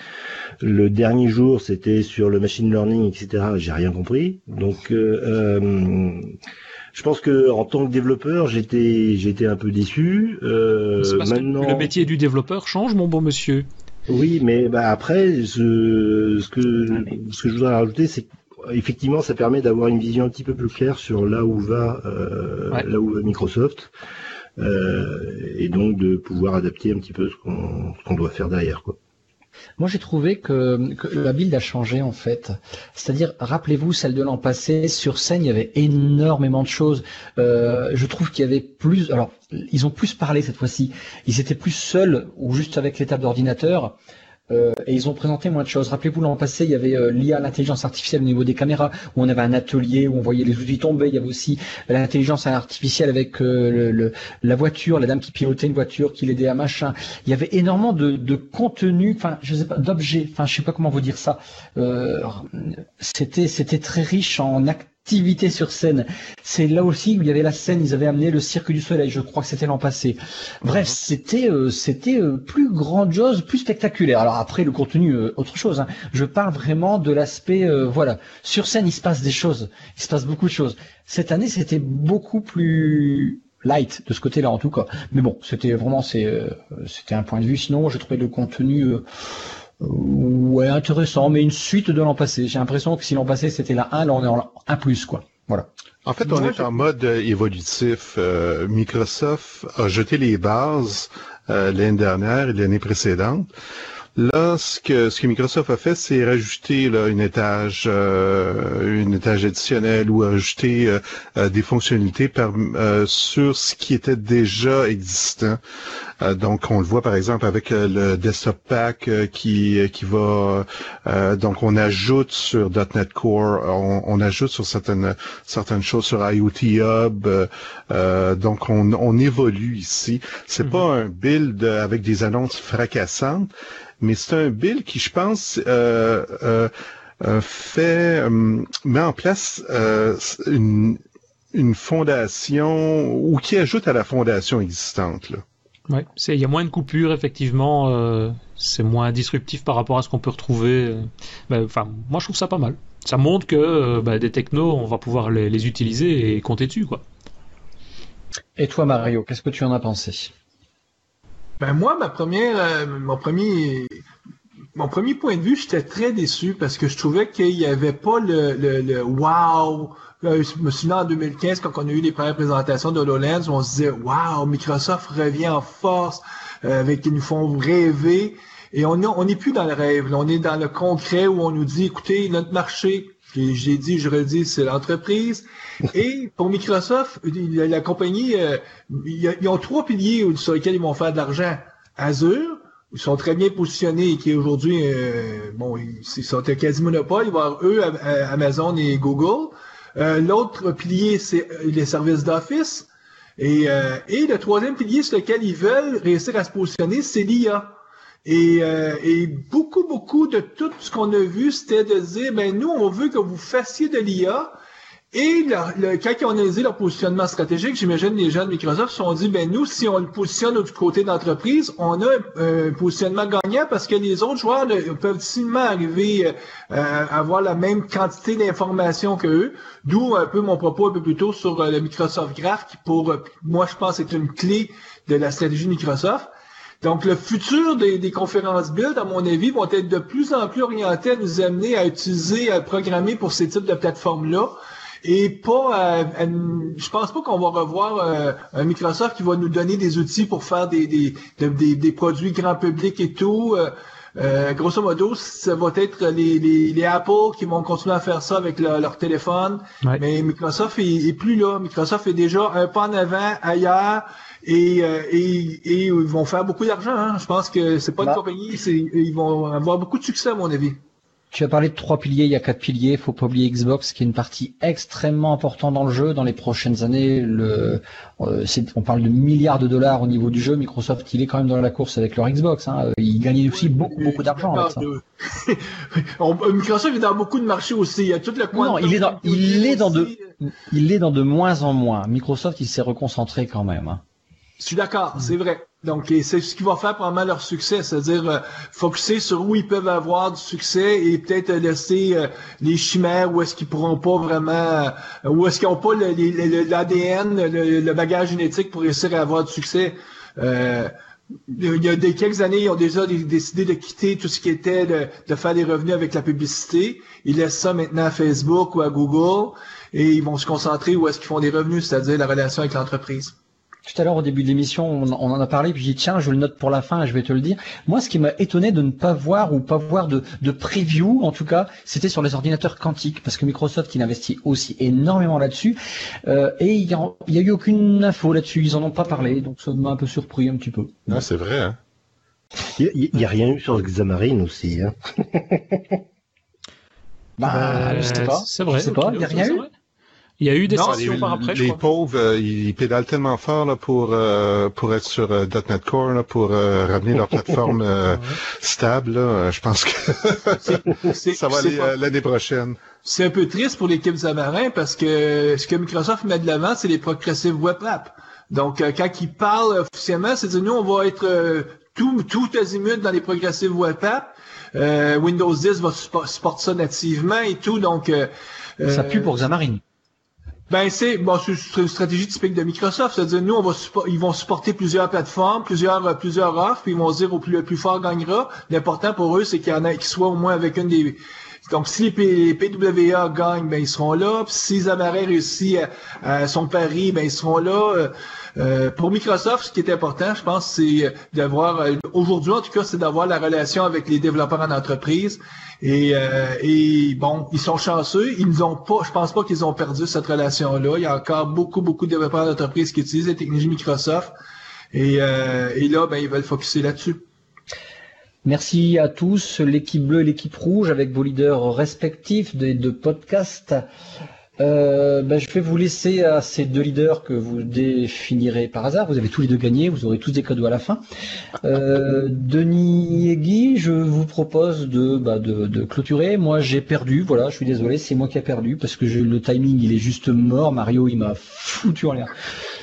Le dernier jour, c'était sur le machine learning, etc., j'ai rien compris. Donc, je pense que en tant que développeur, j'étais j'étais un peu déçu.
Euh, maintenant... le métier du développeur change, mon bon monsieur.
Oui, mais bah après, ce, ce que ce que je voudrais rajouter, c'est effectivement, ça permet d'avoir une vision un petit peu plus claire sur là où va euh, là où va Microsoft. Euh, et donc de pouvoir adapter un petit peu ce qu'on doit faire derrière. Quoi.
Moi, j'ai trouvé que, la build a changé en fait. C'est-à-dire, rappelez-vous celle de l'an passé, sur scène, il y avait énormément de choses. Euh, je trouve qu'il y avait plus. Alors, ils ont plus parlé cette fois-ci. Ils étaient plus seuls ou juste avec tables d'ordinateur. Euh, et ils ont présenté moins de choses. Rappelez-vous l'an passé, il y avait euh, l'IA, l'intelligence artificielle au niveau des caméras, où on avait un atelier où on voyait les outils tomber. Il y avait aussi l'intelligence artificielle avec euh, le, la voiture, la dame qui pilotait une voiture, qui l'aidait à machin. Il y avait énormément de, de contenu, enfin je sais pas, d'objets, enfin je sais pas comment vous dire ça. c'était c'était très riche en actes activité sur scène. C'est là aussi où il y avait la scène, ils avaient amené le Cirque du Soleil, je crois que c'était l'an passé. Bref, c'était euh, c'était euh, plus grandiose, plus spectaculaire. Alors après le contenu, euh, autre chose. Hein. Je parle vraiment de l'aspect, voilà, sur scène il se passe des choses, il se passe beaucoup de choses. Cette année c'était beaucoup plus light de ce côté-là en tout cas. Mais bon, c'était vraiment c'est c'était un point de vue. Sinon, j'ai trouvé le contenu Ouais, intéressant, mais une suite de l'an passé. J'ai l'impression que si l'an passé c'était la 1, là on est en 1 plus, quoi. Voilà.
En fait, on est en mode évolutif. Microsoft a jeté les bases l'année dernière et l'année précédente. Là, ce que, ce que Microsoft a fait, c'est rajouter là, une étage, euh, une étage additionnel ou ajouter euh, euh, des fonctionnalités par, sur ce qui était déjà existant. donc, on le voit par exemple avec le desktop pack qui qui va. donc, on ajoute sur .NET Core, on, on, ajoute sur certaines certaines choses sur IoT Hub. donc, on, on évolue ici. C'est mm-hmm. pas un build avec des annonces fracassantes mais c'est un bill qui, je pense, euh, euh, euh fait met en place euh, une, une fondation ou qui ajoute à la fondation existante. Là.
Ouais, il y a moins de coupures effectivement, euh, c'est moins disruptif par rapport à ce qu'on peut retrouver. Ben, enfin, moi je trouve ça pas mal. Ça montre que ben, des technos, on va pouvoir les, les, utiliser et compter dessus, quoi.
Et toi, Mario, qu'est-ce que tu en as pensé?
Ben moi, ma première, euh, mon premier, mon premier point de vue, j'étais très déçu parce que je trouvais qu'il n'y avait pas le, le, le wow. Je me souviens en 2015 quand on a eu les premières présentations de HoloLens, on se disait wow, Microsoft revient en force euh, avec ils nous font rêver. Et on n'est on plus dans le rêve, on est dans le concret où on nous dit écoutez, notre marché j'ai dit, je redis, c'est l'entreprise. Et pour Microsoft, la, compagnie, euh, ils ont trois piliers sur lesquels ils vont faire de l'argent. Azure, ils sont très bien positionnés, qui aujourd'hui, euh, bon, ils, sont un quasi monopole. Il va y avoir eux, Amazon et Google. Euh, l'autre pilier, c'est les services d'office. Et, et le troisième pilier sur lequel ils veulent réussir à se positionner, c'est l'IA. Et, euh, et, beaucoup, beaucoup de tout ce qu'on a vu, c'était de dire, ben nous, on veut que vous fassiez de l'IA. Et quand ils ont analysé leur positionnement stratégique, j'imagine les gens de Microsoft se sont dit, ben nous, si on le positionne du côté d'entreprise, on a un, positionnement gagnant parce que les autres joueurs peuvent difficilement arriver euh, à avoir la même quantité d'informations que eux. D'où un peu mon propos un peu plus tôt sur euh, le Microsoft Graph, qui pour moi, je pense, est une clé de la stratégie de Microsoft. Donc, le futur des, conférences build, à mon avis, vont être de plus en plus orientés à nous amener à utiliser, à programmer pour ces types de plateformes-là. Et pas, à, je pense pas qu'on va revoir euh, un Microsoft qui va nous donner des outils pour faire des, des, des, produits grand public et tout. Euh, euh, grosso modo, ça va être les, les, Apple qui vont continuer à faire ça avec leur téléphone. Mais Microsoft est, est, plus là. Microsoft est déjà un pas en avant ailleurs. Euh, et, et, ils vont faire beaucoup d'argent. Hein. Je pense que c'est pas une bah. compagnie, ils vont avoir beaucoup de succès à mon avis.
Tu as parlé de trois piliers, il y a quatre piliers. Faut pas oublier Xbox, qui est une partie extrêmement importante dans le jeu. Dans les prochaines années, le, euh, on parle de milliards de dollars au niveau du jeu. Microsoft, il est quand même dans la course avec leur Xbox. Hein. Ils gagnent aussi beaucoup, beaucoup d'argent avec ça. <laughs>
Microsoft est dans beaucoup de marchés aussi. Il y a toute la
Non, il est dans, il est dans de, il est dans de moins en moins. Microsoft, il s'est reconcentré quand même. Hein.
Je suis d'accord, c'est vrai. Donc, c'est ce qui va faire probablement leur succès, c'est-à-dire euh, focuser sur où ils peuvent avoir du succès et peut-être laisser euh, les chimères où est-ce qu'ils pourront pas vraiment, euh, où est-ce qu'ils n'ont pas l'ADN, le, bagage génétique pour réussir à avoir du succès. Euh, il y a des quelques années, ils ont déjà décidé de quitter tout ce qui était de, de, faire des revenus avec la publicité. Ils laissent ça maintenant à Facebook ou à Google et ils vont se concentrer où est-ce qu'ils font des revenus, c'est-à-dire la relation avec l'entreprise.
Tout à l'heure, au début de l'émission, on, en a parlé, puis j'ai dit, tiens, je le note pour la fin et je vais te le dire. Moi, ce qui m'a étonné de ne pas voir ou pas voir de, de preview, en tout cas, c'était sur les ordinateurs quantiques, parce que Microsoft, il investit aussi énormément là-dessus, euh, et il n'y a, a, eu aucune info là-dessus, ils en ont pas parlé, donc ça m'a un peu surpris un petit peu.
Ah, c'est vrai, hein.
Il n'y a, rien eu sur Xamarin aussi, hein.
bah, je sais pas. C'est vrai. Je sais pas, il n'y a rien eu.
Il y a eu des sessions par après,
Les pauvres, euh, ils pédalent tellement fort là, pour euh, pour être sur euh, .NET Core, là, pour ramener leur plateforme <laughs> stable. Là. Je pense que <laughs> ça va aller l'année prochaine.
C'est un peu triste pour l'équipe Xamarin parce que ce que Microsoft met de l'avant, c'est les progressive web apps. Donc, quand ils parlent officiellement, c'est dire nous, on va être tout, tout azimut dans les progressive web apps. Windows 10 va supporter ça nativement et tout. Donc,
ça pue pour Xamarin.
Ben c'est bon, c'est une stratégie typique de Microsoft, c'est-à-dire nous on va ils vont supporter plusieurs plateformes, plusieurs plusieurs offres, puis ils vont dire au plus le plus fort gagnera. L'important pour eux c'est qu'il y en a qui soit au moins avec une des donc, si les, PWA gagnent, ben, ils seront là. Puis, si Zamarin réussit à, son pari, ben, ils seront là. Euh, euh, pour Microsoft, ce qui est important, je pense, c'est d'avoir, euh, aujourd'hui en tout cas, c'est d'avoir la relation avec les développeurs en entreprise. Et, et bon, ils sont chanceux. Ils ont pas, je pense pas qu'ils ont perdu cette relation-là. Il y a encore beaucoup, beaucoup de développeurs d'entreprise qui utilisent les technologies Microsoft. Et, et là, ben, ils veulent focuser là-dessus.
Merci à tous, l'équipe bleue et l'équipe rouge, avec vos leaders respectifs de, de podcast. Euh, ben, je vais vous laisser à ces deux leaders que vous définirez par hasard. Vous avez tous les deux gagné, vous aurez tous des cadeaux à la fin. Euh, Denis et Guy, je vous propose de, bah, de, de, clôturer. Moi, j'ai perdu. Voilà, je suis désolé, c'est moi qui ai perdu parce que le timing, il est juste mort. Mario, il m'a foutu en l'air.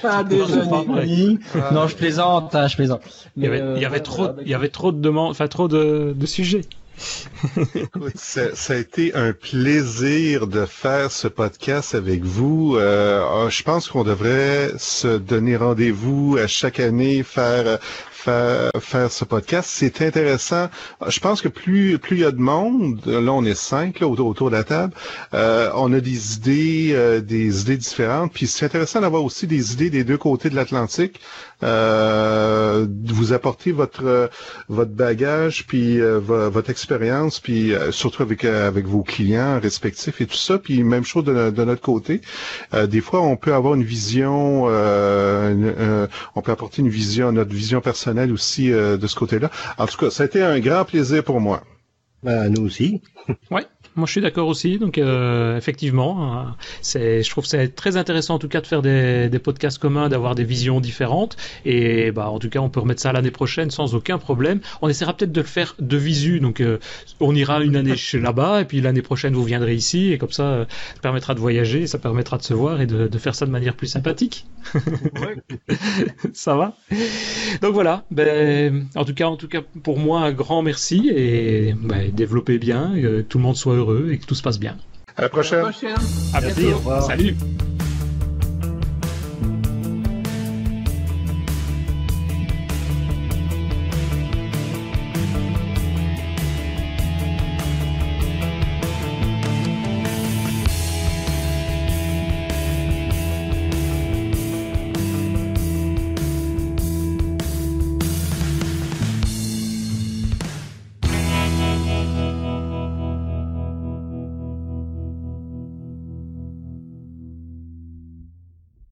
Ah, désolé.
Non, je plaisante, hein, je plaisante.
il y avait, il y avait trop, il y avait trop de demandes, enfin trop de, de sujets. <laughs>
Ça, ça, a été un plaisir de faire ce podcast avec vous. Euh, ah, je pense qu'on devrait se donner rendez-vous à chaque année, faire faire, ce podcast. C'est intéressant. Je pense que plus plus il y a de monde, là on est cinq là, autour, autour de la table, euh, on a des idées, euh, des idées différentes. Puis c'est intéressant d'avoir aussi des idées des deux côtés de l'Atlantique. Euh, vous apporter votre votre bagage puis votre expérience puis surtout avec avec vos clients respectifs et tout ça puis même chose de, de notre côté des fois on peut avoir une vision on peut apporter une vision notre vision personnelle aussi de ce côté-là. En tout cas ça a été un grand plaisir pour moi.
Ben, nous aussi. <laughs>
Ouais moi je suis d'accord aussi. Donc euh, effectivement, euh, je trouve c'est très intéressant en tout cas de faire des, podcasts communs, d'avoir des visions différentes. Et bah en tout cas, on peut remettre ça l'année prochaine sans aucun problème. On essaiera peut-être de le faire de visu. Donc euh, on ira une année là-bas et puis l'année prochaine vous viendrez ici et comme ça, ça permettra de voyager, ça permettra de se voir et de, faire ça de manière plus sympathique. <laughs> ça va? Donc voilà. Ben, en tout cas, en tout cas pour moi un grand merci et ben, développez bien, que tout le monde soit heureux et que tout se passe bien.
À la prochaine.
À la prochaine.
À bientôt. Salut.